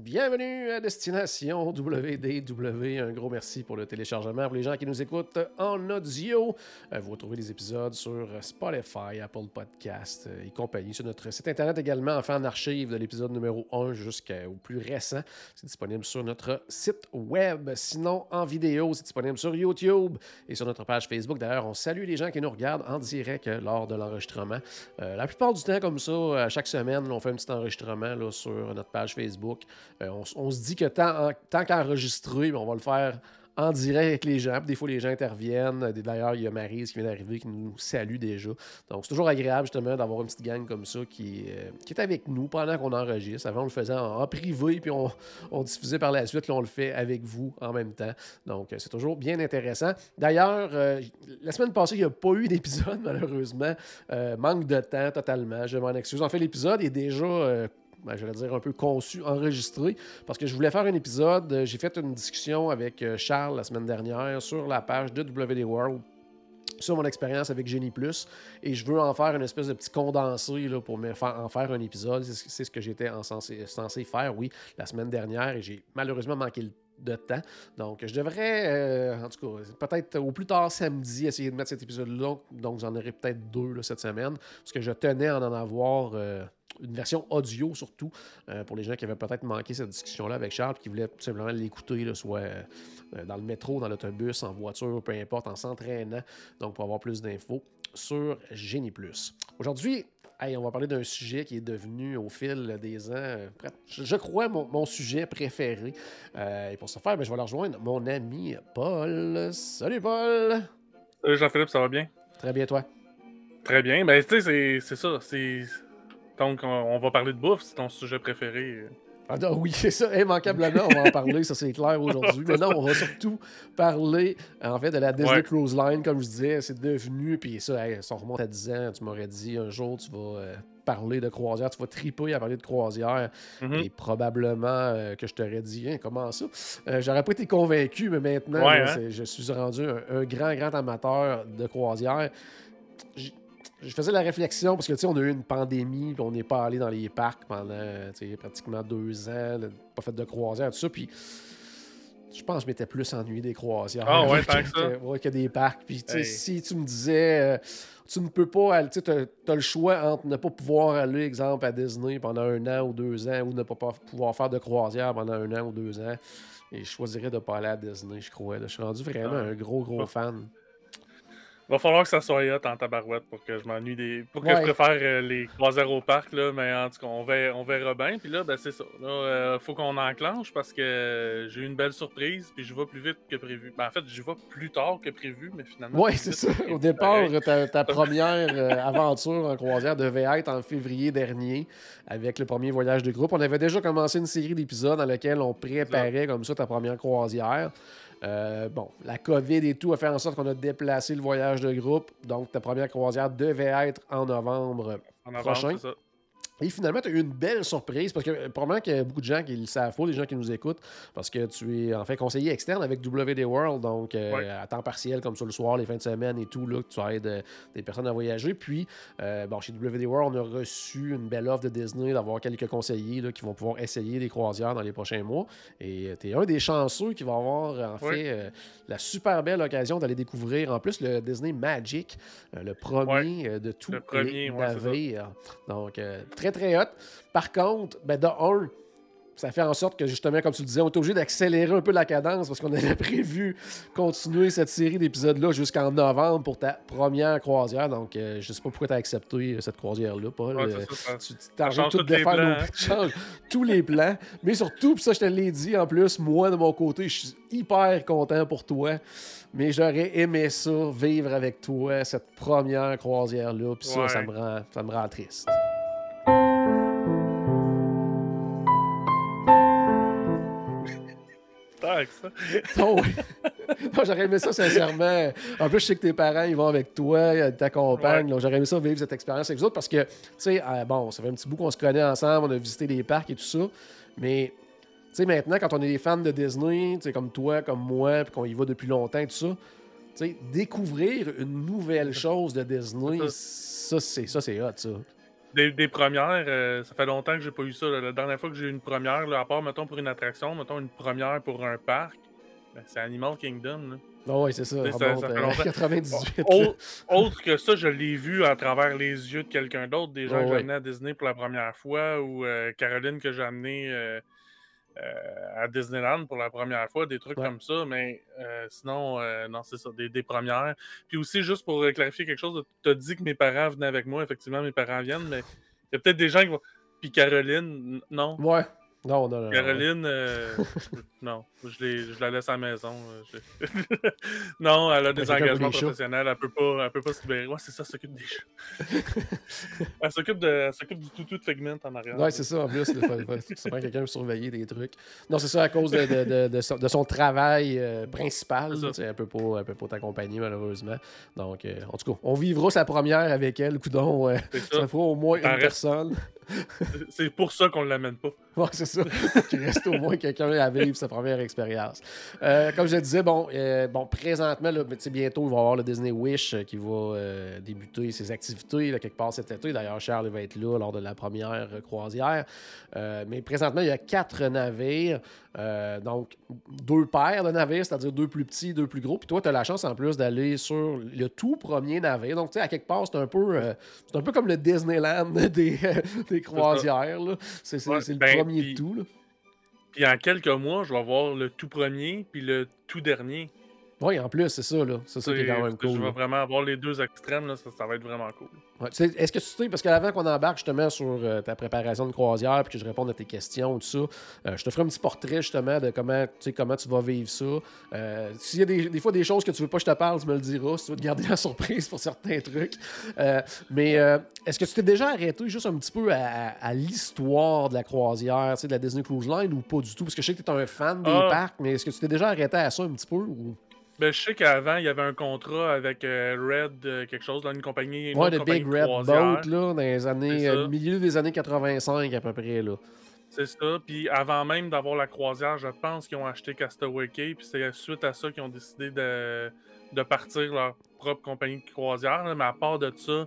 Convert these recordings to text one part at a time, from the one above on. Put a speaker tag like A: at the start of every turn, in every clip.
A: Bienvenue à Destination WDW. Un gros merci pour le téléchargement. Pour les gens qui nous écoutent en audio, euh, vous retrouvez les épisodes sur Spotify, Apple Podcast euh, et compagnie. Sur notre site Internet également, enfin en archive de l'épisode numéro 1 jusqu'au plus récent. C'est disponible sur notre site web. Sinon, en vidéo, c'est disponible sur YouTube et sur notre page Facebook. D'ailleurs, on salue les gens qui nous regardent en direct lors de l'enregistrement. Euh, la plupart du temps, comme ça, chaque semaine, on fait un petit enregistrement sur notre page Facebook. Euh, on, se dit que tant, en- tant qu'enregistrer, ben, on va le faire en direct avec les gens. Des fois, les gens interviennent. D'ailleurs, il y a Marise qui vient d'arriver, qui nous salue déjà. Donc, c'est toujours agréable, justement, d'avoir une petite gang comme ça qui, euh, est avec nous pendant qu'on enregistre. Avant, on le faisait en, privé, puis on, diffusait par la suite. Là, on le fait avec vous en même temps. Donc, euh, c'est toujours bien intéressant. D'ailleurs, euh, la semaine passée, il n'y a pas eu d'épisode, malheureusement. Euh, manque de temps totalement. Je m'en excuse. En fait, l'épisode est déjà. Ben, j'allais dire un peu conçu, enregistré, parce que je voulais faire un épisode. euh, J'ai fait une discussion avec euh, Charles la semaine dernière sur la page de WD World sur mon expérience avec Genie Plus et je veux en faire une espèce de petit condensé là, pour me faire, en faire un épisode. C'est ce- que j'étais en censé, faire, oui, la semaine dernière et j'ai malheureusement manqué le de temps. Donc, je devrais, euh, en tout cas, peut-être au plus tard samedi, essayer de mettre cet épisode-là. Donc, j'en aurai peut-être deux cette semaine. Parce que je tenais à en avoir euh, une version audio surtout euh, pour les gens qui avaient peut-être manqué cette discussion-là avec Charles qui voulaient tout simplement l'écouter, soit dans le métro, dans l'autobus, en voiture, peu importe, en s'entraînant. Donc, pour avoir plus d'infos sur Génie Plus. Aujourd'hui, hey, on va parler d'un sujet qui est devenu au fil des ans, euh, je, crois, mon, mon sujet préféré. Euh, et pour ce faire, ben, je vais aller rejoindre mon ami Paul. Salut Paul!
B: Salut Jean-Philippe, ça va bien?
A: Très bien, toi?
B: Très bien. Ben, tu sais, c'est- ça. Donc, on, on va parler de bouffe, c'est ton sujet préféré.
A: Ah non, oui, c'est ça. Immanquablement, on va en parler, ça c'est clair aujourd'hui. Mais non, on va surtout parler, en fait, de la Disney
B: Ouais.
A: Cruise Line, comme je disais, c'est devenu, puis ça, hey, ça remonte à 10 ans, tu m'aurais dit un jour, tu vas euh, parler de croisière, tu vas triper à parler de croisière,
B: Mhm.
A: et probablement euh, que je t'aurais dit, Hein, comment ça? Euh, J'aurais pas été convaincu, mais maintenant,
B: Ouais,
A: là,
B: hein?
A: je suis rendu un, un grand, grand amateur de croisière. J- je faisais la réflexion parce que tu sais, on a eu une pandémie, puis on n'est pas allé dans les parcs pendant tu sais, pratiquement deux ans, là, pas fait de croisière, tout ça. Puis je pense que je m'étais plus ennuyé des croisières
B: Ah ouais,
A: que,
B: tant que ça?
A: que- ouais, que des parcs. Puis tu sais,
B: Hey.
A: si tu me disais, euh, tu ne peux pas aller, tu as, le choix entre ne pas pouvoir aller, exemple, à Disney pendant un an ou deux ans, ou ne pas, pouvoir faire de croisière pendant un an ou deux ans. Et je choisirais de ne pas aller à Disney, je crois. là. Je suis rendu vraiment
B: Ah.
A: un gros, gros
B: Ah.
A: fan.
B: Va falloir que ça soit hot en tabarouette pour que je m'ennuie des. Pour que
A: Ouais.
B: je préfère euh, les croisières au parc, là. Mais en tout cas, on verra, on verra bien. Puis là, ben, c'est ça. Là, euh, faut qu'on enclenche parce que j'ai eu une belle surprise. Puis je vais plus vite que prévu. Ben, en fait, je vais plus tard que prévu, mais finalement.
A: Oui, c'est ça. Au départ, ta première euh, aventure en croisière devait être en février dernier avec le premier voyage de groupe. On avait déjà commencé une série d'épisodes dans lesquels on préparait comme ça ta première croisière. Euh, bon, la COVID et tout a fait en sorte qu'on a déplacé le voyage de groupe. Donc, ta première croisière devait être en novembre
B: En
A: prochain.
B: ça.
A: Et finalement, tu as eu une belle surprise parce que euh, probablement qu'il y a beaucoup de gens qui le savent pas, des gens qui nous écoutent, parce que tu es en fait conseiller externe avec WD World, donc euh, à temps partiel comme ça le soir, les fins de semaine et tout, là, que tu aides euh, des personnes à voyager. Puis, euh, bon, chez WD World, on a reçu une belle offre de Disney d'avoir quelques conseillers là, qui vont pouvoir essayer des croisières dans les prochains mois. Et tu es un des chanceux qui va avoir en
B: Ouais.
A: fait la super belle occasion d'aller découvrir en plus le Disney Magic, le premier de tous
B: Le premier,
A: les navires. Donc, euh, très, très hot. Par contre, ben, de un, ça fait en sorte que, justement, comme tu le disais, on est obligé d'accélérer un peu la cadence parce qu'on avait prévu continuer cette série d'épisodes-là jusqu'en novembre pour ta première croisière. Donc, euh, je sais pas pourquoi tu as accepté euh, cette croisière-là, Paul.
B: Ouais,
A: Euh,
B: ça, ça-
A: tu
B: change
A: tout de
B: les
A: faire
B: plans,
A: nos-
B: hein.
A: tous les plans. Mais surtout, puis ça, je te l'ai dit en plus, moi, de mon côté, je suis hyper content pour toi. Mais j'aurais aimé ça, vivre avec toi, cette première croisière-là. Puis ça,
B: Ouais.
A: ça, me rend, ça me rend triste.
B: Ça.
A: Non, j'aurais aimé ça sincèrement. En plus, je sais que tes parents, ils vont avec toi, ils t'accompagnent.
B: Ouais.
A: Donc, j'aurais aimé ça vivre cette expérience avec vous autres parce que, tu sais, euh, bon, ça fait un petit bout qu'on se connaît ensemble, on a visité les parcs et tout ça. Mais, tu sais, maintenant, quand on est des fans de Disney, tu sais, comme toi, comme moi, puis qu'on y va depuis longtemps et tout ça, tu sais, découvrir une nouvelle chose de Disney, ça, c'est ça, c'est hot, ça.
B: Des, des premières, euh, ça fait longtemps que j'ai pas eu ça. là. La dernière fois que j'ai eu une première, là, à part, mettons, pour une attraction, mettons, une première pour un parc, ben, c'est Animal Kingdom. là.
A: Ah ouais, c'est ça.
B: Ça- fait
A: à
B: longtemps.
A: 98. là.
B: Au- autre que ça, je l'ai vu à travers les yeux de quelqu'un d'autre, des gens
A: Oh,
B: que j'ai
A: ouais.
B: amenés à Disney pour la première fois, ou euh, Caroline que j'ai amenée euh, euh, à Disneyland pour la première fois, des trucs
A: Ouais.
B: comme ça, mais euh, sinon, euh, non, c'est ça, des, des premières. Puis aussi, juste pour euh, clarifier quelque chose, tu as dit que mes parents venaient avec moi, effectivement, mes parents viennent, mais il y a peut-être des gens qui vont. Puis Caroline, non?
A: Ouais. Non, non, non.
B: Caroline, euh, non, je, la laisse à la maison. euh, je- non, elle a des engagements professionnels, elle peut pas, elle peut pas se libérer. Ouais, c'est ça, elle s'occupe des chats. elle s'occupe de, elle s'occupe du toutou de Figment en arrière.
A: Ouais, c'est ça, en plus. Ça prend quelqu'un surveiller des trucs. Non, c'est ça à cause de, de- de- son, de son travail euh, principal.
B: C'est ça.
A: Elle peut pas, elle peut pas t'accompagner, malheureusement. Donc, euh, en tout cas, on vivra sa première avec elle. Coudon,
B: C'est
A: ça fera au moins une
B: reste-
A: personne.
B: C'est pour ça qu'on l'amène pas.
A: Ouais, c'est ça. Qu'il reste au moins quelqu'un à vivre sa première expérience. Euh, comme je disais, bon, euh, bon présentement, bientôt, il va y avoir le Disney Wish euh, qui va débuter ses activités quelque part cet été. D'ailleurs, Charles va être là lors de la première croisière. Mais présentement, il y a quatre navires. Euh, donc, deux paires de navires, c'est-à-dire deux plus petits, deux plus gros. Puis toi, tu as la chance en plus d'aller sur le tout premier navire. Donc, tu sais, à quelque part, c'est un peu, euh, c'est un peu comme le Disneyland des, des croisières. C'est
B: Ouais,
A: le
B: ben,
A: premier de tout. Là.
B: Puis en quelques mois, je vais avoir le tout premier puis le tout dernier.
A: Oui, en plus, c'est ça, là. C'est ça qui est quand même
B: Je
A: cool.
B: vais
A: là.
B: vraiment avoir les deux extrêmes, là, ça, ça va être vraiment cool.
A: Ouais, Est-ce que tu sais, parce qu'avant qu'on embarque justement sur euh, ta préparation de croisière puis que je réponde à tes questions, tout ça, euh, je te ferai un petit portrait justement de comment, comment tu vas vivre ça. Euh, S'il y a des, des fois des choses que tu veux pas que je te parle, tu me le diras. Si tu veux te garder la surprise pour certains trucs. Mais euh, est-ce que tu t'es déjà arrêté juste un petit peu à, à- à l'histoire de la croisière, tu sais, de la Disney Cruise Line ou pas du tout? Parce que je sais que tu es un fan des
B: Ah.
A: parcs, mais est-ce que tu t'es déjà arrêté à ça un petit peu? Ou...
B: Ben, je sais qu'avant, il y avait un contrat avec euh, Red, euh, quelque chose, là, une compagnie. une
A: Ouais, le Big
B: de
A: Red
B: croisière.
A: Boat, là, dans les années, euh, milieu des années 85 à peu près, là.
B: C'est ça. Puis avant même d'avoir la croisière, je pense qu'ils ont acheté Castaway Cay. Puis c'est suite à ça qu'ils ont décidé de, de partir leur propre compagnie de croisière. là. Mais à part de ça,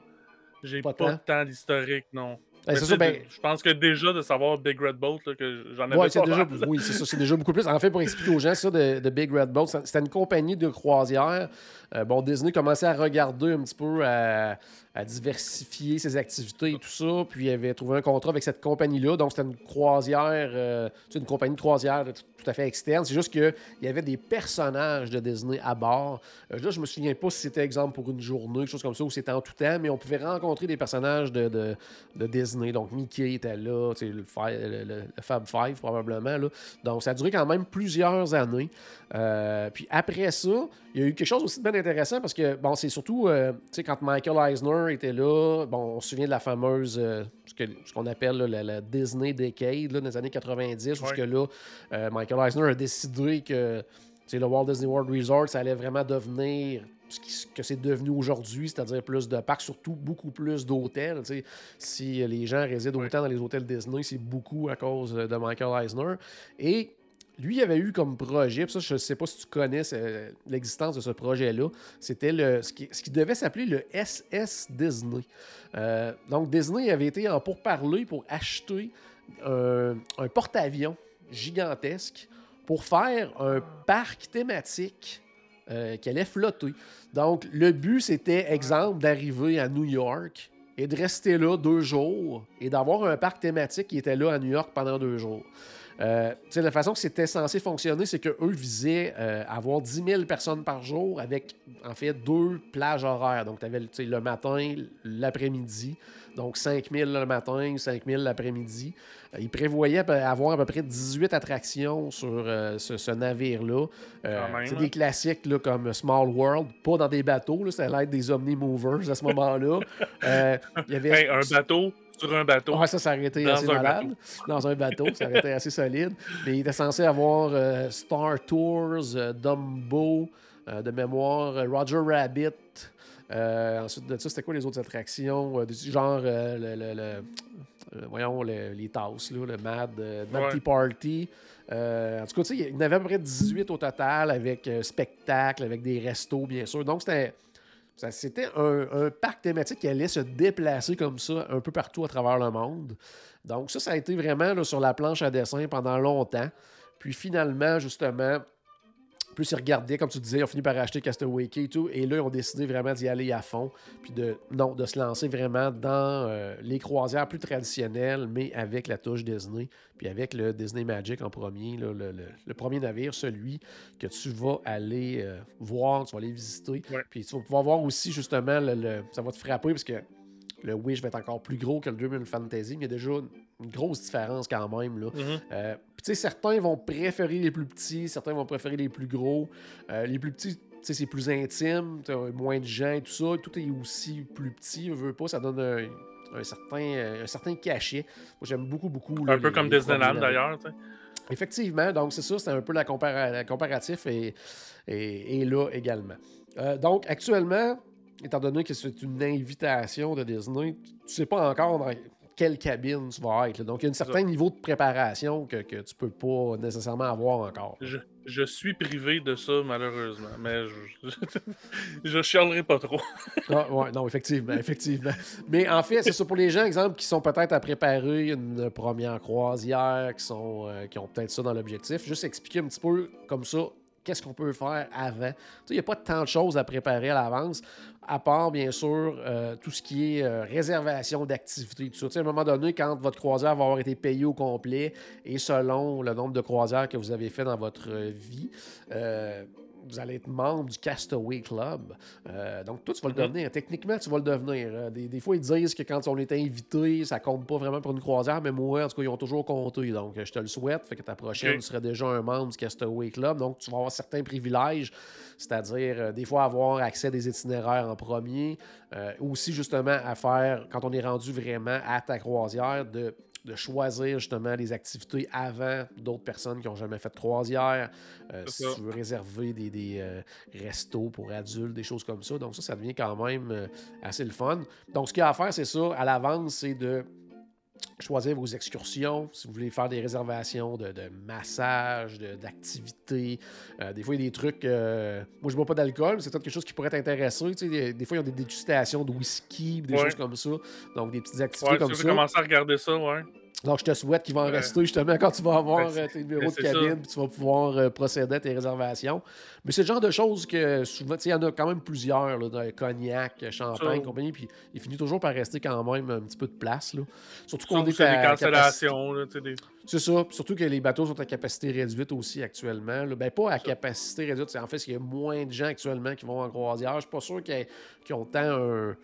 B: j'ai
A: Pas
B: pas,
A: tant
B: d'historique, non.
A: Ben, c'est ça, ben,
B: Je pense que déjà de savoir Big Red Boat, là, que j'en avais
A: Ouais,
B: pas
A: déjà,
B: mal.
A: oui, c'est ça, c'est déjà beaucoup plus. En fait, pour expliquer aux gens ça de, de Big Red Boat, c'est- c'était une compagnie de croisière. Euh, bon, Disney commençait à regarder un petit peu, à, à diversifier ses activités et tout ça, puis il avait trouvé un contrat avec cette compagnie-là. Donc, c'était une croisière, euh, une compagnie de croisière tout, tout à fait externe. C'est juste qu'il y avait des personnages de Disney à bord. Euh, là, je me souviens pas si c'était exemple pour une journée, quelque chose comme ça, ou c'était en tout temps, mais on pouvait rencontrer des personnages de, de, de Disney. Donc, Mickey était là, le- le Fab Five, probablement. Là. Donc, ça a duré quand même plusieurs années. Euh, puis après ça, il y a eu quelque chose aussi de bien intéressant parce que, bon, c'est surtout, euh, tu sais, quand Michael Eisner était là, bon, on se souvient de la fameuse, euh, ce qu'on appelle là, la, la Disney Decade, là, dans les années 90, où
B: Ouais.
A: ce que là, euh, Michael Eisner a décidé que, tu sais, le Walt Disney World Resort, ça allait vraiment devenir ce que c'est devenu aujourd'hui, c'est-à-dire plus de parcs, surtout beaucoup plus d'hôtels. tu sais. Si les gens résident autant dans les hôtels Disney, c'est beaucoup à cause de Michael Eisner. Et lui, avait eu comme projet, ça, je ne sais pas si tu connais euh, l'existence de ce projet-là, c'était ce, qui, devait s'appeler le SS Disney. Euh, donc, Disney avait été en pourparlers pour acheter un, un porte-avions gigantesque pour faire un parc thématique euh, qui allait flotter. Donc, le but, c'était, exemple, d'arriver à New York et de rester là deux jours et d'avoir un parc thématique qui était là à New York pendant deux jours. Euh, la façon que c'était censé fonctionner, c'est qu'eux visaient euh, avoir 10 000 personnes par jour avec, en fait, deux plages horaires. Donc, tu avais le matin, l'après-midi. Donc, 5 000 le matin, 5 000 l'après-midi. Euh, ils prévoyaient avoir à peu près 18 attractions sur ce, ce navire-là. C'est
B: hein?
A: des classiques là, comme Small World, pas dans des bateaux, là, c'était à l'aide des Omni-Movers à ce moment-là. Il y avait
B: Hey, un bateau sur un bateau.
A: Ouais, ça, aurait été
B: Dans
A: assez
B: un
A: malade. Dans un bateau, ça été assez solide. Mais il était censé avoir euh, Star Tours, euh, Dumbo, euh, de mémoire, Roger Rabbit. Ensuite de ça, c'était quoi les autres attractions? Du genre, le, le- le- voyons, le- les tasses, là, le Mad, Mad
B: Ouais.
A: Party. En tout cas, il y en avait à peu près 18 au total avec spectacle, avec des restos, bien sûr. Donc, c'était. C'était un, parc thématique qui allait se déplacer comme ça un peu partout à travers le monde. Donc, ça, ça a été vraiment sur la planche à dessin pendant longtemps. Puis finalement, justement, plus ils regardaient, comme tu disais, ils ont fini par acheter Castaway Key et tout. Et là, ils ont décidé vraiment d'y aller à fond. Puis de, non, de se lancer vraiment dans euh, les croisières plus traditionnelles, mais avec la touche Disney. Puis avec le Disney Magic en premier, là, le, le- le premier navire, celui que tu vas aller euh, voir, tu vas aller visiter.
B: Ouais.
A: Puis tu vas pouvoir voir aussi, justement, le, ça va te frapper parce que le Wish va être encore plus gros que le 2000 Fantasy. Mais il y a déjà une, grosse différence quand même. Là.
B: Mhm.
A: Euh, puis tu sais, certains vont préférer les plus petits, certains vont préférer les plus gros. Euh, les plus petits, tu sais, c'est plus intime, t'as moins de gens et tout ça. Tout est aussi plus petit, veux pas, ça donne un, un certain, euh, un certain cachet. Moi, j'aime beaucoup, beaucoup. là,
B: Un peu comme Disneyland d'ailleurs.
A: Effectivement, donc c'est ça, c'est un peu la compara- la comparatif et, et, et là également. Euh, donc actuellement, étant donné que c'est une invitation de Disney, tu sais pas encore dans quelle cabine tu vas être. là. Donc il y a un certain niveau de préparation que, que tu peux pas nécessairement avoir encore.
B: Je, je suis privé de ça, malheureusement. Mais je, je, je chialerai pas trop.
A: Ah, ouais, non, effectivement, effectivement. Mais en fait, c'est ça pour les gens, exemple, qui sont peut-être à préparer une première croisière, qui sont euh, qui ont peut-être ça dans l'objectif. Juste expliquer un petit peu comme ça qu'est-ce qu'on peut faire avant. Il n'y a pas tant de choses à préparer à l'avance, à part, bien sûr, euh, tout ce qui est euh, réservation d'activités, tout ça. À un moment donné, quand votre croisière va avoir été payée au complet et selon le nombre de croisières que vous avez fait dans votre vie, euh, vous allez être membre du Castaway Club. Euh, donc, toi, tu vas le
B: Mhm.
A: devenir. Techniquement, tu vas le devenir. Euh, Des, des fois, ils disent que quand on est invité, ça compte pas vraiment pour une croisière, mais moi, en tout cas, ils ont toujours compté. Donc, je te le souhaite. Fait que ta prochaine, tu seras déjà un membre du Castaway Club. Donc, tu vas avoir certains privilèges, c'est-à-dire, euh, des fois, avoir accès à des itinéraires en premier. euh, aussi, justement, à faire, quand on est rendu vraiment à ta croisière, de de choisir justement les activités avant d'autres personnes qui n'ont jamais fait de croisière. Euh, si tu veux réserver des, des, euh, restos pour adultes, des choses comme ça. Donc ça, ça devient quand même euh, assez le fun. Donc ce qu'il y a à faire, c'est ça, à l'avance, c'est de choisir vos excursions, si vous voulez faire des réservations de, de massage, de- d'activités. Euh, des fois, il y a des trucs... euh, moi, je bois pas d'alcool, mais c'est peut-être quelque chose qui pourrait t'intéresser. Tu sais, des, des fois, il y a des dégustations de whisky, des
B: Ouais.
A: choses comme ça. Donc, des petites activités
B: Ouais,
A: comme ça.
B: tu veux commencer à regarder ça, ouais.
A: Donc, je te souhaite qu'il va en rester justement quand tu vas avoir
B: Ben,
A: euh, tes numéros
B: ben,
A: de cabine puis tu vas pouvoir euh, procéder à tes réservations. Mais c'est le genre de choses que souvent, il y en a quand même plusieurs, là, dans cognac, champagne,
B: Ça.
A: compagnie, puis il finit toujours par rester quand même un petit peu de place. Là. Surtout qu'on est
B: c'est des
A: à capacité-
B: cancellations. Des...
A: C'est ça. Surtout que les bateaux sont à capacité réduite aussi actuellement. là. Ben, pas à capacité réduite. c'est En fait, il y a moins de gens actuellement qui vont en croisière. Je suis pas sûr qu'ils qu'ils ont tant un,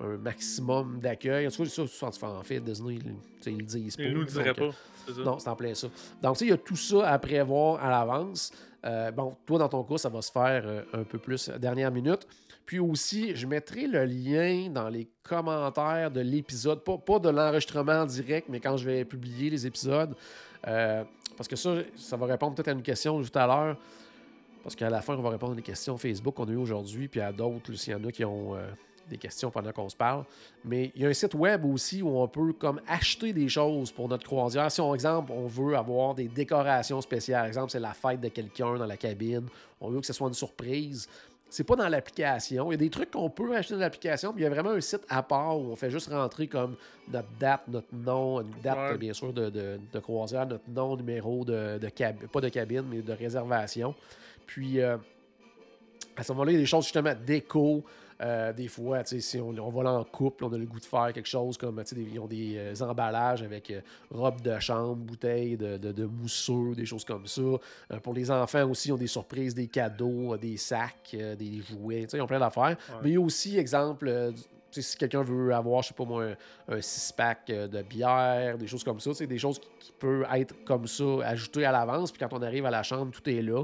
A: un maximum d'accueil. En tout cas, ça, en fait, Disney, ils, le disent pas.
B: Ils nous le diraient pas. Ça.
A: non, c'est en plein ça. Donc, il y a tout ça à prévoir à l'avance. Euh, bon, toi, dans ton cas, ça va se faire euh, un peu plus à dernière minute. Puis aussi, je mettrai le lien dans les commentaires de l'épisode, pas, pas de l'enregistrement en direct, mais quand je vais publier les épisodes. Euh, parce que ça, ça va répondre peut-être à une question tout à l'heure. Parce qu'à la fin, on va répondre à des questions Facebook qu'on a eues aujourd'hui, puis à d'autres, s'il y en a qui ont des questions pendant qu'on se parle. Mais il y a un site web aussi où on peut comme acheter des choses pour notre croisière. Si, on, exemple, on veut avoir des décorations spéciales, par exemple, c'est la fête de quelqu'un dans la cabine, on veut que ce soit une surprise. C'est pas dans l'application. Il y a des trucs qu'on peut acheter dans l'application, puis il y a vraiment un site à part où on fait juste rentrer comme notre date, notre nom, une date,
B: Ouais.
A: bien sûr, de, de- de croisière, notre nom, numéro de, de cabine, pas de cabine, mais de réservation. Puis, euh, à ce moment-là, il y a des choses justement déco. Euh, des fois, si on, on va là en couple, on a le goût de faire quelque chose comme, des- ils ont des euh, emballages avec euh, robe de chambre, bouteilles de, de, de mousseux, des choses comme ça. Euh, pour les enfants aussi, ils ont des surprises, des cadeaux, des sacs, des jouets, ils ont plein d'affaires. Mais il y a aussi, exemple, si quelqu'un veut avoir, je sais pas moi, un, un six-pack de bière, des choses comme ça, c'est des choses qui, qui peuvent être comme ça, ajoutées à l'avance, puis quand on arrive à la chambre, tout est là.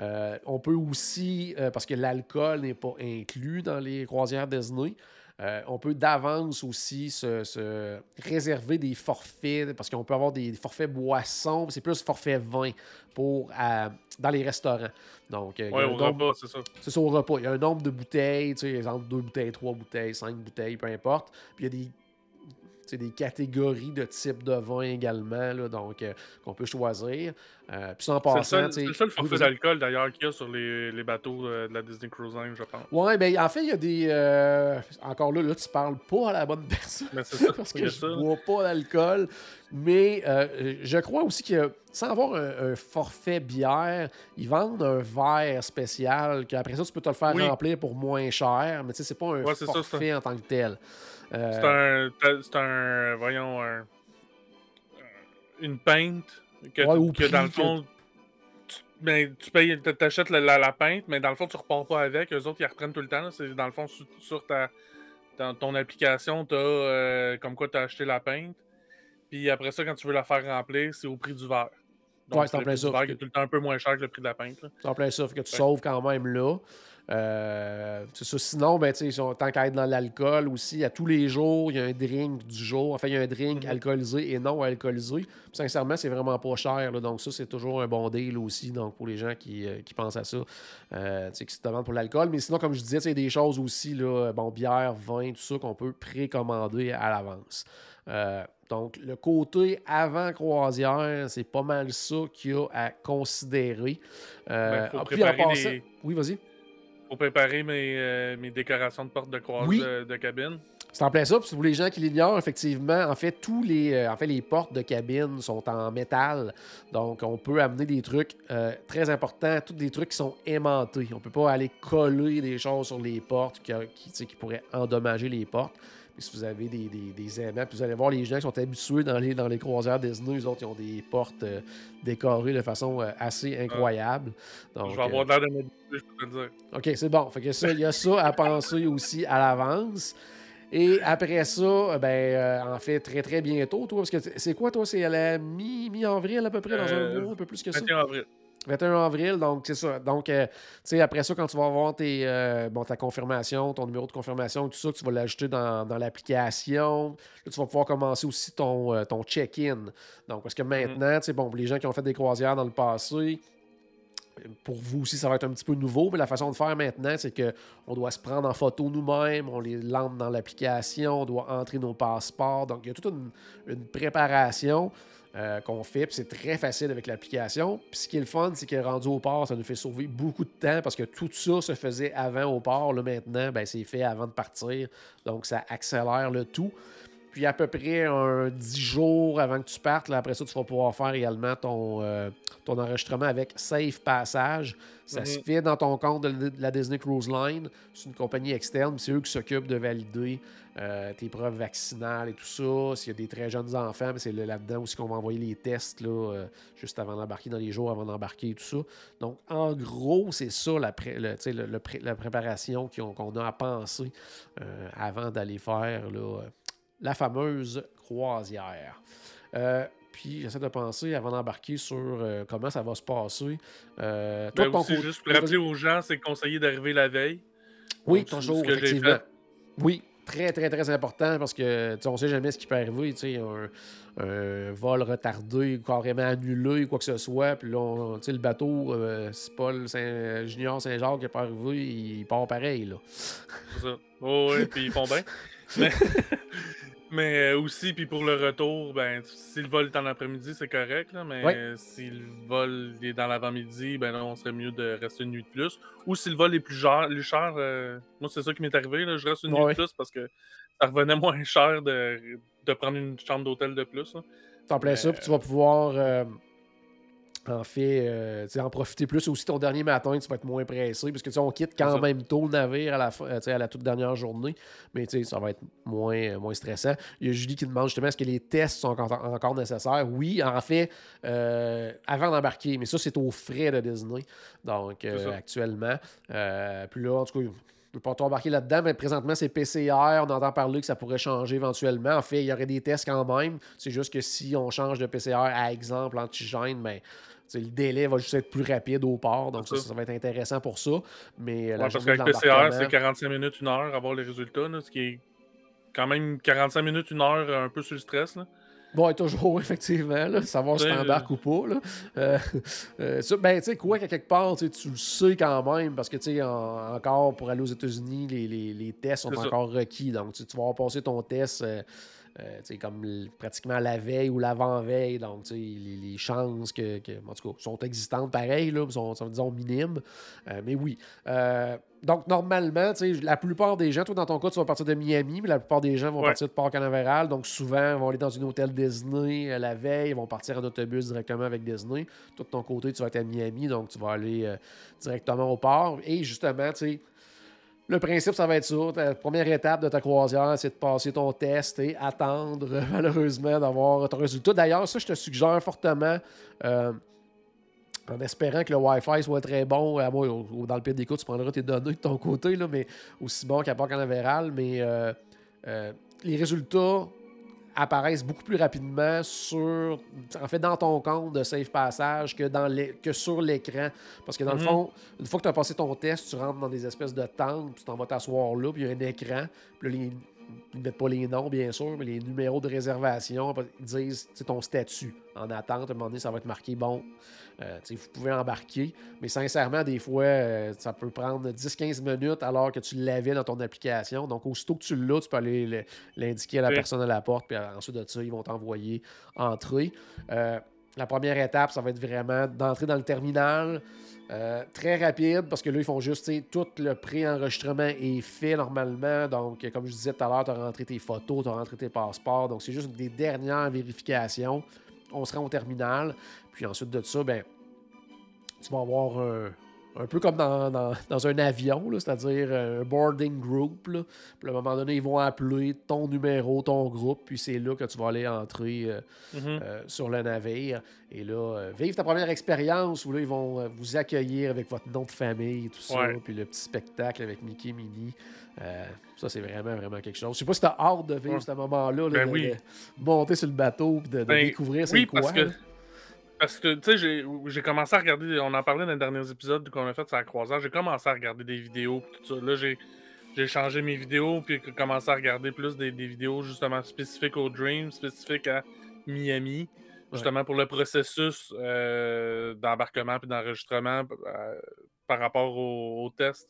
A: Euh, on peut aussi, euh, parce que l'alcool n'est pas inclus dans les croisières Disney, Euh, on peut d'avance aussi se, réserver des forfaits, parce qu'on peut avoir des forfaits boissons, c'est plus forfait vin pour, dans les restaurants. Donc,
B: oui, au repas, c'est ça.
A: C'est ça, au repas. Il y a un nombre de bouteilles, tu sais, exemple, deux bouteilles, trois bouteilles, cinq bouteilles, peu importe. Puis il y a des des catégories de types de vin également, là, donc euh, qu'on peut choisir. Euh, puis sans passant.
B: C'est le seul forfait d'alcool d'ailleurs qu'il y a sur les, les bateaux de la Disney Cruise Line, je pense.
A: Ouais, ben en fait, il y a des. Euh, encore là, là, tu parles pas à la bonne personne.
B: Mais c'est ça.
A: parce que je bois pas d'alcool. Mais je crois aussi que sans avoir un, forfait bière, ils vendent un verre spécial qu'après ça, tu peux te le faire remplir pour moins cher. Mais tu sais, c'est pas un forfait en tant que tel.
B: Euh, c'est un, un, Voyons, un, une peinte que, que dans le fond. Tu, ben, tu payes, t'achètes la, la, la, peinte, mais dans le fond, tu repars pas avec. Eux autres, ils reprennent tout le temps. C'est dans le fond, sur, ta, dans ton application, tu as euh, comme quoi tu as acheté la peinte. Puis après ça, quand tu veux la faire remplir, c'est au prix du verre.
A: Donc, ouais, c'est en plein ça.
B: qui est tout le temps un peu moins cher que le prix de la peinte.
A: C'est en plein ça. que tu sauves quand même là. Euh, ça. Sinon, ben, tant qu'à être dans l'alcool aussi, à tous les jours, il y a un drink du jour. Enfin, il y a un drink mhm. alcoolisé et non alcoolisé. sincèrement, c'est vraiment pas cher. donc, ça, c'est toujours un bon deal aussi donc, pour les gens qui, euh, pensent à ça, euh, qui se demandent pour l'alcool. Mais sinon, comme je disais, il y a des choses aussi, là, bon, bière, vin, tout ça, qu'on peut précommander à l'avance. donc, le côté avant croisière, c'est pas mal ça qu'il y a à considérer.
B: Ben, puis, en passant...
A: Oui, vas-y
B: pour préparer mes, euh, mes, décorations de porte de croisée de, cabine.
A: C'est en plein ça. pour les gens qui l'ignorent, effectivement, en fait, tous les, euh, en fait, les portes de cabine sont en métal. Donc, on peut amener des trucs euh, très importants, tous des trucs qui sont aimantés. On ne peut pas aller coller des choses sur les portes qui, qui, qui pourraient endommager les portes si vous avez des, des, aimants, puis vous allez voir les gens qui sont habitués dans les, dans les croisières Disney, eux autres, ils ont des portes euh, décorées de façon euh, assez ah. incroyable.
B: Donc, je vais avoir euh, l'air de je peux te dire.
A: OK, c'est bon. Fait que ça, il y a ça à penser aussi à l'avance. Et après ça, ben, en fait, très très bientôt, toi, parce que c'est quoi, toi, c'est à la mi-avril à peu près, dans un mois, un peu plus que ça?
B: 21 avril.
A: 21 avril, donc c'est ça. Donc, euh, tu sais, après ça, quand tu vas avoir tes, euh, bon, ta confirmation, ton numéro de confirmation, tout ça, tu vas l'ajouter dans, l'application. Là, tu vas pouvoir commencer aussi ton, euh, ton check-in. Donc, parce que mm-hmm. maintenant, tu sais, bon, les gens qui ont fait des croisières dans le passé, pour vous aussi, ça va être un petit peu nouveau, mais la façon de faire maintenant, c'est qu'on doit se prendre en photo nous-mêmes, on les lance dans l'application, on doit entrer nos passeports. Donc, il y a toute une, préparation. Euh, qu'on fait. Puis c'est très facile avec l'application. Puis ce qui est le fun, c'est que rendu au port, ça nous fait sauver beaucoup de temps parce que tout ça se faisait avant au port. Là, maintenant, ben, c'est fait avant de partir. Donc, ça accélère le tout. Puis à peu près un 10 jours avant que tu partes, là, après ça, tu vas pouvoir faire également ton, euh, ton enregistrement avec Safe Passage. Ça se mhm. fait dans ton compte de la Disney Cruise Line. C'est une compagnie externe. C'est eux qui s'occupent de valider euh, tes preuves vaccinales et tout ça. S'il y a des très jeunes enfants, c'est là-dedans aussi qu'on va envoyer les tests là, euh, juste avant d'embarquer, dans les jours avant d'embarquer et tout ça. Donc, en gros, c'est ça la, la préparation qu'on a à penser avant d'aller faire là, la fameuse croisière. Euh, puis j'essaie de penser avant d'embarquer sur euh, comment ça va se passer.
B: Euh, toi, ben, juste pour rappeler aux gens, c'est conseillé d'arriver la veille.
A: Oui, toujours, effectivement. Oui, très, très, très important parce que on ne sait jamais ce qui peut arriver. Un, un vol retardé, carrément annulé, quoi que ce soit. Puis là, le bateau, c'est Paul Saint Junior Saint-Jacques qui est pas arrivé, il part pareil.
B: C'est ça. Oh, oui, puis ils font bien. Mais euh, aussi, puis pour le retour, ben, si le vol est en après-midi, c'est correct, là, mais si le vol est dans l'avant-midi, ben là, on serait mieux de rester une nuit de plus. Ou si le vol est plus cher, plus cher euh, moi, c'est ça qui m'est arrivé, là, je reste une nuit de plus parce que ça revenait moins cher de, de prendre une chambre d'hôtel de plus.
A: en plein ça, puis tu vas pouvoir euh, en fait, euh, en profiter plus. Aussi, ton dernier matin, tu vas être moins pressé parce que on quitte quand même tôt le navire à la, euh, à la toute dernière journée. Mais ça va être moins, euh, moins stressant. Il y a Julie qui demande justement est-ce que les tests sont encore, nécessaires? Oui, en fait, avant d'embarquer. Mais ça, c'est aux frais de Disney. Donc, actuellement. puis là, en tout cas, je ne peux pas embarquer là-dedans, mais présentement, c'est PCR. On entend parler que ça pourrait changer éventuellement. En fait, il y aurait des tests quand même. C'est juste que si on change de PCR à exemple antigène, ben, le délai va juste être plus rapide au port, donc ça, va être intéressant pour ça. Mais
B: euh, parce qu'avec PCR, c'est 45 minutes, une heure, avoir les résultats, ce qui est quand même 45 minutes, une heure, un peu sur le stress. Là.
A: Bon, toujours, effectivement, là, savoir si t'embarques ou pas. Là. Euh, euh, ça, ben, tu sais, quoi qu'à quelque part, tu le sais quand même, parce que, tu sais, encore pour aller aux États-Unis, les, les, les, tests sont encore requis. Donc, tu vas passer ton test. Euh, euh, comme pratiquement la veille ou l'avant-veille. Donc, les, les, chances que, en tout cas, sont existantes pareil, là, sont, disons, minimes. Euh, mais oui. Euh, donc, normalement, la plupart des gens, toi, dans ton cas, tu vas partir de Miami, mais la plupart des gens vont partir de Port Canaveral. Donc, souvent, ils vont aller dans un hôtel Disney la veille, ils vont partir en autobus directement avec Disney. Toi, de ton côté, tu vas être à Miami, donc tu vas aller directement au port. Et justement, tu sais, le principe, ça va être ça. La première étape de ta croisière, c'est de passer ton test et attendre, malheureusement, d'avoir ton résultat. D'ailleurs, ça, je te suggère fortement, euh, en espérant que le Wi-Fi soit très bon. Moi, dans le pire des cas, tu prendras tes données de ton côté, là, mais aussi bon qu'à Port Canaveral. Mais euh, euh, les résultats apparaissent beaucoup plus rapidement sur, en fait, dans ton compte de Safe Passage que, dans les, que sur l'écran. Parce que dans le mhm. fond, une fois que tu as passé ton test, tu rentres dans des espèces de tentes, tu t'en vas t'asseoir là, puis il y a un écran, puis là, les, ils ne mettent pas les noms, bien sûr, mais les numéros de réservation, ils disent ton statut en attente. À un moment donné, ça va être marqué bon. Euh, vous pouvez embarquer, mais sincèrement, des fois, euh, ça peut prendre 10-15 minutes alors que tu l'avais dans ton application. Donc, aussitôt que tu l'as, tu peux aller l'indiquer à la personne à la porte, puis ensuite de ça, ils vont t'envoyer entrer. Euh, la première étape, ça va être vraiment d'entrer dans le terminal. Très rapide parce que là, ils font juste tout le pré-enregistrement est fait normalement. Donc, comme je disais tout à l'heure, tu as rentré tes photos, tu as rentré tes passeports. Donc, c'est juste des dernières vérifications on se rend au terminal. Puis ensuite de ça, ben, tu vas avoir un, peu comme dans, un avion, c'est-à-dire un boarding group. Puis à un moment donné, ils vont appeler ton numéro, ton groupe, puis c'est là que tu vas aller entrer euh, mm-hmm. euh, sur le navire. Et là, euh, vivre ta première expérience où là, ils vont vous accueillir avec votre nom de famille et tout ça, puis le petit spectacle avec Mickey Minnie. ça, c'est vraiment, vraiment quelque chose. Je sais pas si tu as hâte de vivre ce moment-là,
B: ben
A: de, monter sur le bateau et de,
B: ben
A: découvrir c'est quoi.
B: Parce que... Parce que, tu sais, j'ai commencé à regarder, on en parlait dans les derniers épisodes qu'on a fait sur la croisière, j'ai commencé à regarder des vidéos, tout ça. Là, j'ai changé mes vidéos, puis commencé à regarder plus des, vidéos justement spécifiques au Dream, spécifiques à Miami, justement pour le processus euh, d'embarquement puis d'enregistrement euh, par rapport au, test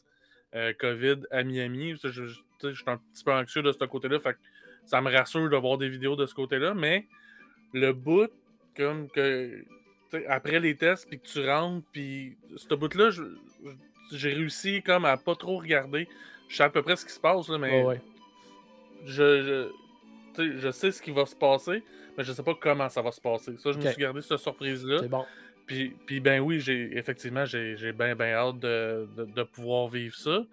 B: euh, COVID à Miami. Je, je, je, suis un petit peu anxieux de ce côté-là, fait ça me rassure de voir des vidéos de ce côté-là, mais le bout, comme que après les tests, puis que tu rentres, puis ce bout-là, j'ai réussi comme à pas trop regarder. Je sais à peu près ce qui se passe, là, mais Je, je, sais ce qui va se passer, mais je sais pas comment ça va se passer. Ça, je me suis gardé cette surprise-là.
A: bon.
B: Puis, puis ben oui, j'ai effectivement, j'ai bien ben hâte de, de, pouvoir vivre ça.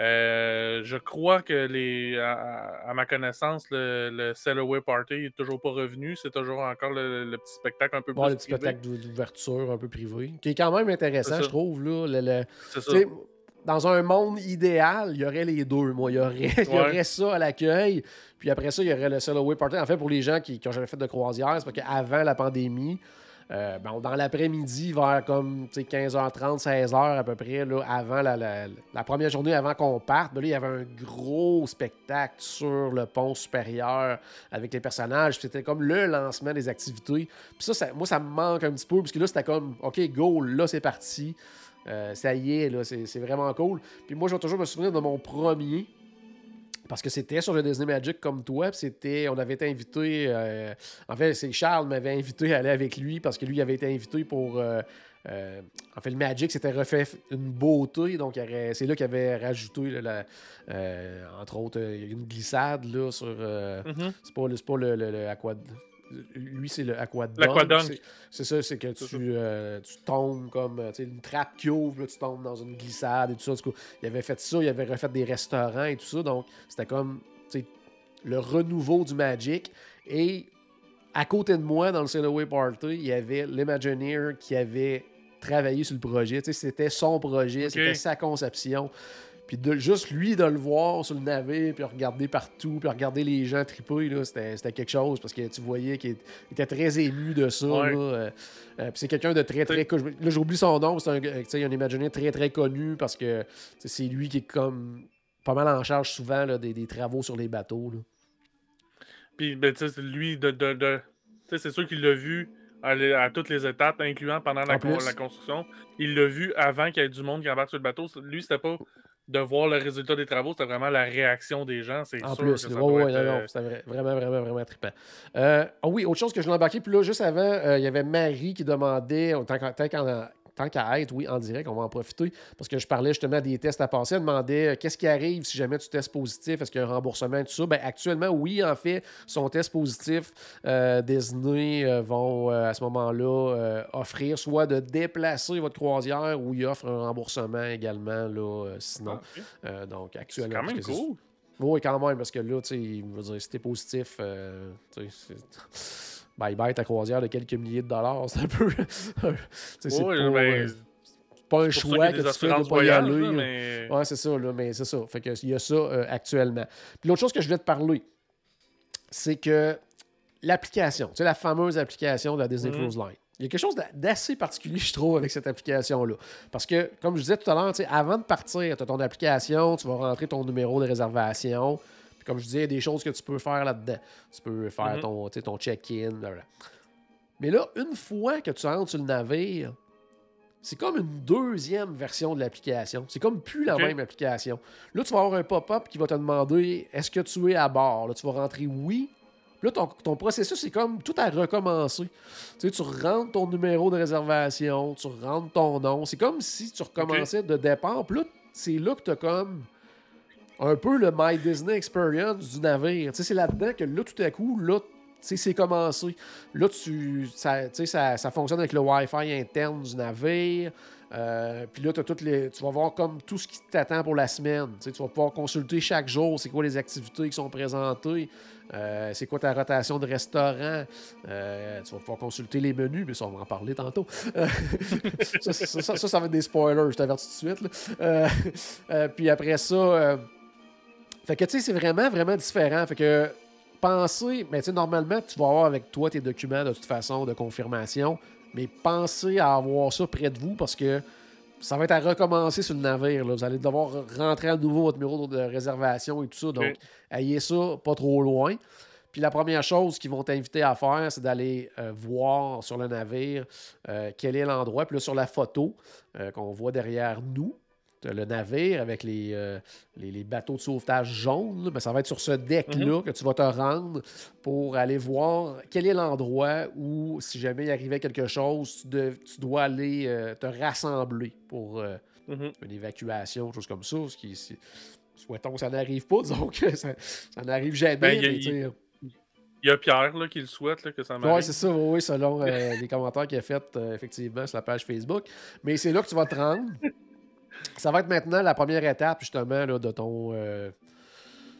B: Euh, je crois que les, à, ma connaissance, le, le Away Party est toujours pas revenu. C'est toujours encore le, petit spectacle un peu plus
A: le petit spectacle d'ouverture un peu privé, qui est quand même intéressant, je trouve. Là, Dans un monde idéal, il y aurait les deux. Moi, il y aurait, il y aurait ça à l'accueil. Puis après ça, il y aurait le Away Party. En fait, pour les gens qui n'ont jamais fait de croisière, c'est parce qu'avant la pandémie, euh, dans l'après-midi, vers comme 15h30, 16h à peu près, là, avant la, première journée, avant qu'on parte, ben là, il y avait un gros spectacle sur le pont supérieur avec les personnages. C'était comme le lancement des activités. Puis ça, moi, ça me manque un petit peu, parce que là, c'était comme, OK, go, là, c'est parti. Euh, ça y est, là, c'est vraiment cool. Puis moi, je vais toujours me souvenir de mon premier parce que c'était sur le Disney Magic comme toi. C'était, on avait été invité. Euh, en fait, c'est Charles m'avait invité à aller avec lui parce que lui avait été invité pour. Euh, euh, en fait, le Magic s'était refait une beauté, donc c'est là qu'il avait rajouté, entre autres, une glissade là, sur. Mm-hmm. C'est pas, pas le, le, le lui, c'est le aquadunk. C'est ça, c'est que tu, euh, tu, tombes comme euh, une trappe qui ouvre, tu tombes dans une glissade et tout ça. il avait fait ça, il avait refait des restaurants et tout ça. Donc, c'était comme le renouveau du Magic. Et à côté de moi, dans le Sailaway Party, il y avait l'Imagineer qui avait travaillé sur le projet. C'était son projet, c'était sa conception. Puis de, juste lui de le voir sur le navire, puis regarder partout, puis regarder les gens triper, c'était quelque chose parce que tu voyais qu'il était très ému de ça. Euh, euh, puis c'est quelqu'un de très, très. Là, j'oublie son nom, c'est un, un imaginaire très, très connu parce que c'est lui qui est comme pas mal en charge souvent des, travaux sur les bateaux.
B: Puis, ben, tu sais, lui, de, de, de- tu sais, c'est sûr qu'il l'a vu à, toutes les étapes, incluant pendant la construction. Il l'a vu avant qu'il y ait du monde qui embarque sur le bateau. Lui, c'était pas de voir le résultat des travaux, c'était vraiment la réaction des gens. C'est
A: En
B: sûr
A: plus,
B: que ça
A: ouais,
B: être,
A: non,
B: euh,
A: non, c'était vra- vraiment, vraiment, vraiment trippant. Euh, ah oui, autre chose que je l'ai embarqué, puis là, juste avant, euh, il y avait Marie qui demandait, tant qu'à tant qu'en- tant qu'à être, oui, en direct, on va en profiter, parce que je parlais justement des tests à passer. Elle demandait euh, qu'est-ce qui arrive si jamais tu testes positif, est-ce qu'il y a un remboursement et tout ça? Ben, actuellement, oui, en fait, son test positif, euh, Disney euh, vont euh, à ce moment-là offrir soit de déplacer votre croisière ou ils offrent un remboursement également, là, sinon.
B: ah,
A: donc,
B: C'est
A: actuellement.
B: quand même
A: c'est-
B: cool.
A: oui, quand même, parce que là, tu sais, si t'es positif, tu sais, c'est- bye bye ta croisière de quelques milliers de dollars, c'est un peu. sais, c'est pas,
B: ben,
A: pas un choix que tu fais de pas y aller.
B: là, mais...
A: Ouais, c'est ça, là, mais c'est ça. Fait que il y a ça euh, actuellement. Puis l'autre chose que je voulais te parler, c'est que l'application, tu sais, la fameuse application de la Disney
B: Mhm.
A: Cruise Line. Il y a quelque chose d'a- d'assez particulier, je trouve, avec cette application-là. Parce que, comme je disais tout à l'heure, avant de partir, tu as ton application, tu vas rentrer ton numéro de réservation. Comme je disais, il y a des choses que tu peux faire là-dedans. Tu peux faire
B: Mhm.
A: ton, ton check-in. Mais là, une fois que tu rentres sur le navire, c'est comme une deuxième version de l'application. C'est comme plus la même application. Là, tu vas avoir un pop-up qui va te demander est-ce que tu es à bord? Là, tu vas rentrer oui. Puis Là, ton, ton processus, c'est comme tout à recommencer. Tu sais, tu rentres ton numéro de réservation, tu rentres ton nom. C'est comme si tu recommençais de départ. Puis là, c'est là que tu as comme un peu le My Disney Experience du navire. C'est là-dedans que là, tout à coup, là, c'est commencé. Là, tu, ça, ça, fonctionne avec le Wi-Fi interne du navire. Euh, puis là, t'as toutes les, tu vas voir comme tout ce qui t'attend pour la semaine. Tu, vas pouvoir consulter chaque jour c'est quoi les activités qui sont présentées, euh, c'est quoi ta rotation de restaurant. Euh, tu vas pouvoir consulter les menus, mais ça, on va en parler tantôt. Ça, ça, ça, ça, va être des spoilers, je t'avertis tout de suite. puis après ça, fait que tu sais, c'est vraiment, vraiment différent. Fait que pensez, mais tu sais, normalement, tu vas avoir avec toi tes documents de toute façon de confirmation, mais pensez à avoir ça près de vous parce que ça va être à recommencer sur le navire. là. Vous allez devoir rentrer à nouveau votre numéro de réservation et tout ça. Donc, ayez ça pas trop loin. Puis la première chose qu'ils vont t'inviter à faire, c'est d'aller euh, voir sur le navire euh, quel est l'endroit. Puis là, sur la photo euh, qu'on voit derrière nous, le navire avec les, euh, les, les bateaux de sauvetage jaunes, là, ben, ça va être sur ce deck-là que tu vas te rendre pour aller voir quel est l'endroit où, si jamais il arrivait quelque chose, tu, de- tu dois aller euh, te rassembler pour euh,
B: Mhm.
A: une évacuation, chose comme ça. Ce qui, souhaitons que ça n'arrive pas, disons que ça, ça n'arrive jamais.
B: Ben, il y a-
A: mais tu sais,
B: Il y a Pierre là, qui le souhaite là, que ça
A: Oui,
B: m'arrive.
A: c'est ça, oui, oui, selon euh, les commentaires qu'il a fait euh, effectivement sur la page Facebook. Mais c'est là que tu vas te rendre. Ça va être maintenant la première étape, justement, là, de ton. euh,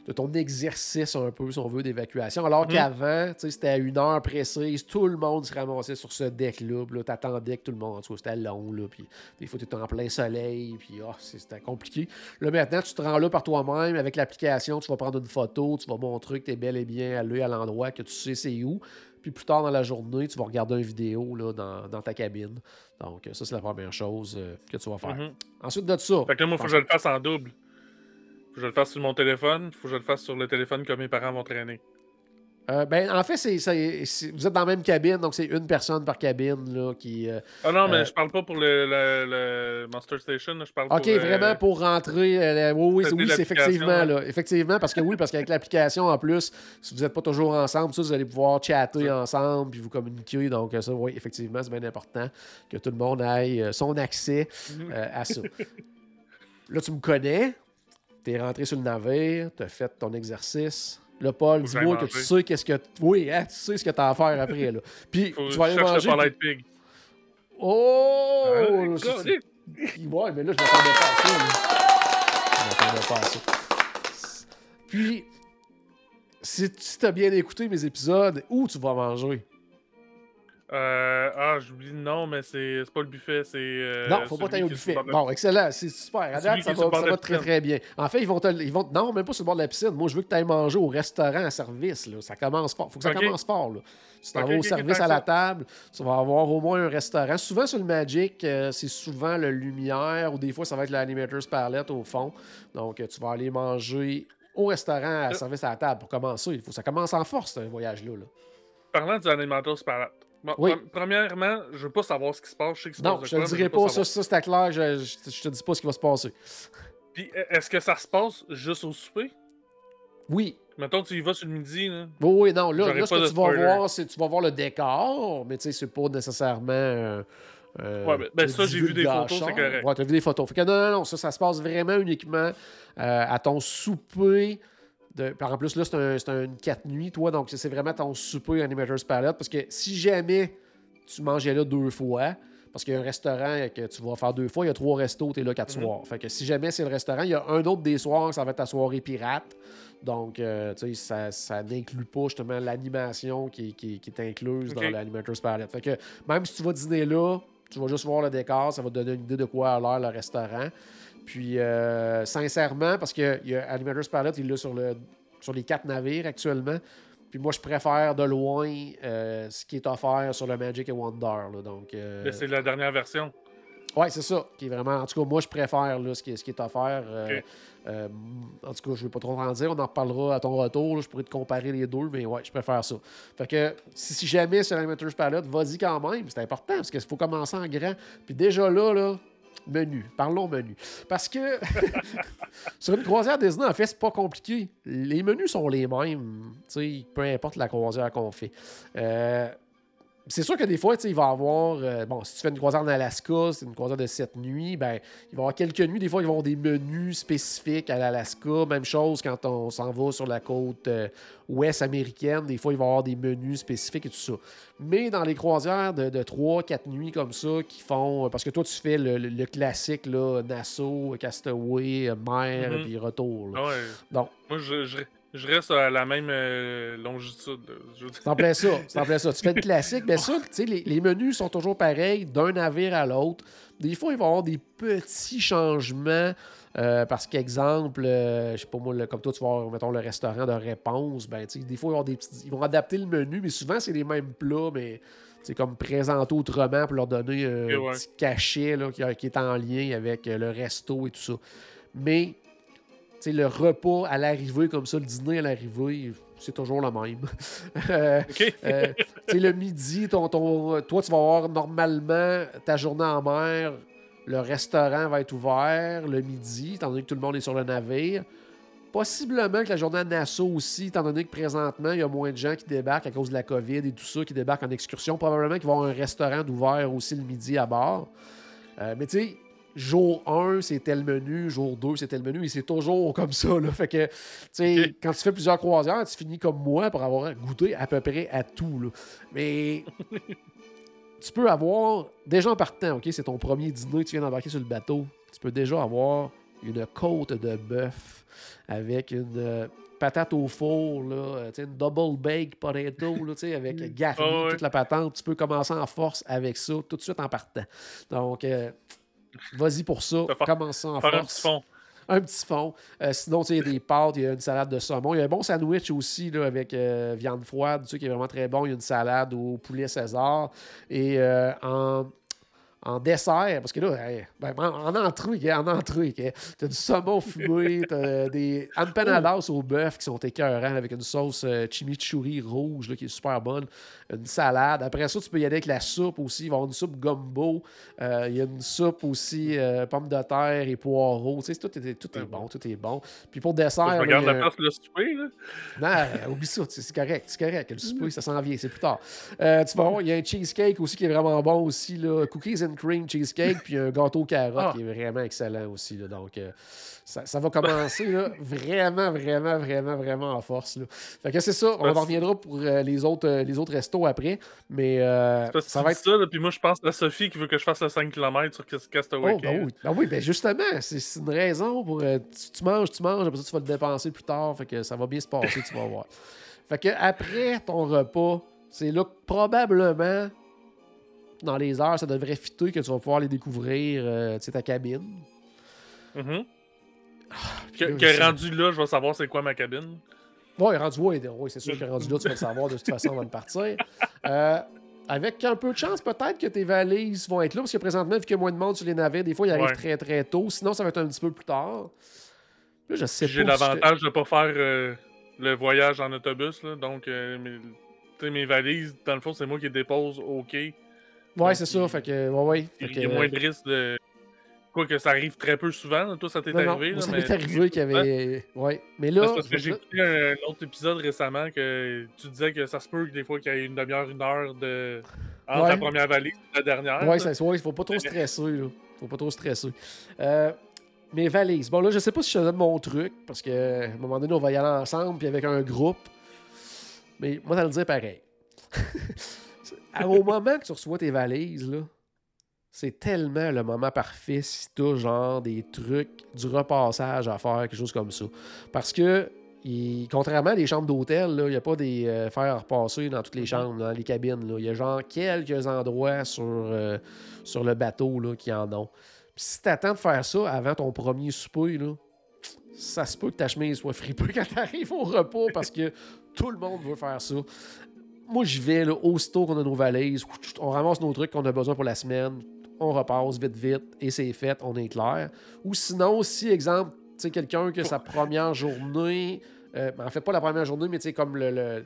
A: de ton exercice un peu, si on veut, d'évacuation. Alors
B: Mhm.
A: qu'avant, tu sais, c'était à une heure précise, tout le monde se ramassait sur ce deck-là. Puis là, t'attendais que tout le monde, c'était long, là. Puis des fois, tu étais en plein soleil, puis c'est- c'était compliqué. Là, maintenant, tu te rends là par toi-même avec l'application, tu vas prendre une photo, tu vas montrer que tu es bel et bien allé à l'endroit, que tu sais c'est où. Puis plus tard dans la journée, tu vas regarder une vidéo là, dans, dans ta cabine. Donc, euh, ça, c'est la première chose euh, que tu vas faire.
B: Mhm.
A: Ensuite de ça,
B: Fait que là, moi, faut que je le fasse en double. Faut que je le fasse sur mon téléphone, faut que je le fasse sur le téléphone que mes parents vont traîner.
A: Euh, ben, en fait, c'est, c'est- c'est- vous êtes dans la même cabine, donc c'est une personne par cabine là, qui. euh,
B: Ah non, mais
A: Euh,
B: je parle pas pour le, le, le Monster Station, je parle
A: OK,
B: pour... euh,
A: vraiment pour rentrer. euh, oui, oui, oui, c'est effectivement. Là, effectivement, parce que oui, parce qu'avec l'application en plus, si vous n'êtes pas toujours ensemble, ça, vous allez pouvoir chatter ensemble puis vous communiquer. Donc, ça, oui, effectivement, c'est bien important que tout le monde ait euh, son accès
B: Mhm.
A: à ça. Là, tu me connais. Tu es rentré sur le navire, tu as fait ton exercice. Là, Paul,
B: Faut que
A: dis-moi
B: j'aille
A: que tu sais qu'est-ce que. Oui, hein, tu sais ce que tu as à faire après. Là. Puis,
B: Faut
A: tu vas aller manger.
B: le Polite Pig.
A: Oh!
B: Ah,
A: je-
B: colique.
A: Ouais, mais là, je m'attendais pas à ça. là. Je m'attendais pas à ça. Puis, si, si t'as bien écouté mes épisodes, où tu vas manger?
B: Euh, ah, j'oublie le nom, mais c'est pas le buffet, c'est... euh,
A: non, faut pas t'aller au buffet.
B: de-
A: Bon, excellent, c'est super. À date, ça va, ça va très très bien. En fait, ils vont te. Ils vont, non, même pas sur le bord de la piscine. Moi, je veux que tu ailles manger au restaurant à service. Là. Ça commence fort. faut que ça commence fort. Là. Tu t'en vas au service à la table. Tu vas avoir au moins un restaurant. Souvent sur le Magic, euh, c'est souvent le Lumière ou des fois, ça va être l'Animator's Palette au fond. Donc, tu vas aller manger au restaurant à service à la table pour commencer. Il faut que ça commence en force, ce voyage-là. là.
B: Parlant du Animators Palette. Bon,
A: Oui.
B: pre- Premièrement, je veux pas savoir ce qui se passe. Je sais qu'il se
A: Non,
B: passe
A: je te le dirai pas, ça, ça c'était clair, je, je, je te dis pas ce qui va se passer.
B: Puis, e- est-ce que ça se passe juste au souper?
A: Oui,
B: Mettons, tu y vas sur le midi, là.
A: oui, oui, non, là, là ce que tu vas voir, c'est tu vas voir le décor, mais tu sais, c'est pas nécessairement. euh, euh,
B: Ouais, ben- ben ça, j'ai vu des photos, c'est correct.
A: Ouais, t'as vu des photos. Fait que non, non, non, ça, ça se passe vraiment uniquement euh, à ton souper. De... En plus, là, c'est un, c'est un 4 nuits, toi, donc c'est vraiment ton souper Animator's Palette. Parce que si jamais tu mangeais là deux fois, parce qu'il y a un restaurant que tu vas faire deux fois, il y a trois restos, tu es là quatre
B: Mhm.
A: soirs. Fait que si jamais c'est le restaurant, il y a un autre des soirs, ça va être ta soirée pirate. Donc, euh, tu sais, ça, ça n'inclut pas justement l'animation qui, qui- qui est incluse dans l'Animator's Palette. Fait que même si tu vas dîner là, tu vas juste voir le décor, ça va te donner une idée de quoi a l'air le restaurant. Puis, euh, sincèrement, parce que y a Animator's Palette, il est là sur, le, sur les quatre navires actuellement. Puis moi, je préfère de loin euh, ce qui est offert sur le Magic et Wonder. là. donc, euh,
B: C'est la dernière version.
A: Ouais, c'est ça. Qui est vraiment, en tout cas, moi, je préfère là, ce, qui est, ce qui est offert. euh, euh, en tout cas, je ne vais pas trop en dire. On en reparlera à ton retour. là. je pourrais te comparer les deux, mais ouais, je préfère ça. Fait que si, si jamais c'est l'Animator's Palette, vas-y quand même. C'est important parce qu'il faut commencer en grand. Puis déjà là, là, menu. Parlons menu. Parce que sur une croisière Disney, en fait, c'est pas compliqué. Les menus sont les mêmes. peu importe la croisière qu'on fait. Euh, c'est sûr que des fois, tu sais, il va y avoir. euh, bon, si tu fais une croisière en Alaska, c'est une croisière de 7 nuits, ben, il va y avoir quelques nuits. Des fois, ils vont avoir des menus spécifiques à l'Alaska. Même chose quand on s'en va sur la côte euh, ouest américaine. Des fois, il va y avoir des menus spécifiques et tout ça. Mais dans les croisières de, de 3-4 nuits comme ça, qui font. Parce que toi, tu fais le, le- le classique, là, Nassau, Castaway, euh, mer,
B: Mhm.
A: puis retour. là.
B: Ah ouais.
A: Donc,
B: Moi, je, je, je reste à la même euh, longitude. dire-
A: C'est en plein ça. En plein ça. Tu fais le classique. Mais ça, tu sais, les, les menus sont toujours pareils d'un navire à l'autre. Des fois, il va y avoir des petits changements. euh, parce qu'exemple, euh, je sais pas moi, le- comme toi, tu vas avoir, mettons, le restaurant de réponse, ben, tu sais, des fois, il va y avoir des petits, ils vont adapter le menu, mais souvent, c'est les mêmes plats, mais c'est comme présenté autrement pour leur donner un
B: ouais.
A: petit cachet là, qui, qui est en lien avec euh, le resto et tout ça. Mais tu sais, le repas à l'arrivée, comme ça, le dîner à l'arrivée, c'est toujours le même. Euh, euh, le midi, ton, ton- toi, tu vas avoir normalement ta journée en mer. Le restaurant va être ouvert le midi, étant donné que tout le monde est sur le navire. Possiblement que la journée à Nassau aussi, étant donné que présentement, il y a moins de gens qui débarquent à cause de la COVID et tout ça, qui débarquent en excursion. Probablement qu'il va y avoir un restaurant d'ouvert aussi le midi à bord. Euh, mais tu sais, jour 1, c'était le menu, jour 2, c'était le menu, et c'est toujours comme ça. Là. Fait que, tu sais,
B: Ok.
A: quand tu fais plusieurs croisières, tu finis comme moi pour avoir goûté à peu près à tout. là. Mais tu peux avoir, déjà en partant, OK, c'est ton premier dîner, tu viens d'embarquer sur le bateau, tu peux déjà avoir une côte de bœuf avec une euh, patate au four, là, euh, une double bake potato, là, avec garni,
B: ouais.
A: toute la patente. Tu peux commencer en force avec ça tout de suite en partant. Donc, euh, vas-y pour ça. Commence ça en
B: Faire un
A: force
B: petit fond.
A: un petit fond. Euh, sinon, il y a des pâtes, il y a une salade de saumon. Il y a un bon sandwich aussi là, avec euh, viande froide, qui est vraiment très bon. Il y a une salade au poulet César. Et euh, en, en dessert, parce que là, hey, ben, en, en entrée, hein, en entrée, tu as du saumon fumé, tu as des empanadas au bœuf qui sont écœurants avec une sauce euh, chimichurri rouge là, qui est super bonne. Une salade. Après ça, tu peux y aller avec la soupe aussi. Il va y avoir une soupe gumbo. Euh, il y a une soupe aussi, euh, pommes de terre et poireaux. Tu sais, tout est, tout est bon, tout est bon. Puis pour dessert,
B: Je regarde la place pour le souper, là.
A: non, euh, oublie ça, c'est c'est correct, c'est correct. Le souper, ça s'en vient, c'est plus tard. Euh, tu vas voir, il y a un cheesecake aussi qui est vraiment bon aussi, là. Cookies and cream cheesecake, puis un gâteau carotte
B: Ah.
A: qui est vraiment excellent aussi, là. Donc, euh, ça, ça va commencer, là, vraiment, vraiment, vraiment, vraiment en force, là. Fait que c'est ça, on en reviendra pour euh, les, autres, euh, les autres restos après, mais euh,
B: Parce
A: ça va être...
B: ça, puis moi, je pense à Sophie qui veut que je fasse le 5 km sur Cas- Castaway
A: Oh, ben oui, ben oui, ben justement, c'est une raison pour. tu, tu manges, tu manges, après ça, tu vas le dépenser plus tard. Fait que ça va bien se passer, tu vas voir. Fait que après ton repas, c'est là que probablement, dans les heures, ça devrait fitter que tu vas pouvoir aller découvrir euh, tu sais, ta cabine. Puis
B: Que,
A: là,
B: que rendu là, je vais savoir c'est quoi ma cabine.
A: Ouais, rendu, ouais, ouais, c'est sûr que rendu là, tu vas le savoir de toute façon avant de partir. Euh, avec un peu de chance, peut-être que tes valises vont être là, parce que présentement, vu qu'il y a moins de monde sur les navires, des fois, ils arrivent
B: Ouais.
A: très très tôt. Sinon, ça va être un petit peu plus tard. Là, je sais
B: J'ai
A: si
B: l'avantage de ne pas faire euh, le voyage en autobus, là, donc euh, mes, tu sais, mes valises, dans le fond, c'est moi qui les dépose au quai.
A: Ouais, c'est ça.
B: il-
A: Fait que, ouais, ouais. Fait
B: Il y a moins de risque de. Quoi que ça arrive très peu souvent. Toi, ça t'est
A: non,
B: arrivé. là,
A: ça m'est arrivé qu'il y avait. Ouais. Mais là.
B: C'est parce que j'ai écouté un autre épisode récemment que tu disais que ça se peut que des fois qu'il y ait une demi-heure, une heure de. entre
A: Ouais.
B: la première valise et la dernière.
A: Ouais, ça, ouais, faut pas trop stresser, là. Faut pas trop stresser. Euh, mes valises. Bon, là, je sais pas si je te donne mon truc, parce que à un moment donné, on va y aller ensemble, puis avec un groupe. Mais moi, ça le dire pareil. À- Au moment que tu reçois tes valises, là, c'est tellement le moment parfait si t'as genre des trucs, du repassage à faire, quelque chose comme ça. Parce que, il- contrairement à des chambres d'hôtel, il n'y a pas des euh, fers à repasser dans toutes les chambres, dans les cabines. Il y a genre quelques endroits sur, euh, sur le bateau là, qui en ont. Puis si t'attends de faire ça avant ton premier souper, là, ça se peut que ta chemise soit fripée quand t'arrives au repas parce que tout le monde veut faire ça. Moi, j'y vais là, aussitôt qu'on a nos valises, on ramasse nos trucs qu'on a besoin pour la semaine, on repasse vite, vite, et c'est fait, on est clair. Ou sinon, si, exemple, tu quelqu'un que sa première journée, euh, ben, en fait, pas la première journée, mais tu sais, comme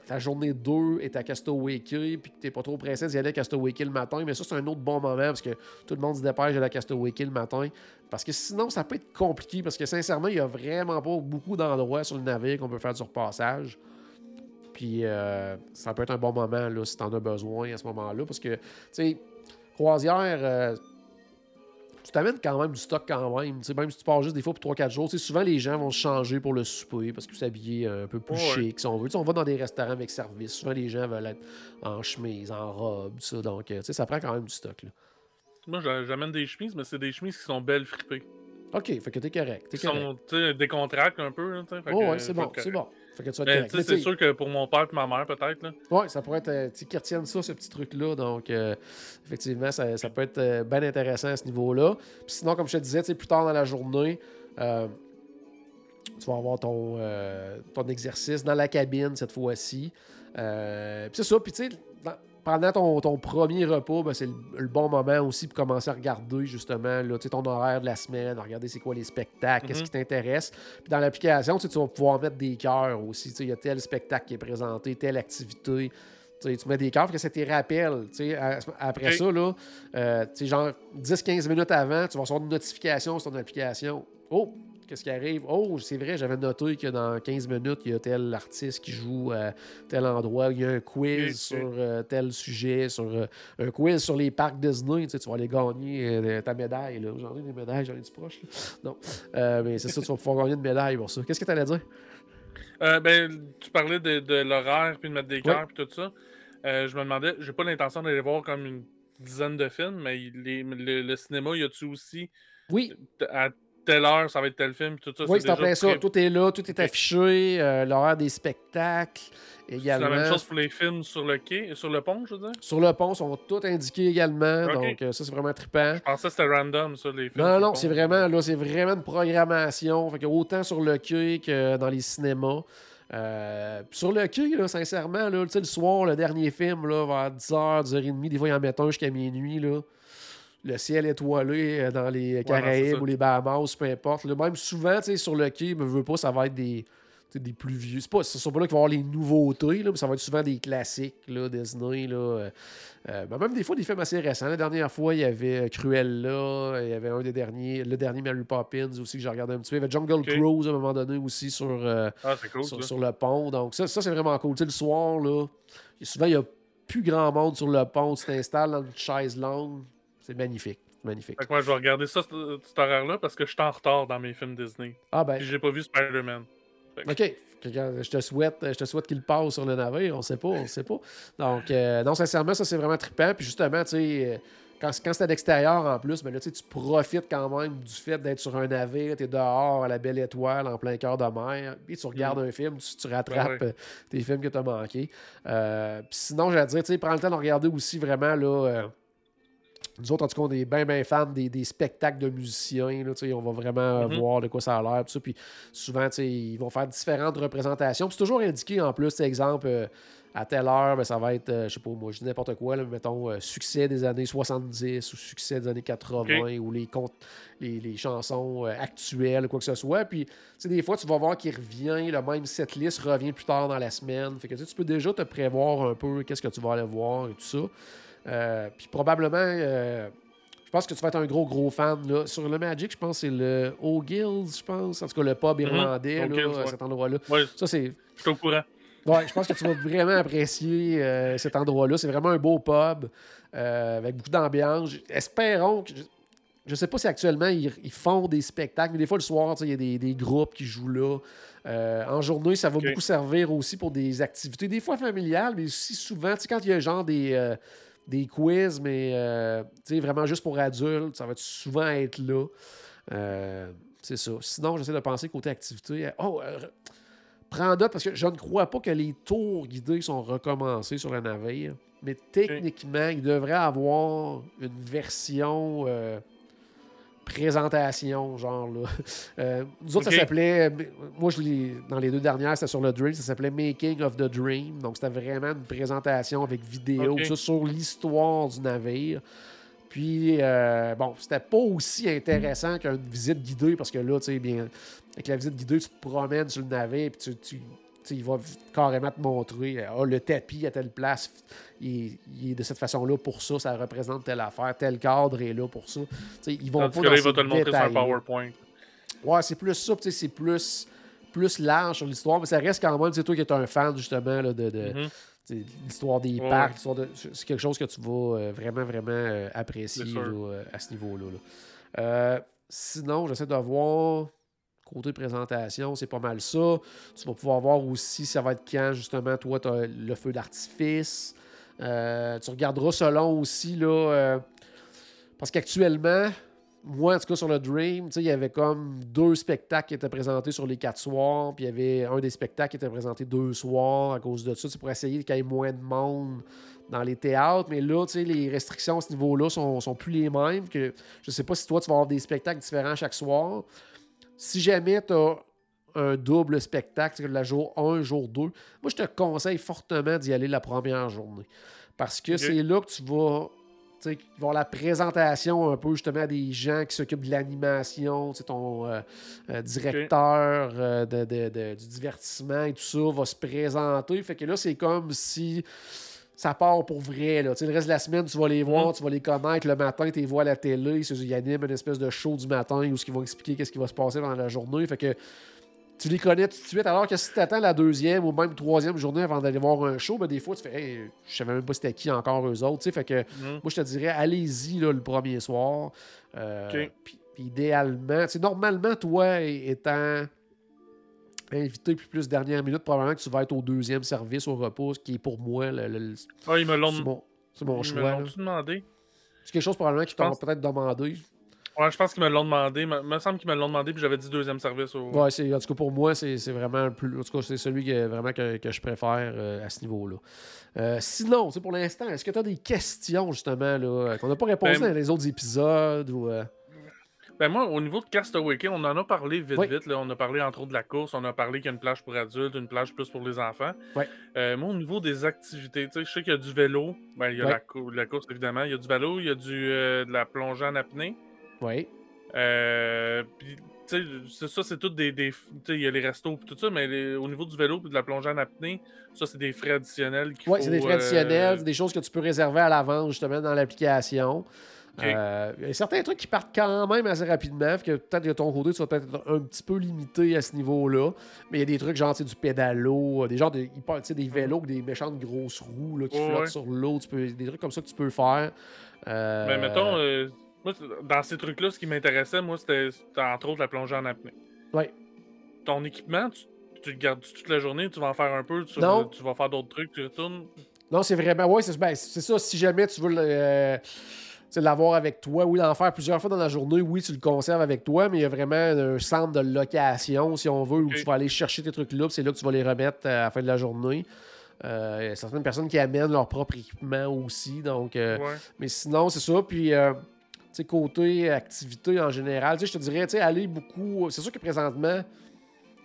A: ta journée 2 est à Castaway Cay, puis que t'es pas trop pressé d'y aller à Castaway Cay le matin, mais ça, c'est un autre bon moment parce que tout le monde se dépêche d'aller à Castaway Cay le matin. Parce que sinon, ça peut être compliqué parce que sincèrement, il y a vraiment pas beaucoup d'endroits sur le navire qu'on peut faire du repassage. Puis euh, ça peut être un bon moment là, si tu en as besoin à ce moment-là. Parce que, tu sais, croisière, euh, tu t'amènes quand même du stock quand même. Tu sais, même si tu pars juste des fois pour 3-4 jours, tu sais, souvent les gens vont se changer pour le souper parce qu'ils s'habiller un peu plus
B: Ouais.
A: chic si on veut. Tu sais, on va dans des restaurants avec service. Souvent les gens veulent être en chemise, en robe, ça. Donc, euh, tu sais, ça prend quand même du stock. Là.
B: Moi, j'a- j'amène des chemises, mais c'est des chemises qui sont belles fripées.
A: OK, fait que t'es correct. T'es
B: Qui
A: correct.
B: sont, décontractent un peu. sais, fait
A: Oh,
B: que,
A: ouais, c'est bon, c'est bon. Fait que tu vas être
B: c'est sûr que pour mon père et ma mère, peut-être. là.
A: Ouais, ça pourrait être. euh, qu'ils retiennent ça, ce petit truc-là. Donc, euh, effectivement, ça, ça peut être euh, bien intéressant à ce niveau-là. Puis sinon, comme je te disais, plus tard dans la journée, euh, tu vas avoir ton, ton exercice dans la cabine cette fois-ci. Puis c'est ça. Puis tu sais, pendant ton, ton premier repas, ben, c'est le, le bon moment aussi pour commencer à regarder justement là, ton horaire de la semaine, à regarder c'est quoi les spectacles, qu'est-ce
B: Mhm.
A: qui t'intéresse. Puis dans l'application, tu vas pouvoir mettre des cœurs aussi. Il y a tel spectacle qui est présenté, telle activité. Tu mets des cœurs, que ça te rappelle. Après ça, là, euh, tu sais, genre 10-15 minutes avant, tu vas recevoir une notification sur ton application. Oh, qu'est-ce qui arrive? Oh, c'est vrai, j'avais noté que dans 15 minutes, il y a tel artiste qui joue à tel endroit. Il y a un quiz sur euh, tel sujet, sur euh, un quiz sur les parcs Disney. Tu, sais, tu vas aller gagner euh, ta médaille. J'en ai des médailles, j'en ai du proche. là. Non. Mais c'est ça, tu vas pouvoir gagner une médaille pour ça. Qu'est-ce que tu allais dire?
B: Ben, tu parlais de, de l'horaire, puis de mettre des cœurs, puis tout ça. Je me demandais, j'ai pas l'intention d'aller voir comme une dizaine de films, mais les- le, le cinéma, y a-tu aussi
A: Oui,
B: à telle heure, ça va être tel film, tout ça?
A: oui, c'est en plein ça. Tout est là, tout est affiché, euh, l'horaire des spectacles
B: C'est
A: également.
B: la même chose pour les films sur le quai, sur le pont, je veux dire?
A: Sur le pont, sont tous indiqués également. Donc, euh, ça, c'est vraiment trippant.
B: Je pensais que c'était random, ça, les films.
A: Non, non, c'est vraiment, là, c'est vraiment une programmation. Fait que autant sur le quai que dans les cinémas. Euh, sur le quai, là, sincèrement, là, le soir, le dernier film, là, vers 10h, 10h30, des fois, ils en mettent un jusqu'à minuit. Là. Le ciel étoilé euh, dans les Caraïbes ou les Bahamas, peu importe. là. même souvent, tu sais, sur le quai, me veux pas, ça va être des, des plus vieux. C'est pas, ce sont pas là qu'il va y avoir les nouveautés, là, mais ça va être souvent des classiques, là, Disney. Là, euh, euh, ben, même des fois, des films assez récents. La dernière fois, il y avait Cruella, il y avait un des derniers, le dernier Mary Poppins aussi que j'ai regardé un petit peu. Il y avait Jungle
B: Ok.
A: Cruise à un moment donné aussi sur, euh,
B: Ah, cool,
A: sur, le pont. Donc, ça, ça c'est vraiment cool. Tu sais, le soir, là, souvent, il n'y a plus grand monde sur le pont. Tu t'installes dans une chaise longue. C'est magnifique. Magnifique.
B: Fait que moi, je vais regarder ça, cet, horaire-là, parce que je suis en retard dans mes films Disney.
A: Ah, ben,
B: Puis j'ai pas vu Spider-Man.
A: OK. Que, Je te souhaite, je te souhaite qu'il passe sur le navire. On sait pas, on sait pas. Donc, euh, non, sincèrement, ça, c'est vraiment trippant. Puis justement, tu sais, euh, quand, quand c'est à l'extérieur en plus, ben là, tu profites quand même du fait d'être sur un navire, tu es dehors à la belle étoile, en plein cœur de mer, puis tu regardes un film, tu, tu rattrapes
B: Ouais,
A: euh, tes films que tu as manqués. Euh, puis sinon, j'allais dire, tu sais, prends le temps de regarder aussi vraiment, là... euh, nous autres, en tout cas, on est bien, bien fans des, des spectacles de musiciens. Là, on va vraiment
B: Mhm.
A: voir de quoi ça a l'air. Puis souvent, ils vont faire différentes représentations. C'est toujours indiqué en plus, exemple, euh, à telle heure, ben, ça va être, euh, je sais pas, moi, je dis n'importe quoi, là, mettons, euh, succès des années 70 ou succès des années 80 ou les, comptes, les, les chansons euh, actuelles, quoi que ce soit. Puis, des fois, tu vas voir qu'il revient, le même setlist revient plus tard dans la semaine. Fait que tu peux déjà te prévoir un peu qu'est-ce que tu vas aller voir et tout ça. Euh, puis, probablement, euh, je pense que tu vas être un gros, gros fan. Là. Sur le Magic, je pense que c'est le O'Gills, je pense. En tout cas, le pub irlandais, là,
B: ouais.
A: cet endroit-là.
B: Ouais,
A: Ça, c'est
B: je suis au courant.
A: Ouais, je pense que tu vas vraiment apprécier euh, cet endroit-là. C'est vraiment un beau pub avec beaucoup d'ambiance. Espérons que. Je ne sais pas si actuellement ils, ils font des spectacles, mais des fois le soir, il y a des, des groupes qui jouent là. Euh, en journée, ça va beaucoup servir aussi pour des activités, des fois familiales, mais aussi souvent, tu sais, quand il y a genre des, euh, des quiz, mais euh, vraiment juste pour adultes, ça va souvent être là. Euh, c'est ça. Sinon, j'essaie de penser côté activité. Oh, euh, prends note parce que je ne crois pas que les tours guidés sont recommencés sur le navire. Mais techniquement, il devrait avoir une version présentation, genre là. Euh, nous autres, ça s'appelait. Moi, je l'ai. Dans les deux dernières, c'était sur le Dream, ça s'appelait Making of the Dream. Donc, c'était vraiment une présentation avec vidéo
B: Ok.
A: tout ça, sur l'histoire du navire. Puis, euh, bon, c'était pas aussi intéressant qu'une visite guidée parce que là, tu sais, bien, avec la visite guidée, tu te promènes sur le navire puis tu, tu, il va carrément te montrer ah, le tapis à telle place, il, est- il est de cette façon-là pour ça, ça représente telle affaire, tel cadre est là pour ça. Tu sais, ils vont
B: Tandis
A: pas
B: que là,
A: dans
B: il va te le montrer sur un. PowerPoint.
A: Ouais, c'est plus ça, c'est plus, plus large sur l'histoire, mais ça reste quand même, toi qui es un fan justement là, de,
B: Mhm.
A: sais, l'histoire des
B: Ouais,
A: parcs, de- c'est quelque chose que tu vas euh, vraiment, vraiment euh, apprécier là, euh, à ce niveau-là. là. Euh, sinon, j'essaie de voir côté présentation, c'est pas mal ça. Tu vas pouvoir voir aussi ça va être quand justement toi tu as le feu d'artifice. Euh, tu regarderas selon aussi là euh, parce qu'actuellement moi, en tout cas, sur le Dream, il y avait comme deux spectacles qui étaient présentés sur les quatre soirs, puis il y avait un des spectacles qui était présenté deux soirs à cause de ça. C'est pour essayer qu'il y ait moins de monde dans les théâtres. Mais là, les restrictions à ce niveau-là sont, sont plus les mêmes. Que, je sais pas si toi, tu vas avoir des spectacles différents chaque soir. Si jamais tu as un double spectacle, c'est-à-dire le jour 1, jour 2, moi, je te conseille fortement d'y aller la première journée. Parce que c'est là que tu vas avoir la présentation un peu justement à des gens qui s'occupent de l'animation, ton euh, euh, directeur euh, de- de- de- du divertissement et tout ça va se présenter. Fait que là, c'est comme si ça part pour vrai. Là. Le reste de la semaine, tu vas les voir, tu vas les connaître. Le matin, tu les vois à la télé. Ils animent une espèce de show du matin où ils vont expliquer qu'est-ce qui va se passer pendant la journée. Fait que tu les connais tout de suite. Alors que si tu attends la deuxième ou même troisième journée avant d'aller voir un show, ben des fois, tu fais hey, je savais même pas c'était qui encore eux autres. Fait que
B: Mhm.
A: moi, je te dirais, allez-y le premier soir. Euh,
B: Ok.
A: puis, idéalement, tu sais, normalement, toi, étant invité puis plus dernière minute, probablement que tu vas être au deuxième service au repos, ce qui est pour moi le, le-
B: Ah, ils me l'ont
A: c'est mon, c'est mon
B: ils me
A: choix.
B: l'ont-tu demandé?
A: C'est quelque chose probablement qu'ils t'ont
B: pense-
A: peut-être demandé.
B: Ouais, je pense qu'ils me l'ont demandé. Me, me semble qu'ils me l'ont demandé, puis j'avais dit deuxième service au.
A: Ouais, c'est, en tout cas, pour moi, c'est, c'est vraiment plus. En tout cas, c'est celui que, vraiment que, que je préfère euh, à ce niveau-là. Euh, sinon, sais, pour l'instant, est-ce que tu as des questions, justement, là, euh, qu'on n'a pas répondu
B: Ben,
A: dans les autres épisodes ou. euh,
B: Ben moi, au niveau de Castaway Cay, on en a parlé vite
A: Oui.
B: vite. Là. On a parlé entre autres de la course, on a parlé qu'il y a une plage pour adultes, une plage plus pour les enfants. Euh, moi, au niveau des activités, je sais qu'il y a du vélo. Ben, il y a la, cou- la course, évidemment. Il y a du vélo, il y a du, euh, de la plongée en apnée.
A: Oui.
B: Euh, puis, tu sais, c'est ça, c'est tout des. des tu sais, il y a les restos et tout ça, mais les- au niveau du vélo et de la plongée en apnée, ça, c'est des frais additionnels
A: Oui, c'est des frais additionnels,
B: euh,
A: c'est des choses que tu peux réserver à l'avance, justement, dans l'application. Euh, il y a certains trucs qui partent quand même assez rapidement, fait que peut-être que ton côté, tu vas peut-être être un petit peu limité à ce niveau-là. Mais il y a des trucs genre du pédalo, euh, des genres de, des vélos avec des méchantes grosses roues là, qui
B: Ouais,
A: flottent
B: ouais.
A: sur l'eau. Tu peux, des trucs comme ça que tu peux faire. Euh,
B: Mais mettons, euh, moi, dans ces trucs-là, ce qui m'intéressait, moi, c'était entre autres la plongée en apnée.
A: Ouais.
B: Ton équipement, tu, tu le gardes toute la journée, tu vas en faire un peu, tu,
A: Non.
B: tu vas faire d'autres trucs, tu retournes?
A: Non, c'est vraiment. Oui, c'est ben, c'est ça. Si jamais tu veux le, euh, l'avoir avec toi, oui, d'en faire plusieurs fois dans la journée, oui, tu le conserves avec toi, mais il y a vraiment un centre de location, si on veut, où tu vas aller chercher tes trucs-là, puis c'est là que tu vas les remettre à la fin de la journée. Euh, il y a certaines personnes qui amènent leur propre équipement aussi. Donc, euh,
B: Ouais.
A: Mais sinon, c'est ça. Puis, euh, côté activité en général, je te dirais, tu sais, aller beaucoup. C'est sûr que présentement,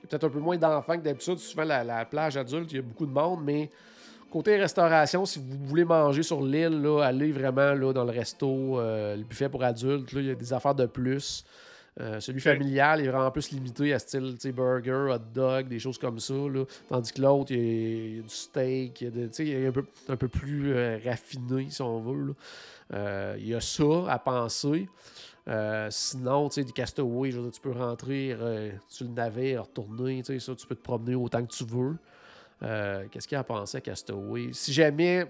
A: peut-être un peu moins d'enfants que d'habitude. Souvent, la, la plage adulte, il y a beaucoup de monde, mais Côté restauration, si vous voulez manger sur l'île, allez vraiment là, dans le resto, euh, le buffet pour adultes. Il y a des affaires de plus. Euh, celui familial est vraiment plus limité à style burger, hot dog, des choses comme ça. là. Tandis que l'autre, il y, a- il y a du steak, il est un peu, un peu plus euh, raffiné, si on veut. Euh, il y a ça à penser. Sinon, tu sais, je veux dire, tu peux rentrer sur le navire, retourner, ça, tu peux te promener autant que tu veux. Euh, Qu'est-ce qu'il y a à penser à Castaway? Si jamais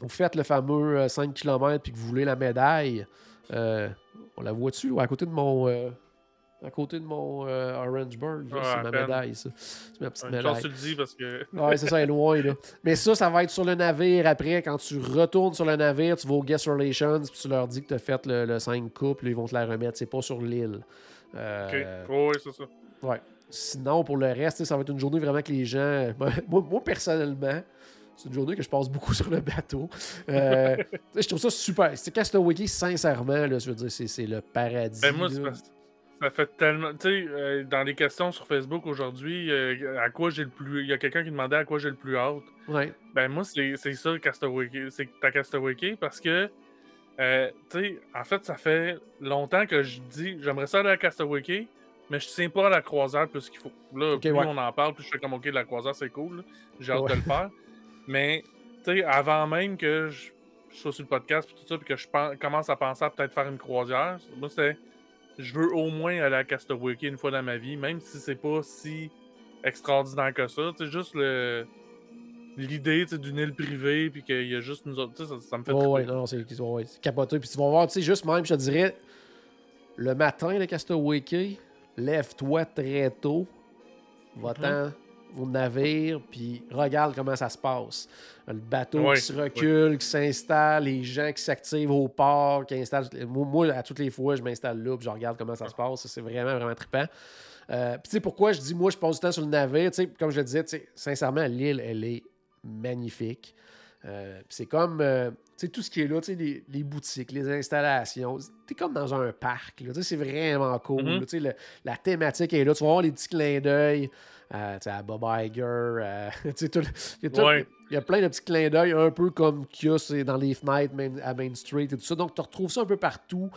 A: vous faites le fameux euh, 5 km puis que vous voulez la médaille, euh, on la voit-tu ou à côté de mon. euh, à côté de mon euh, là,
B: Ouais,
A: c'est ma
B: peine.
A: médaille, ça. C'est ma petite
B: Une
A: médaille.
B: tu le dis parce que.
A: Ouais, c'est ça, elle est loin, là. Mais ça, ça va être sur le navire après. Quand tu retournes sur le navire, tu vas au Guest Relations, puis tu leur dis que tu as fait le, le 5 coupes, là, ils vont te la remettre. C'est pas sur l'île. Euh,
B: Ok. Ouais, c'est ça.
A: Ouais. Sinon, pour le reste, ça va être une journée vraiment que les gens. Moi, moi, personnellement, c'est une journée que je passe beaucoup sur le bateau. Euh, je trouve ça super. C'est Castaway sincèrement, là, je veux dire, c'est le paradis.
B: Ben moi,
A: là.
B: ça fait tellement. Tu sais, euh, dans les questions sur Facebook aujourd'hui, euh, à quoi j'ai le plus. Il y a quelqu'un qui demandait à quoi j'ai le plus hâte.
A: Ouais.
B: Ben moi, c'est ça, Castaway. C'est ta Castaway parce que. tu sais, en fait, ça fait longtemps que je dis j'aimerais ça aller à Castaway mais je tiens pas à la croisière plus qu'il faut. Là,
A: Ok,
B: plus
A: ouais.
B: on en parle, plus je fais comme ok, la croisière c'est cool. J'ai hâte
A: Ouais.
B: de le faire. Mais, tu sais, avant même que je, je sois sur le podcast puis tout ça, puis que je commence à penser à peut-être faire une croisière, moi c'était. Je veux au moins aller à Castaway une fois dans ma vie, même si c'est pas si extraordinaire que ça. Tu sais, juste le. L'idée tu sais, d'une île privée, puis qu'il y a juste nous autres, tu sais, ça, ça me fait
A: Ouais, ouais, non, non, c'est capoté. Puis tu vas voir, tu sais, juste même, je te dirais, le matin, le Castaway lève-toi très tôt, va-t'en au navire, puis regarde comment ça se passe. Le bateau qui se recule, qui s'installe, les gens qui s'activent au port, qui installent. Moi, à toutes les fois, je m'installe là, puis je regarde comment ça se passe. C'est vraiment, vraiment trippant. Euh, puis tu sais, pourquoi je dis, moi, je passe du temps sur le navire, tu sais, comme je le disais, sincèrement, l'île, elle est magnifique. Euh, puis c'est comme, euh, sais, tout ce qui est là, tu sais, les, les boutiques, les installations, t'es comme dans un parc, là, c'est vraiment cool.
B: Mhm.
A: là, le- la thématique est là, tu vas voir les petits clins d'œil euh, à Bob Iger, euh, tout- il y a tout-
B: Ouais.
A: il y a plein de petits clins d'œil, un peu comme qu'il y a dans les fenêtres Main- à Main Street et tout ça. Donc, tu retrouves ça un peu partout.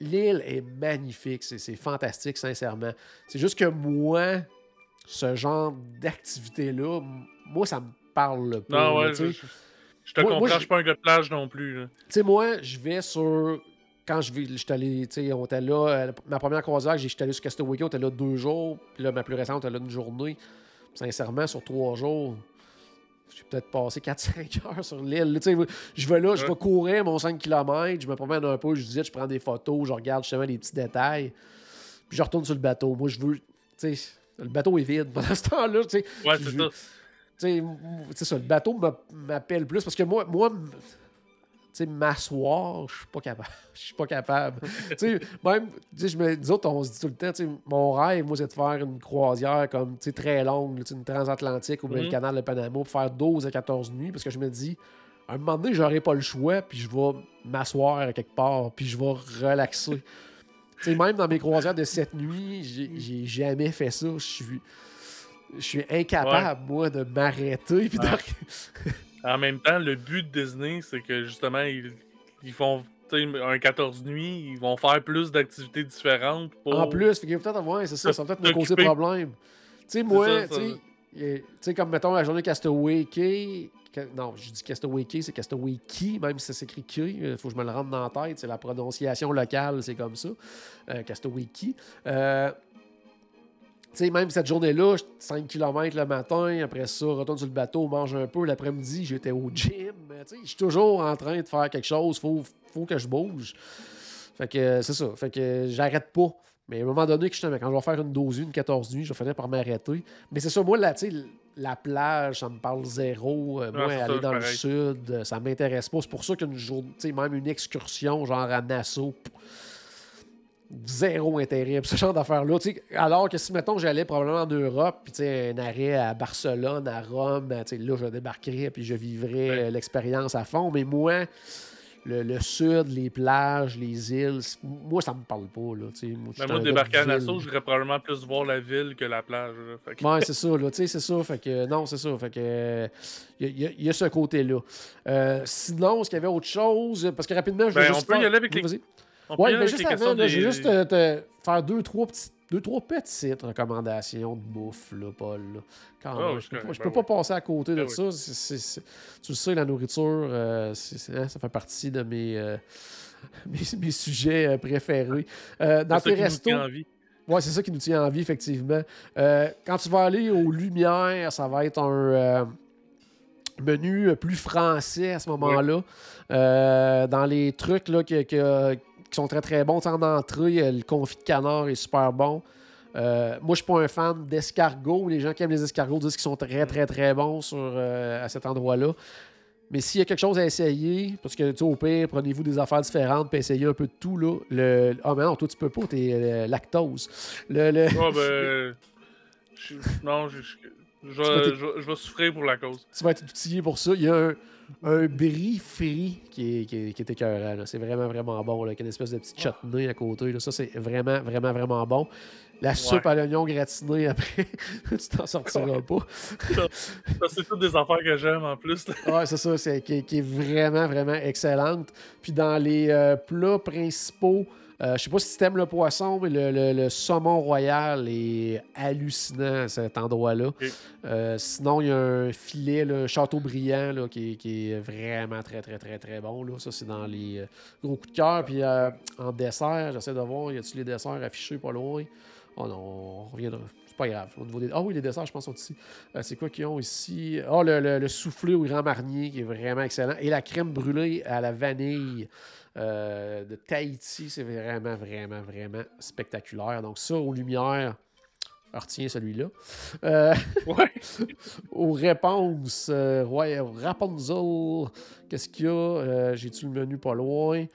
A: L'île est magnifique, c'est fantastique, sincèrement. C'est juste que moi, ce genre d'activité-là, moi, ça me parle pas.
B: Non, ouais, je, te
A: Moi-
B: comprends, je suis pas un gars de plage non plus.
A: Tu sais, moi, je vais sur. Quand je vais, allé, tu sais, on était là, euh, ma première croisière, j'ai- j'étais allé sur Castaway on était là deux jours, puis là, ma plus récente, on était là une journée. Sincèrement, sur trois jours, j'ai peut-être passé 4-5 heures sur l'île. là, tu sais, Je vais là, je vais courir mon 5 km, je me promène un peu, je visite, je prends des photos, je regarde justement les petits détails, puis je retourne sur le bateau. Moi, je veux. Tu sais, le bateau est vide pendant ce temps-là, tu sais.
B: Ouais, c'est ça.
A: C'est ça, le bateau m'a- m'appelle plus parce que moi, moi sais, m'asseoir, je suis pas capable. Je suis pas capable. tu sais, même, je me, nous autres, on se dit tout le temps, tu mon rêve, moi, c'est de faire une croisière comme, tu très longue, une transatlantique ou bien le
B: Mhm.
A: canal de Panama pour faire 12 à 14 nuits parce que je me dis, à un moment donné, j'aurai pas le choix, puis je vais m'asseoir à quelque part, puis je vais relaxer. tu sais, même dans mes croisières de 7 nuits, j'ai jamais fait ça. Je suis. Je suis incapable, moi, de m'arrêter. puis de-
B: En même temps, le but de Disney, c'est que justement, ils, ils font un 14 nuits, ils vont faire plus d'activités différentes. Pour...
A: En plus, fait peut-être ouais, c'est ça, ça va peut-être me causer problème. Tu sais, moi, tu sais, euh, comme mettons la journée Castaway Key. Non, je dis Castaway Key, c'est Castaway Key, même si ça s'écrit Key. Il faut que je me le rende dans la tête. C'est la prononciation locale, c'est comme ça. Euh, Castaway Key. Euh, sais, même cette journée-là, 5 km le matin, après ça, retourne sur le bateau, mange un peu. L'après-midi, j'étais au gym. Je suis toujours en train de faire quelque chose. Faut, faut que je bouge. Fait que euh, c'est ça. Fait que j'arrête pas. Mais à un moment donné, que quand je vais faire une 12 nuits, une 14 nuits, je vais finir par m'arrêter. Mais c'est ça, moi, là, tu sais, la plage, ça me parle zéro. Euh,
B: Ah,
A: moi, aller
B: ça,
A: dans le sud, euh, ça m'intéresse pas. C'est pour ça qu'une journée, même une excursion, genre à Nassau, pff, zéro intérêt. Puis ce genre d'affaires-là. Alors que si, mettons, j'allais probablement en Europe, puis un arrêt à Barcelone, à Rome, sais, là, je débarquerais, puis je vivrais
B: Ouais.
A: euh, l'expérience à fond. Mais moi, le, le sud, les plages, les îles. Moi, ça me parle pas. Là, moi, je suis
B: moi, débarquer à. Nassau, j'irais probablement plus voir la ville que la plage. là. Que-
A: Ouais, c'est ça, là, tu sais, c'est ça. Fait que, non, c'est ça. Fait que, il y, a- y a ce côté-là. Euh, sinon, est-ce qu'il y avait autre chose? Parce que rapidement, je vais
B: Ben,
A: juste
B: on peut y aller avec les-. On
A: Ouais, mais juste avant, là, je vais
B: des-
A: juste te, te faire deux, trois petites. Deux, trois petites recommandations de bouffe, là, Paul. là. Quand
B: Ah,
A: même,
B: oui,
A: je peux, je peux
B: ben
A: pas passer à côté de
B: Ben oui.
A: ça. Tu le sais, la nourriture, euh, hein, ça fait partie de mes, euh, mes, mes sujets euh, préférés. Euh, dans tes restos. Ouais, c'est ça qui nous tient en vie, effectivement. Euh, quand tu vas aller aux Lumières, ça va être un euh, menu euh, plus français à ce moment-là. Euh, dans les trucs là, que- que- qui sont très très bons, en entrée, euh, le confit de canard est super bon. Euh, moi, je suis pas un fan d'escargots. Les gens qui aiment les escargots disent qu'ils sont très très très bons sur, euh, à cet endroit-là. Mais s'il y a quelque chose à essayer, parce que tu sais, au pire, prenez-vous des affaires différentes, puis essayez un peu de tout. Là. Le... Ah, mais non, toi, tu peux pas, t'es euh, lactose. Le, le-
B: Ouais, ben. je- Non, je, je, je vais souffrir pour la cause.
A: tu vas être outillé pour ça. Il y a un, un brie frit qui est, qui est, qui est écœurant. là. C'est vraiment, vraiment bon. Là, avec une espèce de petite chutney à côté. là. Ça, c'est vraiment, vraiment, vraiment bon. La soupe à l'oignon gratiné après, tu t'en sortiras pas.
B: Ça, c'est toutes des affaires que j'aime en plus.
A: Ouais, c'est ça, c'est, qui, qui est vraiment, vraiment excellente. Puis dans les euh, plats principaux, euh, je sais pas si tu aimes le poisson, mais le, le- le saumon royal est hallucinant à cet endroit-là. Euh, sinon, il y a un filet, le Châteaubriand, là, qui, est- qui est vraiment très, très, très, très bon. Là. Ça, c'est dans les euh, gros coups de cœur. Puis euh, en dessert, j'essaie de voir, y a-t-il les desserts affichés pas loin? Oh non, on reviendra. C'est pas grave. Au niveau des... Ah oui, les desserts, je pense, sont ici. Euh, c'est quoi qu'ils ont ici? Ah, le, le- le soufflé au Grand Marnier, qui est vraiment excellent. Et la crème brûlée à la vanille euh, de Tahiti, c'est vraiment, vraiment, vraiment spectaculaire. Donc ça, aux lumières, retiens celui-là. Euh,
B: Ouais.
A: aux réponses, euh, ouais, Rapunzel, qu'est-ce qu'il y a? Euh, J'ai-tu le menu pas loin?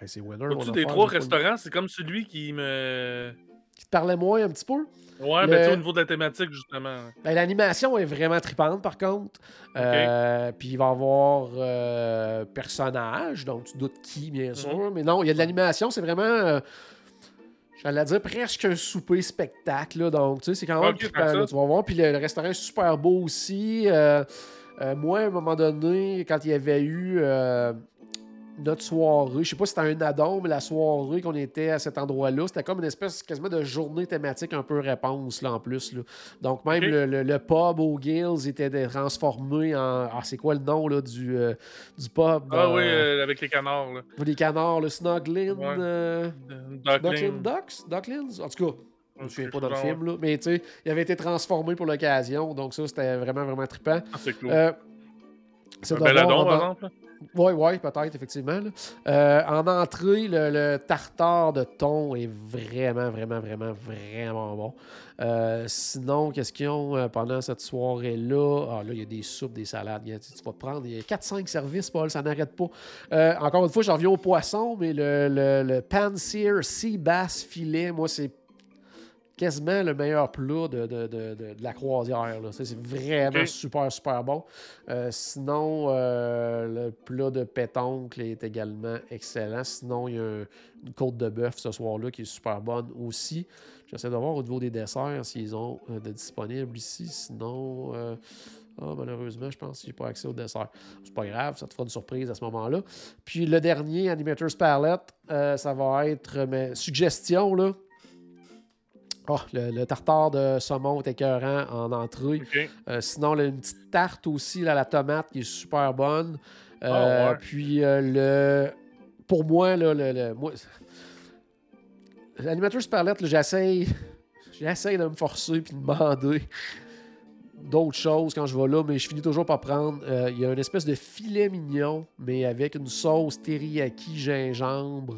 A: Hey, c'est winner.
B: Au-dessus des trois restaurants, c'est comme celui qui me.
A: Qui te parlait moins un petit peu?
B: Ouais,
A: Le-
B: ben au niveau de la thématique, justement.
A: Ben, L'animation est vraiment tripante, par contre. Euh, Puis il va y avoir euh, personnage, donc tu doutes qui, bien sûr. Mais non, il y a de l'animation, c'est vraiment. euh, J'allais dire presque un souper spectacle. là. donc, tu sais, c'est quand même
B: Ok,
A: trippant, là, tu vas voir. Puis le, le restaurant est super beau aussi. Euh, moi, à un moment donné, quand il y avait eu notre soirée, je sais pas si c'était un addon, mais la soirée qu'on était à cet endroit-là, c'était comme une espèce quasiment de journée thématique un peu réponse là, en plus. là. Donc même le, le- le pub au Gills était transformé en. Ah, c'est quoi le nom là, du, euh, du pub?
B: Ah oui,
A: euh,
B: euh, avec les canards, là.
A: Les canards, le Snuglin.
B: Ouais.
A: euh, Ducklin. Ducks? Ducklins? En tout cas, je me souviens pas dans le film, là. mais tu sais, il avait été transformé pour l'occasion, donc ça, c'était vraiment, vraiment trippant.
B: Ah, c'est cool.
A: C'est
B: Un Belladon,
A: voir
B: par exemple.
A: Oui, oui, peut-être, effectivement. Euh, en entrée, le, tartare de thon est vraiment, vraiment, vraiment, vraiment bon. Euh, sinon, qu'est-ce qu'ils ont euh, pendant cette soirée-là? Ah, là, il y a des soupes, des salades. Tu vas prendre. Il y a 4-5 services, Paul, ça n'arrête pas. Encore une fois, j'en reviens au poisson, mais le, le, le Pan-Sear Sea Bass Filet, moi, c'est quasiment le meilleur plat de, de- de- de- la croisière. C'est vraiment super, super bon. Euh, sinon, euh, le plat de pétoncle est également excellent. Sinon, il y a un- une côte de bœuf ce soir-là qui est super bonne aussi. J'essaie de voir au niveau des desserts s'ils ont euh, de disponibles ici. Sinon, euh, ah, malheureusement, je pense que j'ai pas accès au dessert. C'est pas grave, ça te fera une surprise à ce moment-là. Puis le dernier, Animator's Palette, euh, ça va être mes suggestions. Là. Ah, le, le tartare de saumon est écœurant en entrée. Euh, sinon, là, une petite tarte aussi, là, la tomate, qui est super bonne. Euh,
B: Ah, ouais.
A: Puis, euh, le... pour moi, là, le, le- moi... l'animateur Sparlette, j'essaye... J'essaye de me forcer puis de demander d'autres choses quand je vais là, mais je finis toujours par prendre. Il y a une espèce de filet mignon, mais avec une sauce teriyaki gingembre.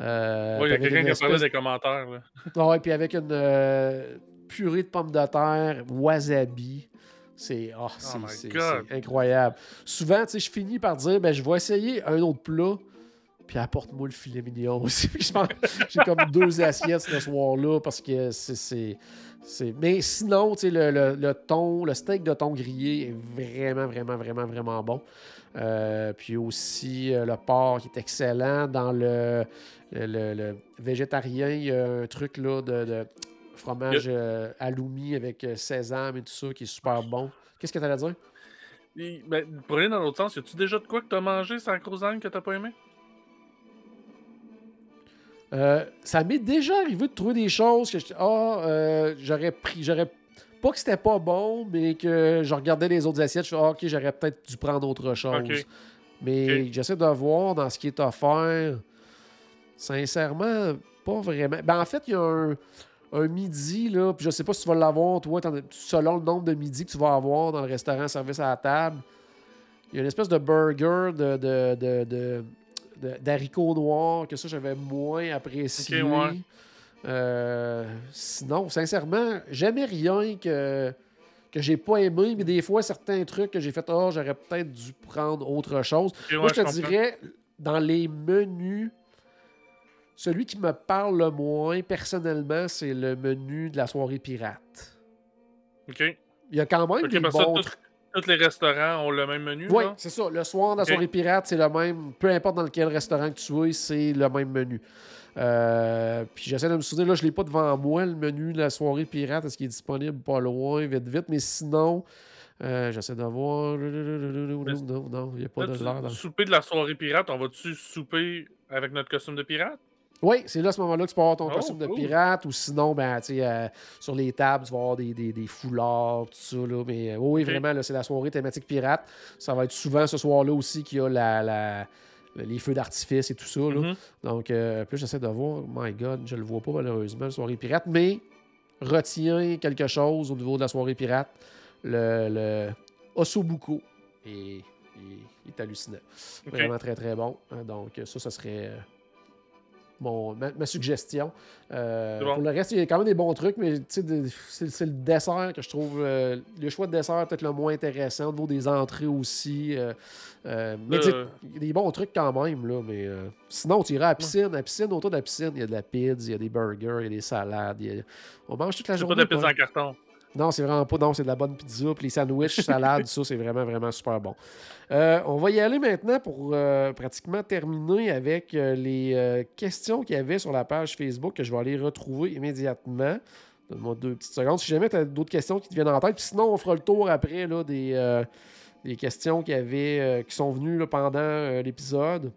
A: Euh,
B: Ouais, il y a quelqu'un qui a parlé des commentaires. Là.
A: Ouais, puis avec une euh, purée de pommes de terre, wasabi. C'est ah,
B: God.
A: c'est incroyable. Souvent, je finis par dire ben, je vais essayer un autre plat Puis apporte-moi le filet mignon aussi. J'ai comme deux assiettes ce soir-là parce que c'est- Mais sinon, tu sais, le, le, le thon, le steak de thon grillé est vraiment, vraiment, vraiment, vraiment bon. Euh, puis aussi euh, le porc qui est excellent. Dans le, le, le- végétarien, il y a un truc là de, de fromage euh, aloumi avec euh, sésame et tout ça qui est super bon. Qu'est-ce que tu allais dire?
B: Et, ben, pour aller dans l'autre sens, y a-tu déjà de quoi que t'as mangé sans crousane que t'as pas aimé?
A: Euh, ça m'est déjà arrivé de trouver des choses que je ah euh, j'aurais pris j'aurais pas que c'était pas bon mais que je regardais les autres assiettes je fais ah, ok j'aurais peut-être dû prendre autre chose. Mais j'essaie de voir dans ce qui est offert sincèrement pas vraiment. Ben en fait il y a un, un midi là puis je sais pas si tu vas l'avoir toi selon le nombre de midis que tu vas avoir dans le restaurant service à la table il y a une espèce de burger de, de- de- d'haricots noirs que ça j'avais moins apprécié.
B: Ouais.
A: Euh, sinon, sincèrement, jamais rien que, que j'ai pas aimé, mais des fois, certains trucs que j'ai fait, oh, j'aurais peut-être dû prendre autre chose. Moi,
B: ouais,
A: je te dirais, dans les menus, celui qui me parle le moins, personnellement, c'est le menu de la soirée pirate.
B: Ok.
A: Il y a quand même
B: Ok,
A: des
B: parce que
A: bons
B: tout-
A: trucs.
B: Tous les restaurants ont le même menu.
A: Oui, c'est ça. Le soir, la soirée pirate, c'est le même. Peu importe dans lequel restaurant que tu es, c'est le même menu. Euh, puis j'essaie de me souvenir, là, je ne l'ai pas devant moi, le menu de la soirée pirate. Est-ce qu'il est disponible pas loin, vite, vite? Mais sinon, euh, j'essaie de voir. Non, non, il n'y a pas
B: Là,
A: de l'heure. dans-
B: Souper de la soirée pirate, on va-tu souper avec notre costume de pirate?
A: Oui, c'est là à ce moment-là que tu peux avoir ton
B: Oh,
A: costume de
B: cool.
A: pirate ou sinon, ben, tu sais, euh, sur les tables, tu vas avoir des, des- des foulards, tout ça. Là. Mais euh, oui, vraiment, c'est la soirée thématique pirate. Ça va être souvent ce soir-là aussi qu'il y a la, la- les feux d'artifice et tout ça. Là.
B: Mhm.
A: Donc, euh, là, j'essaie de voir. My God, je le vois pas malheureusement, la soirée pirate. Mais retiens quelque chose au niveau de la soirée pirate. Le, le Ossobuco est, est- est hallucinant. Vraiment très, très bon. Hein, Donc, ça, ça serait euh, mon, ma, ma suggestion. Euh,
B: bon.
A: Pour le reste, il y a quand même des bons trucs, mais c'est le dessert que je trouve. euh, le choix de dessert est peut-être le moins intéressant. Au niveau des entrées aussi. euh, mais il y a des bons trucs quand même. Là, mais sinon, tu iras à la piscine. À la piscine, autour de la piscine, il y a de la pizza, il y a des burgers, il y a des salades. il y a- On mange toute la journée.
B: pas de
A: quoi.
B: pizza en carton.
A: Non, c'est vraiment pas. Non, c'est de la bonne pizza. Puis les sandwichs, salades, ça, c'est vraiment, vraiment super bon. Euh, on va y aller maintenant pour euh, pratiquement terminer avec euh, les questions qu'il y avait sur la page Facebook que je vais aller retrouver immédiatement. Donne-moi deux petites secondes. Si jamais tu as d'autres questions qui te viennent en tête, puis sinon, on fera le tour après là, des, euh, des questions qui, avaient, euh, qui sont venues là, pendant euh, l'épisode.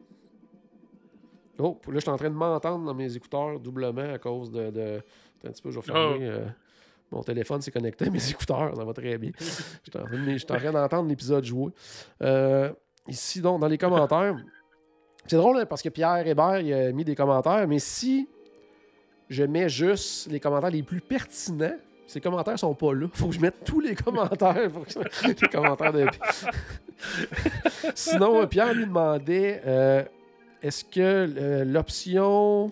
A: Oh, là, je suis en train de m'entendre dans mes écouteurs doublement à cause de. de... Attends un petit peu, je vais fermer. euh, mon téléphone s'est connecté à mes écouteurs, ça va très bien. De- j'étais en train d'entendre l'épisode jouer. Euh, ici, donc, dans les commentaires, c'est drôle hein, parce que Pierre Hébert il a mis des commentaires, mais si je mets juste les commentaires les plus pertinents, ces commentaires sont pas là. Faut que je mette tous les commentaires. Que- les commentaires de... Sinon, euh, Pierre lui demandait euh, est-ce que euh, l'option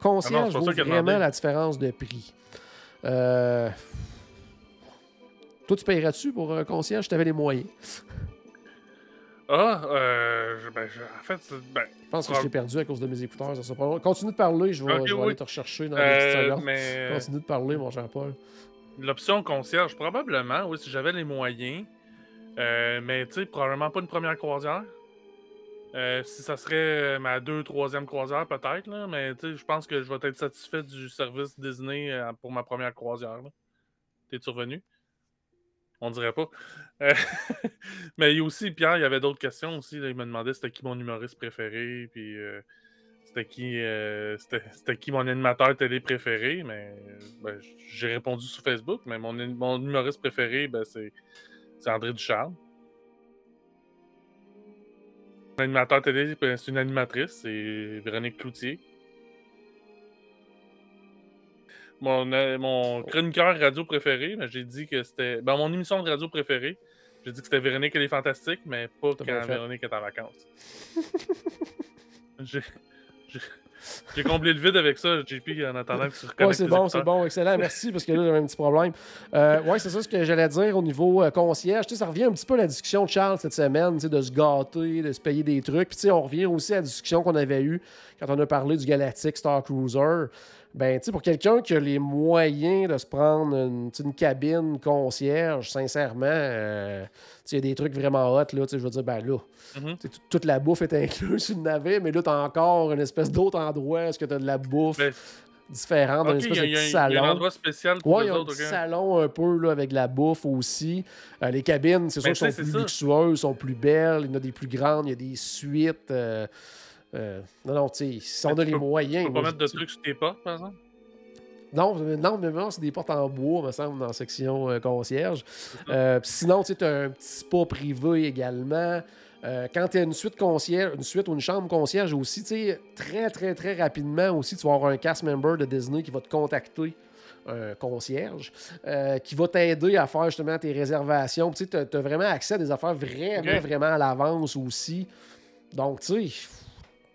A: concierge
B: c'est pas
A: vaut vraiment la différence de prix? Euh, Toi, tu payerais-tu pour un concierge? Si tu avais les moyens
B: Ah, euh, je- ben, je- en fait, ben,
A: Je pense que je t'ai perdu à cause de mes écouteurs. Ça sera pas long. Continue de parler, je vais,
B: Ok,
A: je vais
B: oui.
A: aller te rechercher dans les
B: euh,
A: secondes.
B: mais
A: Continue de parler, mon cher Paul.
B: l'option concierge, probablement, oui, si j'avais les moyens. Euh, mais tu sais, probablement pas une première croisière. Euh, si ça serait euh, ma deux, troisième croisière, peut-être, là, mais je pense que je vais être satisfait du service Disney euh, pour ma première croisière. T'es-tu revenu? On dirait pas. Mais aussi, Pierre, il y avait d'autres questions aussi. il me demandait c'était qui mon humoriste préféré, puis c'était qui, c'était qui mon animateur télé préféré. Mais ben, j'ai répondu sur Facebook, mais mon, mon humoriste préféré, ben, c'est c'est André Ducharme. Mon animateur télé, ben, c'est une animatrice, c'est Véronique Cloutier. Mon, euh, mon chroniqueur radio préféré, ben, j'ai dit que c'était. Ben, mon émission de radio préférée, j'ai dit que c'était Véronique et les Fantastiques, mais pas quand. Véronique est en vacances. J'ai- j'ai- comblé le vide avec ça, JP, en attendant que tu reconnectes.
A: Ouais, c'est bon, c'est bon, excellent, merci, parce que là, j'avais un petit problème. Euh, ouais, c'est ça ce que j'allais dire au niveau euh, concierge. Tu sais, ça revient un petit peu à la discussion de Charles cette semaine, tu sais, de se gâter, de se payer des trucs. Puis, tu sais, on revient aussi à la discussion qu'on avait eue quand on a parlé du Galactic Star Cruiser. Ben, tu sais, pour quelqu'un qui a les moyens de se prendre une, une cabine concierge, sincèrement, euh, il y a des trucs vraiment hot, là, je veux dire, ben là,
B: Mhm.
A: toute- la bouffe est incluse sur le navet, mais là, t'as encore une espèce d'autre endroit, est-ce que t'as de la bouffe
B: Ben,
A: différente, un
B: Ok, il
A: espèce
B: y, a-
A: de
B: il y a- y un
A: salon.
B: endroit spécial pour
A: Ouais,
B: les
A: y a un petit salon un peu là, avec la bouffe aussi. Euh, les cabines, c'est sûr,
B: Ben,
A: sont
B: tu sais,
A: plus luxueuses, sont plus belles. Il y en a des plus grandes, il y a des suites. euh, euh, non, non, tu sais, si on a les
B: peux-
A: moyens.
B: Tu peux pas mettre de trucs sur tes portes, par exemple?
A: non, mais- non, mais non, c'est des portes en bois, me semble, dans la section euh, concierge. Euh, sinon, tu as un petit spa privé également. Euh, quand tu as une suite concierge, une suite ou une chambre concierge aussi, tu sais, très, très, très rapidement aussi, tu vas avoir un cast member de Disney qui va te contacter, un concierge, euh, qui va t'aider à faire justement tes réservations. Tu sais, tu as vraiment accès à des affaires vraiment, vraiment à l'avance aussi. Donc, tu sais,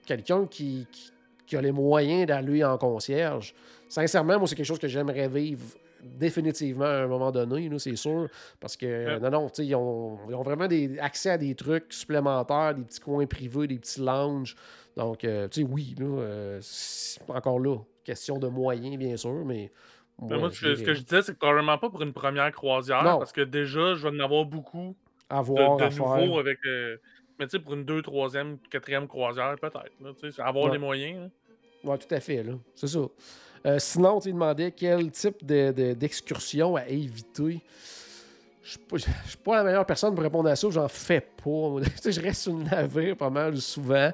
A: quelqu'un qui, qui- qui a les moyens d'aller en concierge, sincèrement, moi, c'est quelque chose que j'aimerais vivre définitivement à un moment donné, c'est sûr. Parce que, non, non, tu sais, ils ont, ils ont vraiment des, accès à des trucs supplémentaires, des petits coins privés, des petits lounges. Donc, euh, tu sais, oui, là, euh, encore là, question de moyens, bien sûr, mais.
B: Ben, moi, ce que, ce
A: j'irais
B: que je disais, c'est que probablement pas pour une première croisière,
A: Non.
B: parce que déjà, je vais en avoir beaucoup de,
A: avoir
B: de
A: à
B: nouveaux
A: faire.
B: avec. euh, mais tu sais, pour une deux, troisième, quatrième croisière, peut-être. avoir
A: Ouais.
B: les moyens.
A: Oui, tout à fait, là. C'est ça. Euh, sinon, tu demandais quel type de- de- d'excursion à éviter. Je suis pas- je suis pas la meilleure personne pour répondre à ça, j'en fais pas. Je reste sur le navire pas mal souvent.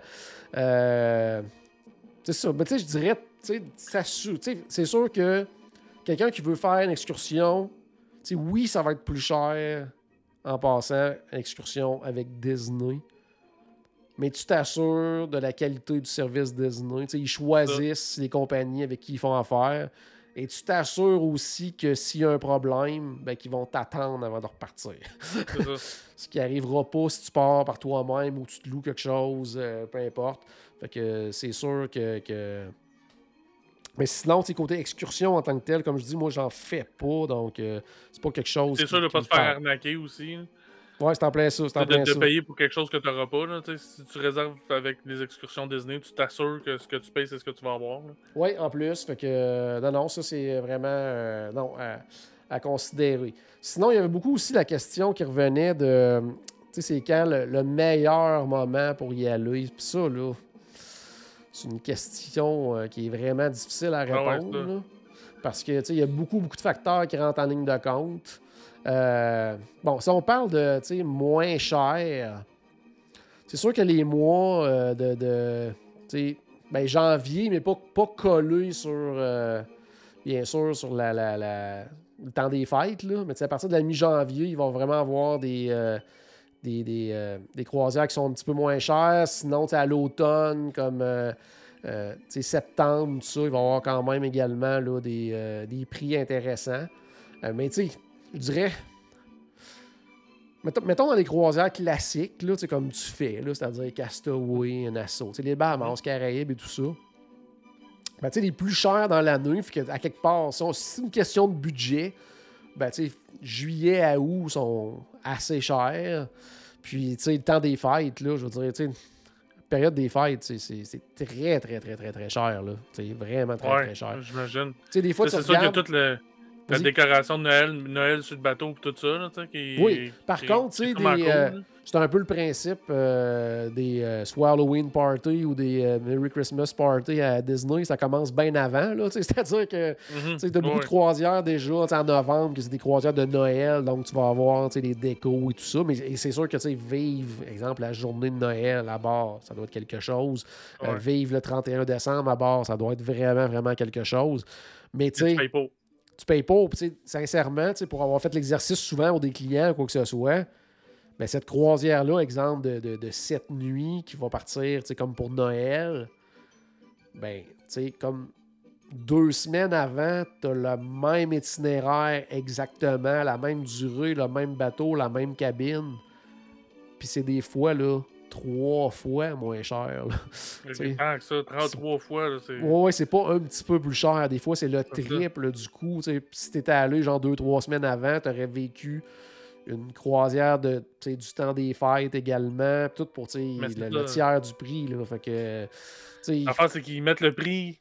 A: Euh, c'est ça. Mais tu sais, je dirais, c'est sûr que quelqu'un qui veut faire une excursion, oui, ça va être plus cher en passant une excursion avec Disney. Mais tu t'assures de la qualité du service sais, ils choisissent les compagnies avec qui ils font affaire. Et tu t'assures aussi que s'il y a un problème, ben, qu'ils vont t'attendre avant de repartir.
B: C'est ça.
A: Ce qui arrivera pas si tu pars par toi-même ou tu te loues quelque chose, euh, peu importe. Fait que c'est sûr que, que- Mais sinon, tu côté excursion en tant que tel, comme je dis, moi, j'en fais pas. Donc, euh, c'est pas quelque chose.
B: C'est sûr de pas se faire arnaquer aussi.
A: Ouais, c'est en plein ça. C'est en plein
B: de payer pour quelque chose que tu n'auras pas. Là, si tu réserves avec les excursions Disney, tu t'assures que ce que tu payes, c'est ce que tu vas avoir.
A: Oui, en plus. Fait que, euh, non, non, ça, c'est vraiment euh, non, à, à considérer. Sinon, il y avait beaucoup aussi la question qui revenait de, tu sais, c'est quand le, le meilleur moment pour y aller. Puis ça, là, c'est une question euh, qui est vraiment difficile à
B: Ah ouais,
A: répondre. là. parce que, tu sais, il y a beaucoup, beaucoup de facteurs qui rentrent en ligne de compte. Euh, bon, si on parle de, moins cher, c'est sûr que les mois euh, de, ben, janvier, mais pas, pas collé sur, euh, bien sûr, sur le temps des fêtes, mais à partir de la mi-janvier, il va vraiment avoir des, des, des, croisières qui sont un petit peu moins chères. Sinon, à l'automne, comme septembre, il va y avoir quand même également des, des prix intéressants. Mais tu sais, je dirais. Mettons, mettons dans les croisières classiques, là, comme tu fais, c'est-à-dire Castaway, Nassau, les Bahamas, Caraïbes et tout ça. Ben, tu sais, les plus chers dans l'année, que, à quelque part, si c'est une question de budget, ben, juillet à août sont assez chers. Puis, tu sais, le temps des fêtes, là, je veux dire, période des fêtes, c'est très, très, très, très, très cher, là. C'est vraiment très,
B: Ouais,
A: très cher.
B: j'imagine.
A: Des fois, tu
B: C'est sûr
A: regardes...
B: toute le- la décoration de Noël, Noël sur le bateau et tout ça. Là, tu sais, qui,
A: Oui, par
B: qui-
A: contre, des,
B: cool,
A: euh. C'est un peu le principe euh, des euh, soit Halloween Party ou des euh, Merry Christmas Party à Disney. Ça commence bien avant. C'est-à-dire que
B: Mhm.
A: tu as beaucoup de croisières déjà en novembre, que c'est des croisières de Noël. Donc, tu vas avoir les décos et tout ça. Mais c'est sûr que tu sais, vivre, exemple, la journée de Noël à bord, ça doit être quelque chose. Vivre le 31 décembre à bord, ça doit être vraiment, vraiment quelque chose. Mais tu sais. Tu payes pas. Puis, sincèrement, pour avoir fait l'exercice souvent pour des clients ou quoi que ce soit, ben, cette croisière-là, exemple de, de, sept nuits qui va partir comme pour Noël, ben, tu sais, comme deux semaines avant, tu as le même itinéraire exactement, la même durée, le même bateau, la même cabine. Puis c'est des fois, là, 33 fois moins cher. là.
B: Ça, 33 fois. Là, c'est...
A: Ouais, c'est pas un petit peu plus cher. Des fois, c'est le triple du sais, si t'étais allé genre deux, trois semaines avant, t'aurais vécu une croisière de, du temps des fêtes également. Tout pour le, le tiers du prix. Là. Fait que,
B: L'affaire, c'est qu'ils mettent le prix.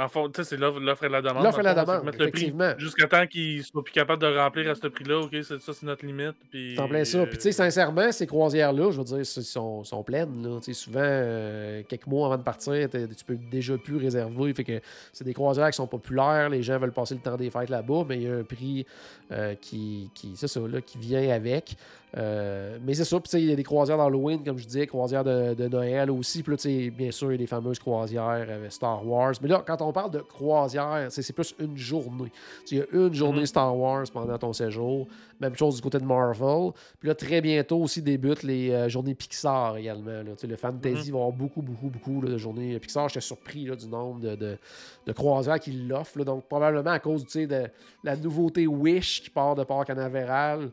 B: En fond, tu sais, c'est l'offre et la demande.
A: L'offre et la demande,
B: le prix
A: effectivement.
B: Jusqu'à temps qu'ils soient plus capables de remplir à ce prix-là. OK, ça, c'est notre limite. Puis,
A: en plein ça. Puis, tu sais,
B: euh,
A: sincèrement, ces croisières-là, je veux dire, sont, sont, pleines. Là. Souvent, euh, quelques mois avant de partir, tu peux déjà plus réserver. Fait que c'est des croisières qui sont populaires. Les gens veulent passer le temps des fêtes là-bas, mais il y a un prix euh, qui, ça, là, qui vient avec. Euh, mais c'est ça. Puis, il y a des croisières d'Halloween, comme je disais, croisières de, de Noël aussi. Puis là, bien sûr, il y a les fameuses croisières avec Star Wars. Mais là, quand on parle de croisière, c'est plus une journée. Il y a une journée
B: Mhm.
A: Star Wars pendant ton séjour. Même chose du côté de Marvel. Puis là, très bientôt aussi débutent les euh, journées Pixar également. là. Le Fantasy va avoir beaucoup, beaucoup, beaucoup là, de journées Pixar. J'étais surpris là, du nombre de, de, de croisières qu'ils l'offrent. Donc, probablement à cause de la nouveauté Wish qui part de Port Canaveral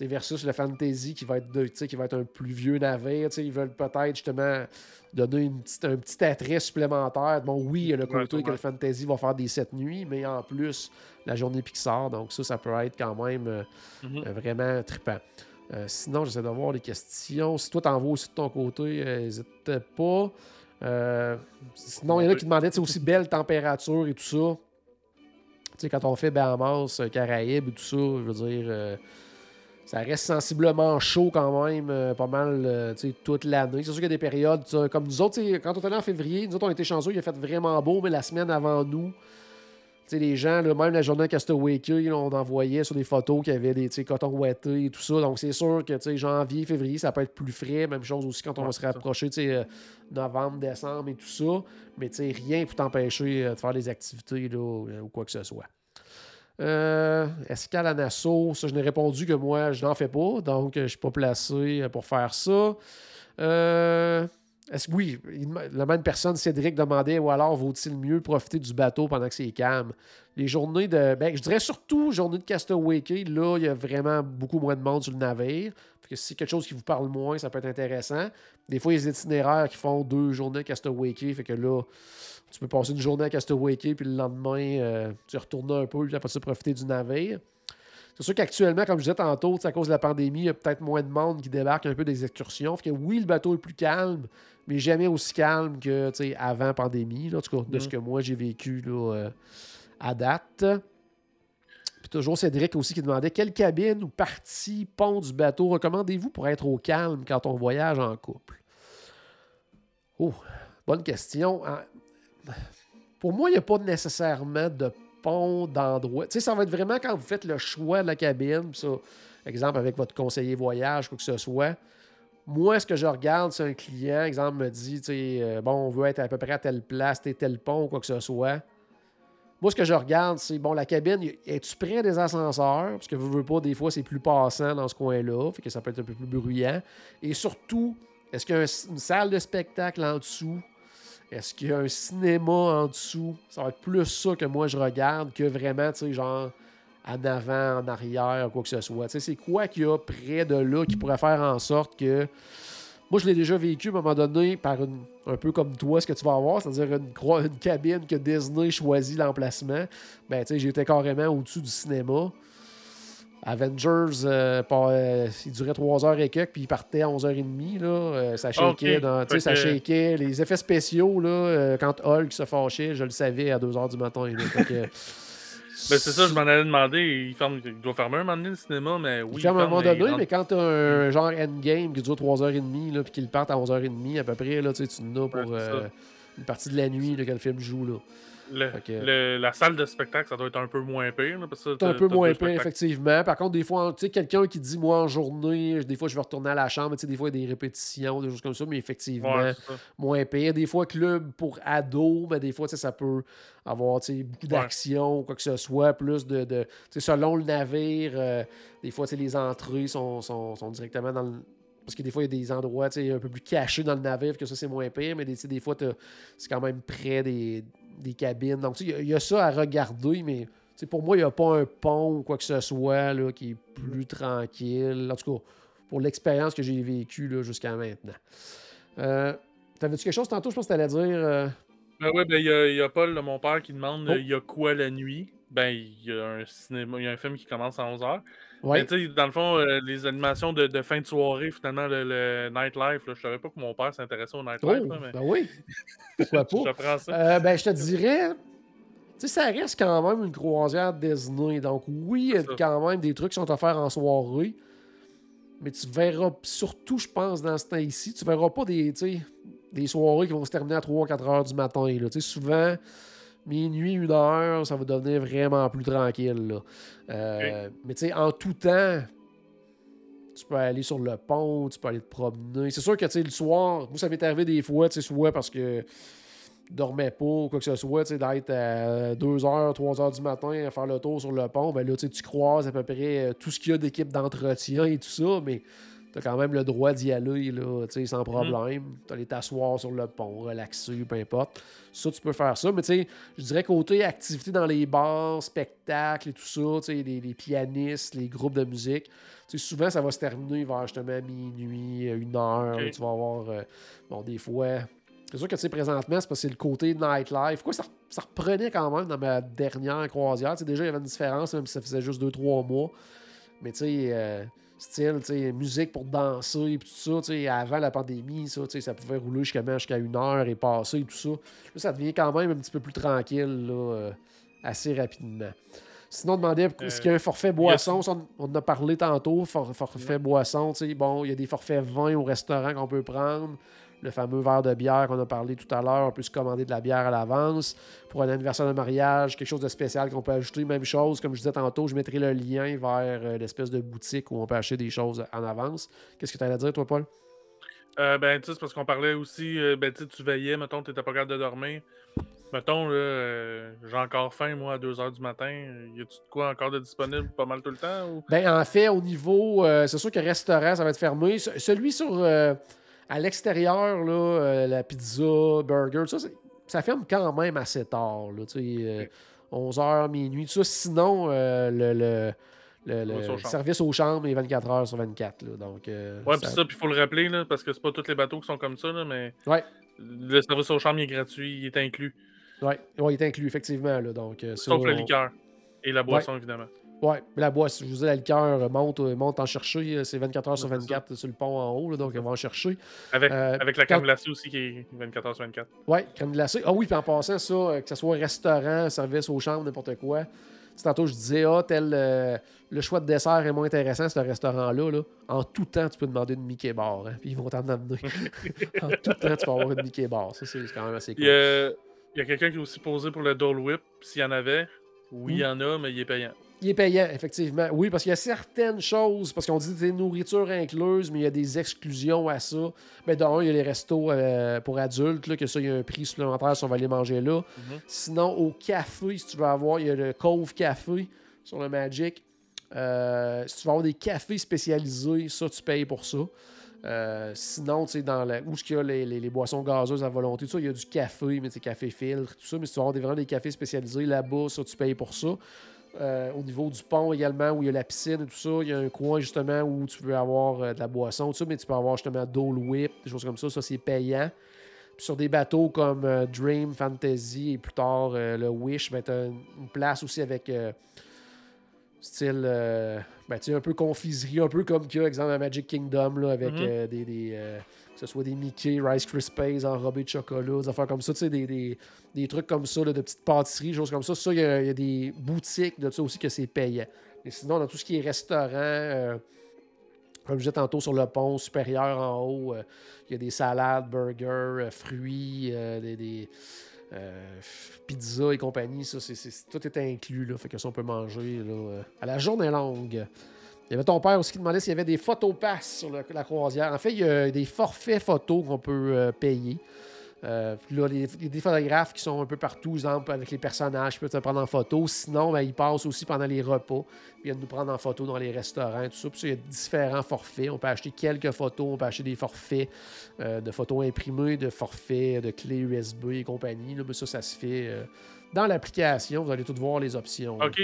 A: versus le Fantasy qui va être, de- qui va être un plus vieux navire. Ils veulent peut-être justement donner une petite- un petit attrait supplémentaire. Bon, oui, il y a le
B: Ouais,
A: côté que le Fantasy va faire des 7 nuits, mais en plus, la journée Pixar. Donc, ça, ça peut être quand même euh,
B: mhm.
A: euh, vraiment trippant. Euh, sinon, j'essaie de voir les questions. Si toi, t'en vois aussi de ton côté, n'hésite pas. Sinon, il y en a qui demandaient aussi belle température et tout ça. Tu sais, quand on fait Bahamas, Caraïbes et tout ça, je veux dire, ça reste sensiblement chaud quand même, euh, pas mal euh, toute l'année. C'est sûr qu'il y a des périodes, comme nous autres, quand on est allé en février, nous autres, on était chanceux, il a fait vraiment beau, mais la semaine avant nous, les gens, là, même la journée à Castaway là, on envoyait sur des photos qu'il y avait des cotons ouettés et tout ça. Donc, c'est sûr que janvier, février, ça peut être plus frais. Même chose aussi quand on
B: Ouais,
A: va se rapprocher, euh, novembre, décembre et tout ça. Mais rien pour t'empêcher de faire des activités là, ou quoi que ce soit. Euh, escale à Nassau, ça, je n'ai répondu que moi, je n'en fais pas. Donc, je ne suis pas placé euh, pour faire ça. Euh, est-ce que oui, la même personne, Cédric, demandait ou alors vaut-il mieux profiter du bateau pendant que c'est calme? Les journées de. Ben, je dirais surtout journée de Castaway là, il y a vraiment beaucoup moins de monde sur le navire. Fait que si c'est quelque chose qui vous parle moins, ça peut être intéressant. Des fois, il y a des itinéraires qui font deux journées à Castaway fait que là, tu peux passer une journée à Castaway puis le lendemain, euh, tu retournes un peu, puis après ça, profiter du navire. C'est sûr qu'actuellement, comme je disais tantôt, à cause de la pandémie, il y a peut-être moins de monde qui débarque un peu des excursions. Fait que oui, le bateau est plus calme, mais jamais aussi calme que avant pandémie, là, en tout cas, de ce
B: Mhm.
A: que moi j'ai vécu là, euh, à date. Puis toujours Cédric aussi qui demandait quelle cabine ou partie pont du bateau recommandez-vous pour être au calme quand on voyage en couple? Oh, bonne question. Pour moi, il n'y a pas nécessairement de pont d'endroit. Tu sais, ça va être vraiment quand vous faites le choix de la cabine, ça, exemple avec votre conseiller voyage, quoi que ce soit. Moi, ce que je regarde, c'est un client, exemple, me dit, tu sais, euh, bon, on veut être à peu près à telle place, t'es tel pont, quoi que ce soit. Moi, ce que je regarde, c'est, bon, la cabine, es-tu près des ascenseurs? Parce que vous veux pas, des fois, c'est plus passant dans ce coin-là, fait que ça peut être un peu plus bruyant. Et surtout, est-ce qu'il y a un- une salle de spectacle en dessous? Est-ce qu'il y a un cinéma en dessous? Ça va être plus ça que moi je regarde que vraiment, tu sais, genre en avant, en arrière, quoi que ce soit. Tu sais, c'est quoi qu'il y a près de là qui pourrait faire en sorte que. Moi, je l'ai déjà vécu à un moment donné par. Un peu comme toi, ce que tu vas avoir, c'est-à-dire une, une cabine que Disney choisit l'emplacement. Ben, tu sais, j'étais carrément au-dessus du cinéma. Avengers, euh, pas- euh, il durait 3 heures et quelques, puis il partait à 11h30. Là, euh, ça shakeait, dans-
B: que-
A: shakeait. Les effets spéciaux, là, quand Hulk se fâchait, je le savais à 2h du matin. là. Fait que-
B: Ben, c'est ça, je m'en allais demander. Il, ferme, il doit fermer un moment donné le cinéma, mais oui.
A: il ferme un moment donné,
B: rentre-
A: mais quand t'as un genre endgame qui dure 3h30, là, puis qu'il parte à 11h30 à peu près, là, tu sais, tu en as pour
B: Ouais,
A: une partie de la nuit là, que le film joue. Là.
B: Le-
A: Fait que-
B: le- la salle de spectacle, ça doit être un peu moins pire. là, parce que
A: C'est un peu moins pire, effectivement. Par contre, des fois, tu sais, quelqu'un qui dit, moi, en journée, des fois, je vais retourner à la chambre, tu sais, des fois, il y a des répétitions, des choses comme ça, mais effectivement,
B: Ouais,
A: moins pire. Des fois, club pour ados, mais des fois, tu sais, ça peut avoir tu sais, beaucoup d'action, quoi que ce soit, plus de. de tu sais, selon le navire, euh, des fois, tu sais, les entrées sont, sont, sont directement dans le. Parce que des fois, il y a des endroits tu sais, un peu plus cachés dans le navire, que ça, c'est moins pire, mais des, des fois, c'est quand même près des, des cabines. Donc, il y a- y, ça à regarder, mais pour moi, il n'y a pas un pont ou quoi que ce soit là, qui est plus tranquille. En tout cas, pour l'expérience que j'ai vécue jusqu'à maintenant. Euh, T'avais-tu quelque chose tantôt, je pense que tu allais dire. Euh?
B: Ben oui, ben il y, a Paul, mon père, qui demande oh. il y a quoi la nuit? Ben, il y a un cinéma, il y a un film qui commence à 11h. Ouais. Mais tu sais, dans le fond, euh, les animations de, fin de soirée, finalement, le, nightlife, là, je savais pas que mon père s'intéressait au nightlife.
A: Oh, mais... Ben oui. Pourquoi pas? ça. Euh, ben, je te dirais, tu sais, ça reste quand même une croisière Disney. Donc, oui, il y a quand même des trucs qui sont offerts en soirée. Mais tu verras, surtout, je pense, dans ce temps-ci, tu verras pas des, des soirées qui vont se terminer à 3-4 heures du matin. Là. Souvent, minuit, une heure, ça va devenir vraiment plus tranquille. Là. Euh, mais tu sais, en tout temps, tu peux aller sur le pont, tu peux aller te promener. C'est sûr que tu sais, le soir, moi, ça m'est arrivé des fois, tu sais, soit parce que je dormais pas ou quoi que ce soit, tu sais, d'être à 2h, 3h du matin à faire le tour sur le pont, ben là, tu croises à peu près euh, tout ce qu'il y a d'équipe d'entretien et tout ça, mais T'as quand même le droit d'y aller là, sans problème. Mm. Tu aller t'asseoir sur le pont, relaxer, peu importe. Ça, tu peux faire ça. Mais je dirais côté activité dans les bars, spectacles et tout ça, les, les pianistes, les groupes de musique, souvent ça va se terminer vers justement minuit, une heure. Tu vas avoir, euh, bon, des fois. C'est sûr que tu sais, présentement, c'est parce que c'est le côté nightlife. Quoi, ça, ça reprenait quand même dans ma dernière croisière. déjà, il y avait une différence, même si ça faisait juste 2-3 mois. Mais tu sais, euh, style, musique pour danser et tout ça. Avant la pandémie, ça, ça pouvait rouler jusqu'à une heure et passer et tout ça. Là, ça devient quand même un petit peu plus tranquille là, euh, assez rapidement. Sinon, on demandait est-ce qu'il y a un forfait boisson? on en a parlé tantôt. forfait boisson. Bon, il y a des forfaits vin au restaurant qu'on peut prendre le fameux verre de bière qu'on a parlé tout à l'heure. On peut se commander de la bière à l'avance. Pour un anniversaire de mariage, quelque chose de spécial qu'on peut ajouter. Même chose, comme je disais tantôt, je mettrai le lien vers euh, l'espèce de boutique où on peut acheter des choses en avance. Qu'est-ce que tu as à dire, toi, Paul?
B: Euh, ben, tu sais, parce qu'on parlait aussi, euh, ben, tu veillais, mettons, tu n'étais pas capable de dormir. Mettons, là, j'ai encore faim, moi, à 2 h du matin. Y a-tu de quoi encore de disponible pas mal tout le temps? Ou...
A: Ben, en fait, au niveau, c'est sûr que restaurant, ça va être fermé. Celui sur à l'extérieur, là, euh, la pizza, burger, ça, ça ferme quand même assez tard. Là, 11h, minuit, tout ça. Sinon, euh, le, le, service aux chambres est 24 h sur 24. Là, donc,
B: euh, ouais, puis ça, puis il faut le rappeler, là, parce que c'est pas tous les bateaux qui sont comme ça, là, mais ouais. le service aux chambres est gratuit, il est inclus.
A: Oui, ouais, il est inclus, effectivement. Là, donc,
B: Sauf le liqueur et la boisson, évidemment.
A: Oui, la boisson, je vous dis, la liqueur monte, monte en chercher. C'est 24 heures sur 24 sur le pont en haut, donc elle va en chercher.
B: Avec, euh, avec la crème glacée aussi qui est 24 heures sur 24.
A: Oui, crème glacée. Ah oui, puis en passant, ça, euh, que ce soit restaurant, service aux chambres, n'importe quoi. tantôt, je disais, ah, tel, euh, le choix de dessert est moins intéressant, ce restaurant-là. Là. En tout temps, tu peux demander une Mickey Bar. Hein, puis ils vont t'en amener. en tout temps, tu peux avoir une Mickey Bar. Ça, c'est quand même assez cool.
B: Il y a, quelqu'un qui a aussi posé pour le Dole Whip, s'il y en avait. Oui, il y en a, mais il est payant.
A: Il est payant, effectivement. Oui, parce qu'il y a certaines choses, parce qu'on dit des nourritures incluses, mais il y a des exclusions à ça. Mais d'un, il y a les restos euh, pour adultes, que ça, il y a un prix supplémentaire si on va aller manger là. Mhm. Sinon, au café, si tu veux avoir, il y a le Cove Café sur le Magic. Euh, si tu veux avoir des cafés spécialisés, ça, tu payes pour ça. Euh, sinon, tu sais, dans la, où il y a les, boissons gazeuses à volonté, tout ça, il y a du café, mais c'est café filtre, tout ça. Mais si tu veux avoir vraiment des cafés spécialisés là-bas, ça, tu payes pour ça. Euh, au niveau du pont également, où il y a la piscine et tout ça, il y a un coin justement où tu peux avoir euh, de la boisson, tout ça, mais tu peux avoir justement Dole Whip, des choses comme ça, ça c'est payant. Puis sur des bateaux comme euh, Dream, Fantasy et plus tard le Wish, ben, tu as une place aussi avec style ben, un peu confiserie, un peu comme qu'il y a, exemple, à Magic Kingdom, là, avec mm-hmm. des ce soit des Mickey, Rice Krispies enrobés de chocolat, des affaires comme ça, tu sais, des, des, trucs comme ça, de petites pâtisseries, choses comme ça. Ça, il y, a des boutiques de ça aussi que c'est payant. Mais sinon, dans tout ce qui est restaurant, euh, comme je disais tantôt sur le pont supérieur en haut, euh, il y a des salades, burgers, euh, fruits, des, des pizza et compagnie. Ça, tout est inclus. Là, fait que ça, on peut manger là, à la journée longue. Il y avait ton père aussi qui demandait s'il y avait des photopasses sur la croisière. En fait, il y a des forfaits photos qu'on peut euh, payer. Euh, là, il y a des photographes qui sont un peu partout, exemple, avec les personnages, qui peuvent te prendre en photo. Sinon, ben, ils passent aussi pendant les repas. Ils viennent nous prendre en photo dans les restaurants, tout ça. Puis il y a différents forfaits. On peut acheter quelques photos, on peut acheter des forfaits euh, de photos imprimées, de forfaits de clés USB et compagnie. mais ça, ça se fait dans l'application. Vous allez tout voir les options.
B: OK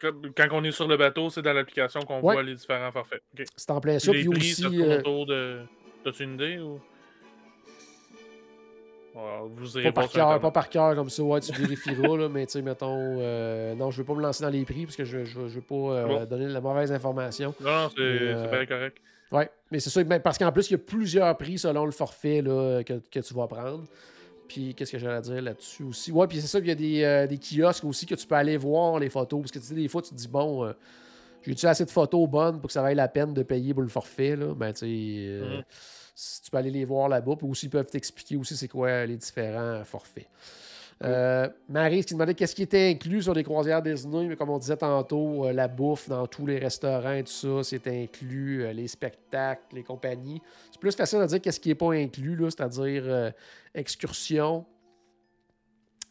B: quand on est sur le bateau, c'est dans l'application qu'on
A: Ouais.
B: voit les différents forfaits.
A: C'est en plein ça.
B: les
A: Puis
B: prix
A: aussi.
B: se
A: euh,
B: autour de. T'as-tu une idée ou? Ouais, vous irez
A: Pas par cœur, pas par cœur comme ça, ouais, tu vérifieras, là, mais tu sais, mettons, euh, non, je veux pas me lancer dans les prix parce que je, je, je veux pas euh,
B: Bon.
A: donner la mauvaise information.
B: Non, non, c'est
A: euh,
B: bien correct.
A: Ouais, mais c'est ça, ben, parce qu'en plus, il y a plusieurs prix selon le forfait là, que, que tu vas prendre. Puis, qu'est-ce que j'allais dire là-dessus aussi? Ouais, puis c'est ça, il y a des, euh, des kiosques aussi que tu peux aller voir les photos. Parce que tu sais, des fois, tu te dis, bon, euh, j'ai-tu assez de photos bonnes pour que ça vaille la peine de payer pour le forfait? Là? Ben, tu sais, euh,
B: Mhm.
A: si tu peux aller les voir là-bas. Puis aussi, ils peuvent t'expliquer aussi c'est quoi les différents forfaits. Euh, Marie, qui demandait qu'est-ce qui était inclus sur les croisières Disney, mais comme on disait tantôt, euh, la bouffe dans tous les restaurants et tout ça, c'est inclus, euh, les spectacles, les compagnies. C'est plus facile de dire qu'est-ce qui n'est pas inclus, c'est-à-dire euh, excursions,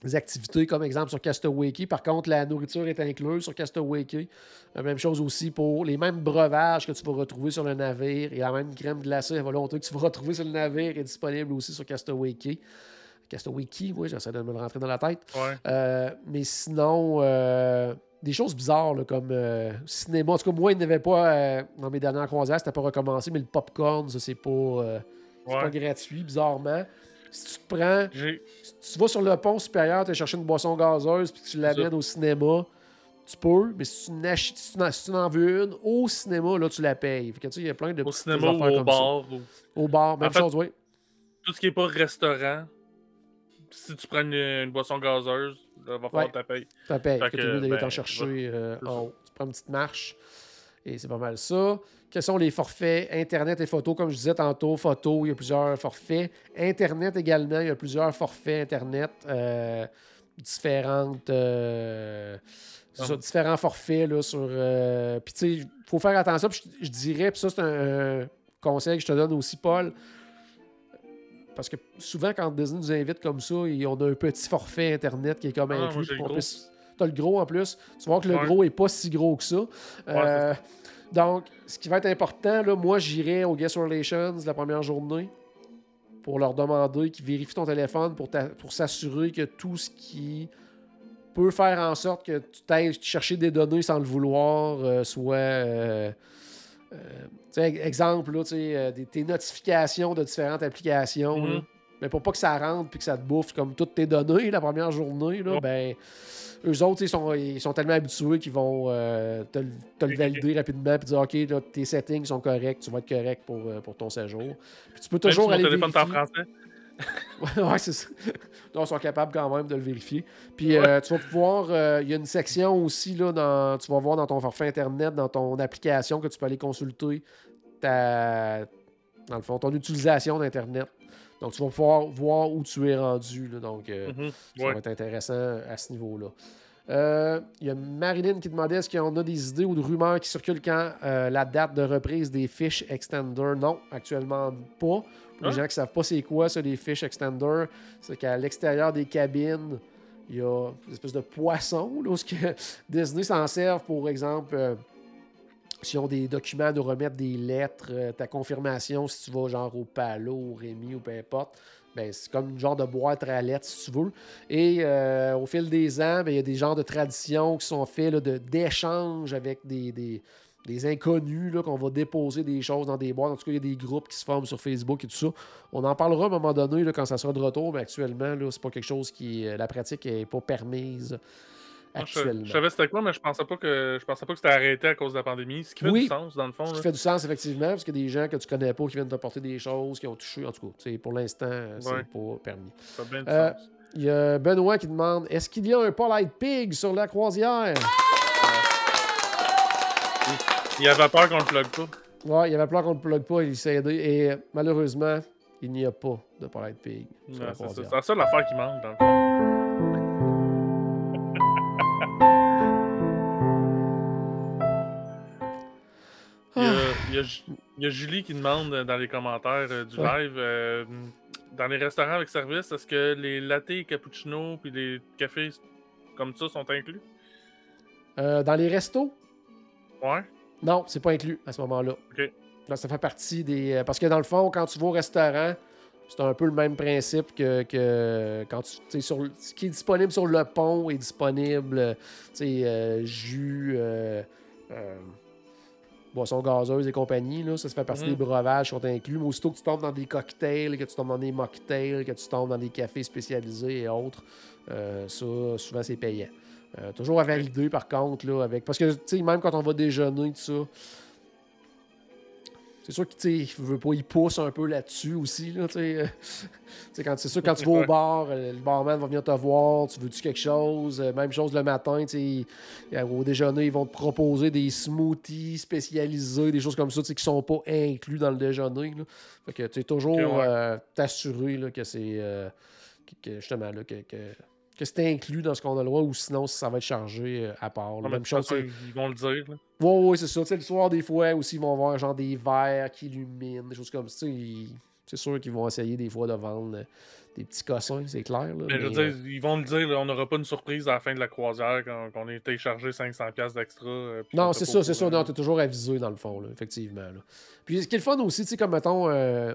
A: des activités comme exemple sur Castaway Key. Par contre, la nourriture est incluse sur Castaway Key. La même chose aussi pour les mêmes breuvages que tu vas retrouver sur le navire et la même crème glacée à volonté que tu vas retrouver sur le navire est disponible aussi sur Castaway Key. Castaway Key, oui, j'essaie de me le rentrer dans la tête.
B: Ouais.
A: Euh, mais sinon, euh, des choses bizarres là, comme euh, cinéma. En tout cas, moi, il n'y avait pas dans mes dernières croisières, c'était pas recommencé, mais le popcorn, ça, c'est pas, c'est
B: Ouais.
A: pas gratuit, bizarrement. Si tu te prends, si tu vas sur le pont supérieur, tu vas chercher une boisson gazeuse puis tu l'amènes au cinéma, tu peux, mais si tu, n'ach- si tu en- veux une, au cinéma, là, tu la payes. Fait que, tu sais, il y a plein de
B: Au cinéma ou au bar. ou-
A: Au bar, même
B: En fait,
A: chose, oui.
B: Tout ce qui n'est pas restaurant, si tu prends une, une boisson gazeuse, là, va falloir
A: Ouais.
B: que tu payes.
A: Tu.
B: Fait
A: que
B: que, ben,
A: t'en chercher euh, en haut. Tu prends une petite marche et c'est pas mal ça. Quels sont les forfaits Internet et photos? Comme je disais tantôt, photos, il y a plusieurs forfaits. Internet également, il y a plusieurs forfaits Internet. euh, différentes. euh, ça,
B: Ah.
A: différents forfaits là, sur. euh, puis tu sais, il faut faire attention. puis je, je dirais, puis ça, c'est un conseil que je te donne aussi, Paul. Parce que souvent, quand Disney nous invite comme ça, et on a un petit forfait Internet qui est comme
B: Ah,
A: inclus. T'as le gros en plus. Tu vois que le
B: Ouais.
A: gros est pas si gros que ça. Euh, donc, ce qui va être important, là, moi, j'irai au Guest Relations la première journée pour leur demander qu'ils vérifient ton téléphone pour, s'assurer que tout ce qui peut faire en sorte que tu t'ailles chercher des données sans le vouloir euh, soit. euh, exemple, là, euh, des- tes notifications de différentes applications.
B: Mhm.
A: là. mais pour pas que ça rentre puis que ça te bouffe comme toutes tes données la première journée, là,
B: Ouais.
A: ben, eux autres, ils sont, ils sont tellement habitués qu'ils vont euh, te, le- te le
B: Ok,
A: valider rapidement et dire OK, là, tes settings sont corrects, tu vas être correct pour, euh, pour ton séjour. Puis tu peux
B: Même
A: toujours
B: mon
A: aller
B: téléphone est en français.
A: ouais, c'est ça. Donc, ils sont capables quand même de le vérifier. Puis euh, tu vas pouvoir. euh, Il y a une section aussi, là, dans, tu vas voir dans ton forfait Internet, dans ton application, que tu peux aller consulter ta, dans le fond, ton utilisation d'Internet. Donc, tu vas pouvoir voir où tu es rendu. là. donc, euh,
B: Mhm.
A: ça
B: Ouais.
A: va être intéressant à ce niveau-là. Euh, Il y a Marilyn qui demandait est-ce qu'on a des idées ou de rumeurs qui circulent quand euh, la date de reprise des fiches extender? Non, actuellement pas. Les
B: Ah.
A: gens qui ne savent pas c'est quoi ça, les fiches extender, c'est qu'à l'extérieur des cabines, il y a une espèce de poisson là, où ce que Disney s'en servent, pour exemple, euh, s'ils ont des documents à nous remettre, des lettres, euh, ta confirmation, si tu vas genre au Palo, au Rémi ou peu importe, ben, c'est comme une genre de boîte à lettres, si tu veux. Et euh, au fil des ans, ben, il y a des genres de traditions qui sont de- d'échanges avec des, des- des inconnus, là, qu'on va déposer des choses dans des boîtes. En tout cas, il y a des groupes qui se forment sur Facebook et tout ça. On en parlera à un moment donné là, quand ça sera de retour, mais actuellement, là, c'est pas quelque chose qui. La pratique n'est pas permise
B: Moi, je,
A: actuellement.
B: je savais c'était quoi, mais je pensais pas que je pensais pas que c'était arrêté à cause de la pandémie. Ce qui fait
A: Oui.
B: du sens, dans le fond.
A: Ce qui
B: là.
A: fait du sens, effectivement, parce qu'il y a des gens que tu connais pas qui viennent t'apporter des choses, qui ont touché. En tout cas, pour l'instant, euh, c'est
B: Ouais.
A: pas permis.
B: Ça fait bien du
A: Euh,
B: sens.
A: Il y a Benoît qui demande Est-ce qu'il y a un Polite Pig sur la croisière?
B: Il avait peur qu'on le plug pas.
A: Ouais, il y avait peur qu'on le plug pas, il s'est aidé. Et euh, malheureusement, il n'y a pas de Polite Pig
B: Ouais, c'est ça.
A: croisière.
B: C'est la seule affaire qui manque, dans le fond. Il y, a, il y a Ju- il y a Julie qui demande dans les commentaires euh, du
A: Ouais.
B: live euh, dans les restaurants avec service, est-ce que les lattés, cappuccinos puis les cafés comme ça sont inclus?
A: Euh, dans les restos?
B: Ouais.
A: Non, c'est pas inclus à ce moment-là. Là, ça fait partie des. euh, Parce que dans le fond, quand tu vas au restaurant, C'est un peu le même principe que, que quand tu. Sur, ce qui est disponible sur le pont est disponible. euh, Tu sais, euh, jus, euh, euh, boissons gazeuses et compagnie. Là, ça, ça fait partie
B: Mhm.
A: des breuvages qui sont inclus. Mais aussitôt que tu tombes dans des cocktails, que tu tombes dans des mocktails, que tu tombes dans des cafés spécialisés et autres, ça, souvent, c'est payant. Euh, toujours à valider, par contre, là, avec. Parce que, tu sais, même quand on va déjeuner, tout ça. C'est sûr qu'il veut pas, il pousse un peu là-dessus aussi. Là, quand, c'est sûr, quand tu vas au bar, euh, le barman va venir te voir, tu veux-tu quelque chose? Euh, même chose le matin, tu sais, il- il- au déjeuner, ils vont te proposer des smoothies spécialisés, des choses comme ça, tu sais, qui sont pas inclus dans le déjeuner. Là. Fait que tu sais, toujours
B: Ok, ouais.
A: euh, t'assurer là, que c'est euh, que, que, justement là, que, que, que c'est inclus dans ce qu'on a le droit ou sinon ça va être chargé euh, à part.
B: de
A: Même chose,
B: ils vont le dire. là.
A: Ouais, ouais, c'est ça. Tu sais, le soir, des fois, aussi, ils vont avoir genre des verres qui illuminent, des choses comme ça. ils- C'est sûr qu'ils vont essayer des fois de vendre euh, des petits cossins, c'est clair. Là,
B: Mais je veux dire, ils vont le dire, là, on n'aura pas une surprise à la fin de la croisière quand, quand on été chargé 500$ d'extra. euh,
A: Non, c'est ça, c'est ça. Non, t'es toujours avisé dans le fond, là, effectivement. là. Puis ce qui est le fun aussi, tu sais, comme mettons, euh,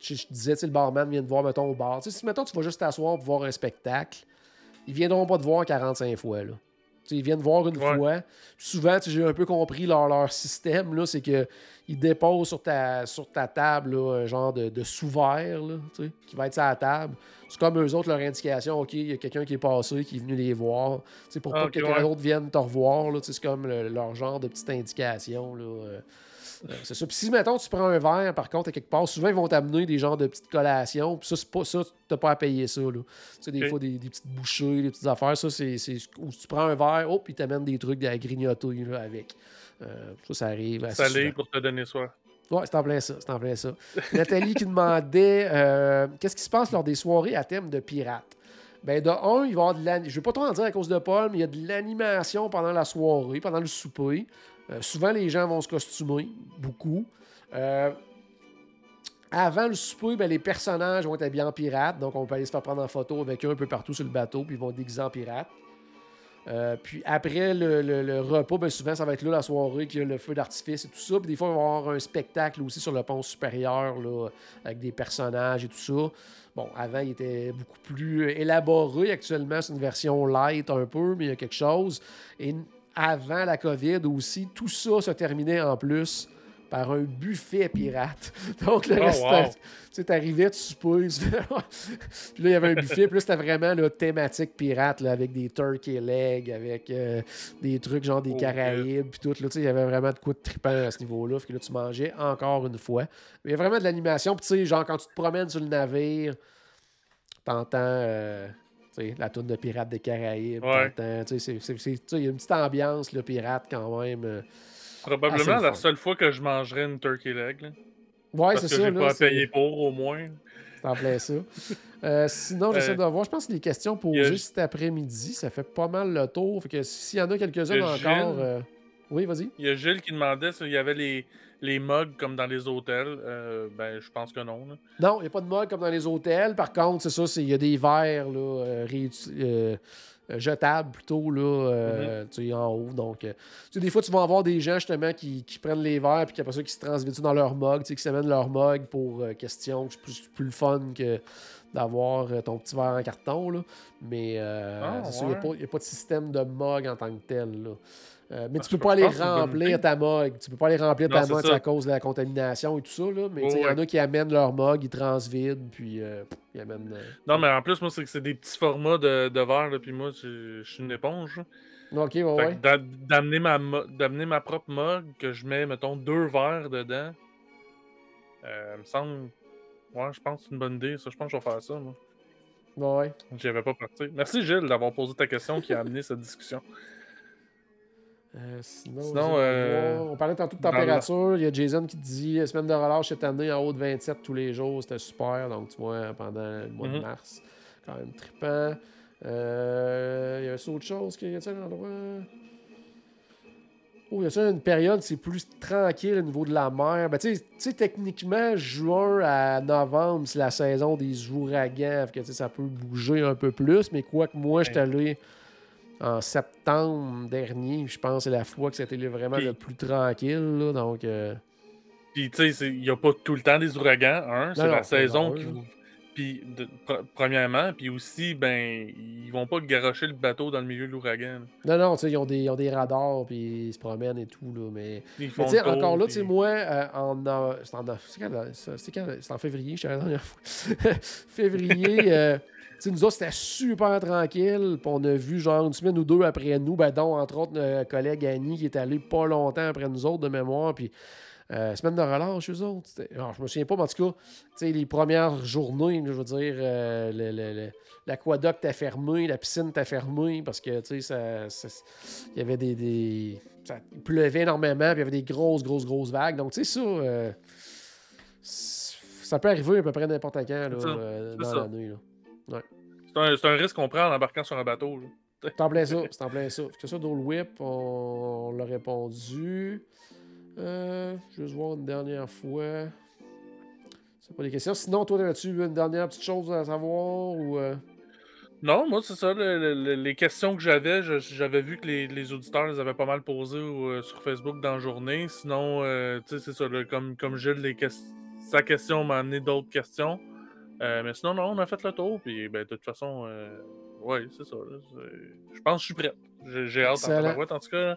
A: je, je disais, le barman vient te voir, mettons, au bar. Si mettons, tu vas juste t'asseoir pour voir un spectacle, ils viendront pas te voir 45 fois, là. Ils viennent voir une
B: Ouais.
A: fois. Souvent, j'ai un peu compris leur, leur système, là, c'est que ils déposent sur ta, sur ta table là, un genre de, de sous-verre qui va être sur la table. C'est comme eux autres, leur indication, OK, il y a quelqu'un qui est passé, qui est venu les voir. Sais, pour
B: Ah,
A: pas
B: ok,
A: que quelqu'un
B: ouais.
A: d'autre vienne te revoir, c'est comme le- leur genre de petite indication. Là, euh, c'est ça. Puis si, mettons, tu prends un verre, par contre, à quelque part, souvent, ils vont t'amener des genres de petites collations. Puis ça, c'est pas ça, t'as pas à payer ça. Là. Tu sais, des fois, des, des petites bouchées, des petites affaires. Ça, c'est. où tu prends un verre, hop, puis ils t'amènent des trucs à grignoter là, avec. Euh, ça, ça arrive. assez
B: Salé pour te donner soif.
A: Ouais, c'est en plein ça. C'est en plein ça. Nathalie qui demandait euh, qu'est-ce qui se passe lors des soirées à thème de pirates? Ben, de un, il va y avoir de l'animation. Je vais pas trop en dire à cause de Paul, mais il y a de l'animation pendant la soirée, pendant le souper. Euh, souvent, les gens vont se costumer, beaucoup. Euh, avant le souper, ben, les personnages vont être habillés en pirates, donc on peut aller se faire prendre en photo avec eux un peu partout sur le bateau, puis ils vont être déguisés en pirates. Euh, puis après le, le- le repas, ben souvent ça va être là la soirée qu'il le feu d'artifice et tout ça. Puis des fois, il va avoir un spectacle aussi sur le pont supérieur avec des personnages et tout ça. Bon, avant, il était beaucoup plus élaboré. Actuellement, c'est une version light un peu, mais il y a quelque chose. Avant la COVID aussi, tout ça se terminait en plus par un buffet pirate. Donc, le
B: Oh,
A: restaurant,
B: wow.
A: tu sais, t'arrivais, tu soupais, puis là, il y avait un buffet, puis là, c'était vraiment là, thématique pirate, là, avec des turkey legs, avec euh, des trucs genre des
B: Oh,
A: Caraïbes, puis tout, là, tu sais, il y avait vraiment de quoi de trippant à ce niveau-là, fait que là, tu mangeais encore une fois. Mais il y a vraiment de l'animation, puis tu sais, genre, quand tu te promènes sur le navire, t'entends... euh, la tourne de Pirates des Caraïbes,
B: Ouais.
A: il y a une petite ambiance, le pirate, quand même. euh.
B: Probablement la seule fois que je mangerais une turkey leg. là.
A: Ouais,
B: parce
A: c'est
B: que
A: ça,
B: j'ai
A: là,
B: pas à payer pour, au moins.
A: C'est en plein ça. Euh, sinon, j'essaie
B: Euh,
A: de voir. Je pense que les questions posées
B: a-
A: cet après-midi, ça fait pas mal le tour. Fait que s'il y en a quelques-unes encore.
B: Gilles.
A: euh, Oui, vas-y.
B: Il y a Gilles qui demandait s'il y avait les, les mugs comme dans les hôtels. Euh, ben, je pense que non. là.
A: Non, il n'y a pas de mug comme dans les hôtels. Par contre, c'est ça, c'est- il y a des verres là, euh, réuti- euh, euh, jetables plutôt là,
B: Mm-hmm.
A: euh, tu sais, en haut. Donc, euh, tu sais, des fois, tu vas avoir des gens justement qui, qui prennent les verres puis après ça, qui se transvitent dans leur mug, tu sais, qui s'amènent leur mug pour euh, question. C'est plus, plus le fun que d'avoir euh, ton petit verre en carton. Là. Mais euh,
B: Ah,
A: c'est ça, il n'y a,
B: ouais.
A: pas- il y a pas de système de mug en tant que tel. Là. Euh, mais
B: Ah,
A: tu peux pas aller remplir ta mug. Tu peux pas aller remplir
B: Non,
A: ta mug à cause de la contamination et tout ça. Là. Mais il y en a qui amènent leur mug, ils transvident, puis euh, ils amènent. euh,
B: Non, mais en plus, moi, c'est que c'est des petits formats de, de verre. là, Puis moi, je, suis une éponge.
A: Ok, ouais, ouais.
B: d'amener ma, propre mug, que je mets, mettons, deux verres dedans, euh, me semble. Ouais, je pense que c'est une bonne idée. Ça, je pense que je vais faire ça. Moi.
A: Ouais.
B: J'y avais pas parti. Merci, Gilles, d'avoir posé ta question qui a amené cette discussion.
A: Euh, sinon,
B: euh,
A: on parlait tantôt de température. Il y a Jason qui dit euh, semaine de relâche cette année en haut de 27 tous les jours. C'était super. Donc, tu vois, pendant le mois de
B: Mhm.
A: mars, quand même trippant. Euh, il y a aussi autre chose qu'il y a un endroit? Oh, il y a une période, c'est plus tranquille au niveau de la mer. Ben, tu sais- techniquement, juin à novembre, c'est la saison des ouragans. Fait que, ça peut bouger un peu plus. Mais quoi que moi, j'étais allé en septembre dernier, je pense que c'est la fois que c'était vraiment le plus tranquille. là. donc, euh,
B: Puis, tu sais, il n'y a pas tout le temps des ouragans. Un, c'est la saison qui vous. Puis, premièrement, puis aussi, ben, ils vont pas garocher le bateau dans le milieu de l'ouragan.
A: Non, non, tu sais, ils ont, des, ils ont des radars, puis ils se promènent et tout, là, mais...
B: Ils font tour,
A: encore là, tu sais, moi, euh, en... euh, c'est en, février, je suis la dernière fois. février, euh, sais, nous autres, c'était super tranquille, puis on a vu, genre, une semaine ou deux après nous, ben, dont, entre autres, notre collègue Annie, qui est allé pas longtemps après nous autres, de mémoire, puis... euh, semaine de relâche, eux autres. Alors, je me souviens pas, mais en tout cas, les premières journées, je veux dire, euh, le- le- le- l'aquadoc t'a fermé, la piscine t'a fermé parce que, tu sais, ça, ça- il y avait des. des- ça pleuvait énormément, puis il y avait des grosses, grosses, grosses vagues. Donc, tu sais, ça. euh, ça peut arriver à peu près n'importe quand là, euh, dans l'année. là.
B: C'est un, c'est un risque qu'on prend en embarquant sur un bateau.
A: C'est en plein ça, c'est en plein ça. Que ça, Dole Whip, on, on l'a répondu. Euh, juste voir une dernière fois. C'est pas des questions. Sinon, toi, as-tu une dernière petite chose à savoir ou. euh,
B: Non, moi, c'est ça. le- le- le- les questions que j'avais, j'avais vu que les, les auditeurs les avaient pas mal posées euh, sur Facebook dans la journée. Sinon, euh, tu sais, c'est ça. là, comme, comme Gilles, les sa question m'a amené d'autres questions. Euh, mais sinon, non, on a fait le tour. Puis, ben, de toute façon, euh, ouais, c'est ça. Je pense que je suis prêt. J'ai hâte en
A: Excellent.
B: tabarouette, en tout cas.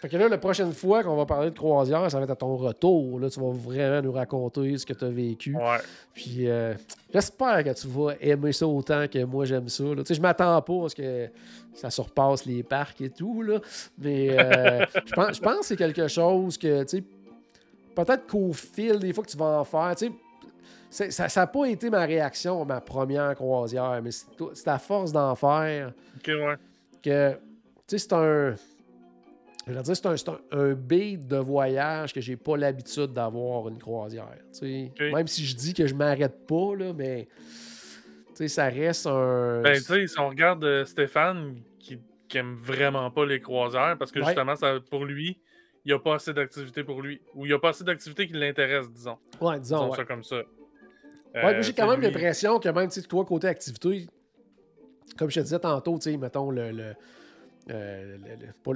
A: Fait que là, la prochaine fois qu'on va parler de croisière, ça va être à ton retour. Là, tu vas vraiment nous raconter ce que tu as vécu.
B: Ouais.
A: Puis euh, j'espère que tu vas aimer ça autant que moi j'aime ça. là. Tu sais, je m'attends pas à ce que ça surpasse les parcs et tout. Là. Mais euh, je pense, je pense que c'est quelque chose que, tu sais, peut-être qu'au fil des fois que tu vas en faire, tu sais, ça n'a pas été ma réaction à ma première croisière, mais c'est à force d'en faire
B: ouais.
A: que, tu sais, c'est un. Je veux dire, c'est un, c'est un, de voyage que j'ai pas l'habitude d'avoir une croisière. tu sais.
B: Ok.
A: Même si je dis que je m'arrête pas, là, mais tu sais, ça reste un.
B: Ben, tu sais, si on regarde euh, Stéphane, qui, qui aime vraiment pas les croisières, parce que
A: Ouais.
B: justement, ça, pour lui, il n'y a pas assez d'activités pour lui. Ou il n'y a pas assez d'activités qui l'intéressent, disons.
A: ouais, disons.
B: Disons
A: Ouais,
B: ça comme ça.
A: Ouais,
B: Euh,
A: moi, j'ai quand même l'impression que même, toi, côté activité, comme je te disais tantôt, tu sais, mettons le. le euh,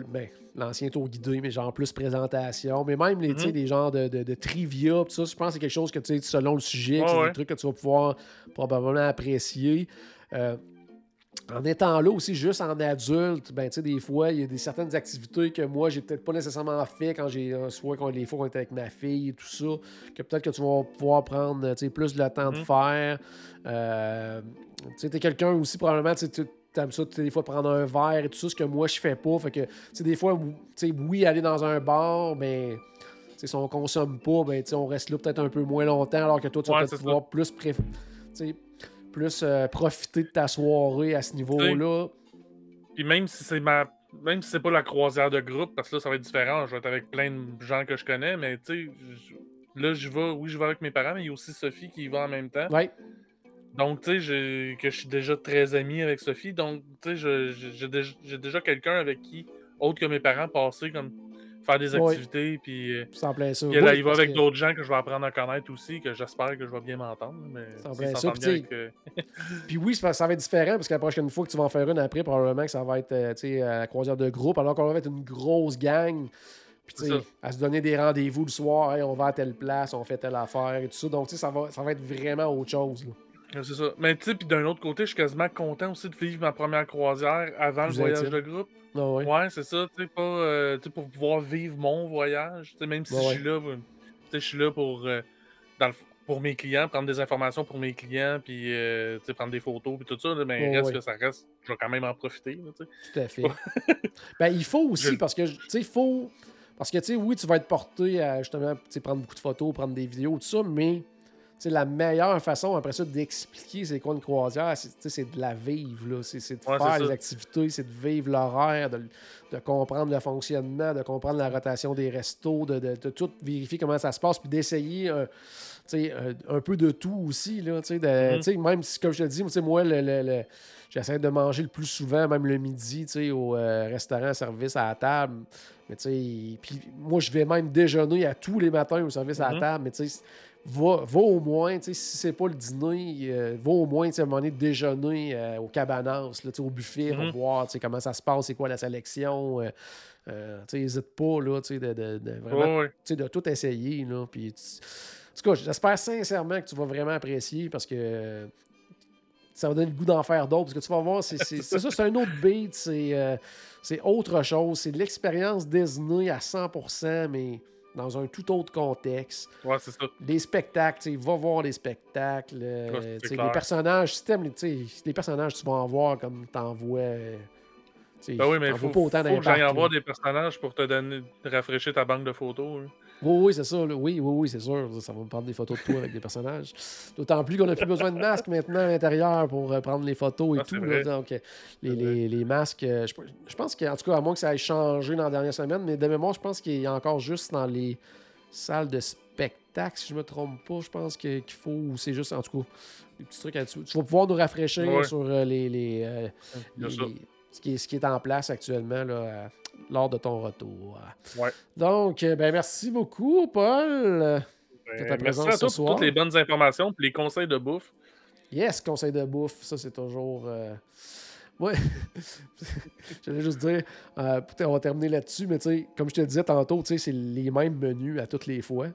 A: ben, l'ancien tour guidé, mais genre plus présentation, mais même les,
B: Mhm.
A: des genres de, de, de trivia, pis ça, je pense que c'est quelque chose que, tu sais, selon le sujet,
B: Ouais,
A: c'est
B: ouais.
A: des trucs que tu vas pouvoir probablement apprécier. Euh, en étant là aussi juste en adulte, ben, tu sais, des fois, il y a des certaines activités que moi, j'ai peut-être pas nécessairement fait quand j'ai, euh, soit quand les fois qu'on était avec ma fille et tout ça, que peut-être que tu vas pouvoir prendre, tu sais, plus le temps de
B: Mhm.
A: faire. Euh, tu sais, t'es quelqu'un aussi, probablement, tu sais, tu aimes ça, des fois, prendre un verre et tout ça, ce que moi, je fais pas. Fait que, tu sais, des fois, ou- tu sais, oui, aller dans un bar, mais... tu sais, Si on consomme pas, ben, tu sais, on reste là peut-être un peu moins longtemps, alors que toi, tu vas peut-être
B: ça.
A: pouvoir plus, préf- tu sais, plus euh, profiter de ta soirée à ce niveau-là.
B: Puis même si c'est ma. Même si c'est pas la croisière de groupe, parce que là, ça va être différent, je vais être avec plein de gens que je connais, mais tu sais, là, je vais, oui, je vais avec mes parents, mais il y a aussi Sophie qui y va en même temps.
A: Ouais.
B: Donc, tu sais, que je suis déjà très ami avec Sophie. Donc, tu sais, j'ai déjà, déjà quelqu'un avec qui, autre que mes parents, passer comme faire des activités. Puis, euh,
A: ça.
B: puis
A: Oui,
B: elle y va avec
A: que-
B: d'autres gens que je vais apprendre à connaître aussi, que j'espère que je vais bien m'entendre. Mais
A: plein ça,
B: bien avec, euh,
A: Puis oui, ça va être différent parce que la prochaine fois que tu vas en faire une après, probablement que ça va être euh, tu sais, à la croisière de groupe, alors qu'on va être une grosse gang. Puis à se donner des rendez-vous le soir, Hey, on va à telle place, on fait telle affaire et tout ça. Donc tu sais, ça va, ça va être vraiment autre chose. là.
B: Ouais, C'est ça. Mais tu sais, puis d'un autre côté, je suis quasiment content aussi de vivre ma première croisière avant
A: Plus
B: le voyage
A: intime.
B: de groupe.
A: Ah ouais.
B: Ouais, c'est ça. Tu sais, pas euh, pour pouvoir vivre mon voyage. Tu sais, même si je
A: ouais.
B: suis là, je suis là pour, euh, dans le f- pour mes clients, prendre des informations pour mes clients, puis euh, prendre des photos, puis tout ça. là, mais
A: Ouais,
B: reste
A: ouais.
B: que ça reste, je vais quand même en profiter. là.
A: Tout à fait. ben, il faut aussi,
B: Je-
A: parce que, tu sais, il faut. Parce que, tu sais, oui, tu vas être porté à justement prendre beaucoup de photos, prendre des vidéos, tout ça, mais tu sais, la meilleure façon après ça d'expliquer c'est quoi une croisière, c'est de la vivre. là. C'est c'est de
B: Ouais,
A: faire les activités, c'est de vivre l'horaire, de, de comprendre le fonctionnement, de comprendre la rotation des restos, de, de- de tout vérifier comment ça se passe, puis d'essayer euh, sais, un, peu de tout aussi. Là, de-
B: Mhm.
A: sais, même si, comme je te dis, moi, le, le- le- j'essaie de manger le plus souvent, même le midi, au euh, restaurant, service à la table. Mais puis moi, je vais même déjeuner à tous les matins au service à la
B: Mhm.
A: table. Mais va, va au moins, si c'est pas le dîner, euh, va au moins, à un moment donné, déjeuner euh, au cabanas, là, au buffet, pour
B: Mhm.
A: voir, comment ça se passe, c'est quoi la sélection. euh, euh, n'hésite pas, là, de, de- de vraiment, de tout essayer, là, puis... tu- En tout cas, j'espère sincèrement que tu vas vraiment apprécier, parce que ça va donner le goût d'en faire d'autres, parce que tu vas voir, c'est ça, c'est un autre beat, c'est euh, autre chose, c'est de l'expérience Disney à 100%, mais dans un tout autre contexte
B: Ouais, c'est ça.
A: les spectacles, tu sais, va voir les spectacles. euh,
B: Ouais,
A: les personnages, si t'aimes les, tu sais, les personnages, tu vas en voir comme t'en vois. euh,
B: Ben oui, mais faut,
A: pas autant
B: faut que j'aille en voir des personnages pour te donner, rafraîchir ta banque de photos. là.
A: Oui, oui, c'est ça. là. Oui, oui, oui, c'est sûr. Ça va me prendre des photos de toi avec des personnages. D'autant plus qu'on n'a plus besoin de masque maintenant à l'intérieur pour euh, prendre les photos et
B: Ah,
A: tout. là. donc, euh, les, les- les masques, euh, je, je pense qu'en tout cas, à moins que ça ait changé dans la dernière semaine, mais de mémoire, je pense qu'il y a encore juste dans les salles de spectacle, si je me trompe pas, je pense qu'il faut, ou c'est juste, en tout cas, des petits trucs là-dessus. Tu vas pouvoir nous rafraîchir
B: Ouais.
A: sur euh, les, les, ce, qui est, ce qui est en place actuellement là, lors de ton retour.
B: Ouais.
A: Donc, euh, ben, merci beaucoup, Paul.
B: Ben,
A: ta
B: merci
A: présence
B: à
A: ce
B: toi
A: soir.
B: pour toutes les bonnes informations et les conseils de bouffe.
A: Yes, conseil de bouffe, ça c'est toujours. euh, Ouais, j'allais juste dire, euh, peut-être on va terminer là-dessus, mais tu sais, comme je te disais tantôt, tu sais, c'est les mêmes menus à toutes les fois.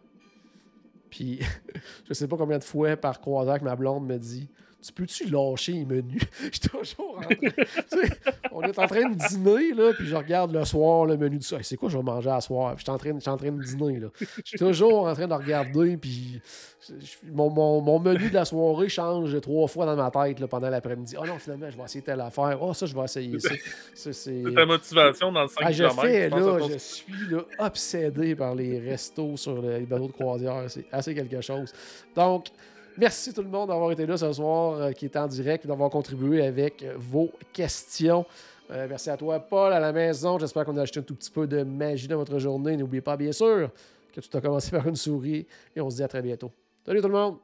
A: Puis, je sais pas combien de fois par croiseur que ma blonde me dit Tu peux-tu lâcher les menus? Je suis toujours en train. on est en train de dîner, là, puis je regarde le soir le menu du soir. C'est quoi je vais manger à soir? Je suis en train, je suis en train de dîner, là. Je suis toujours en train de regarder, puis mon, mon- mon menu de la soirée change trois fois dans ma tête là, pendant l'après-midi. Oh non, finalement, je vais essayer telle affaire. Oh, ça, je vais essayer ça. Ça, c'est.
B: Ta motivation dans le 5
A: Ah, je
B: km.
A: fais, là,
B: ton-
A: je suis là, obsédé par les restos sur le- les bateaux de croisière. C'est assez quelque chose. Donc, merci tout le monde d'avoir été là ce soir, euh, qui est en direct, d'avoir contribué avec euh, vos questions. Euh, merci à toi, Paul, à la maison. J'espère qu'on a acheté un tout petit peu de magie dans votre journée. N'oubliez pas, bien sûr, que tu as commencé par une souris. Et on se dit à très bientôt. Salut tout le monde!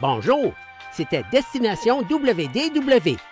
C: Bonjour, c'était Destination WDW.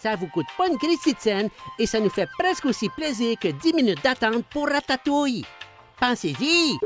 C: Ça vous coûte pas une Christie de scène et ça nous fait presque aussi plaisir que 10 minutes d'attente pour Ratatouille. Pensez-y!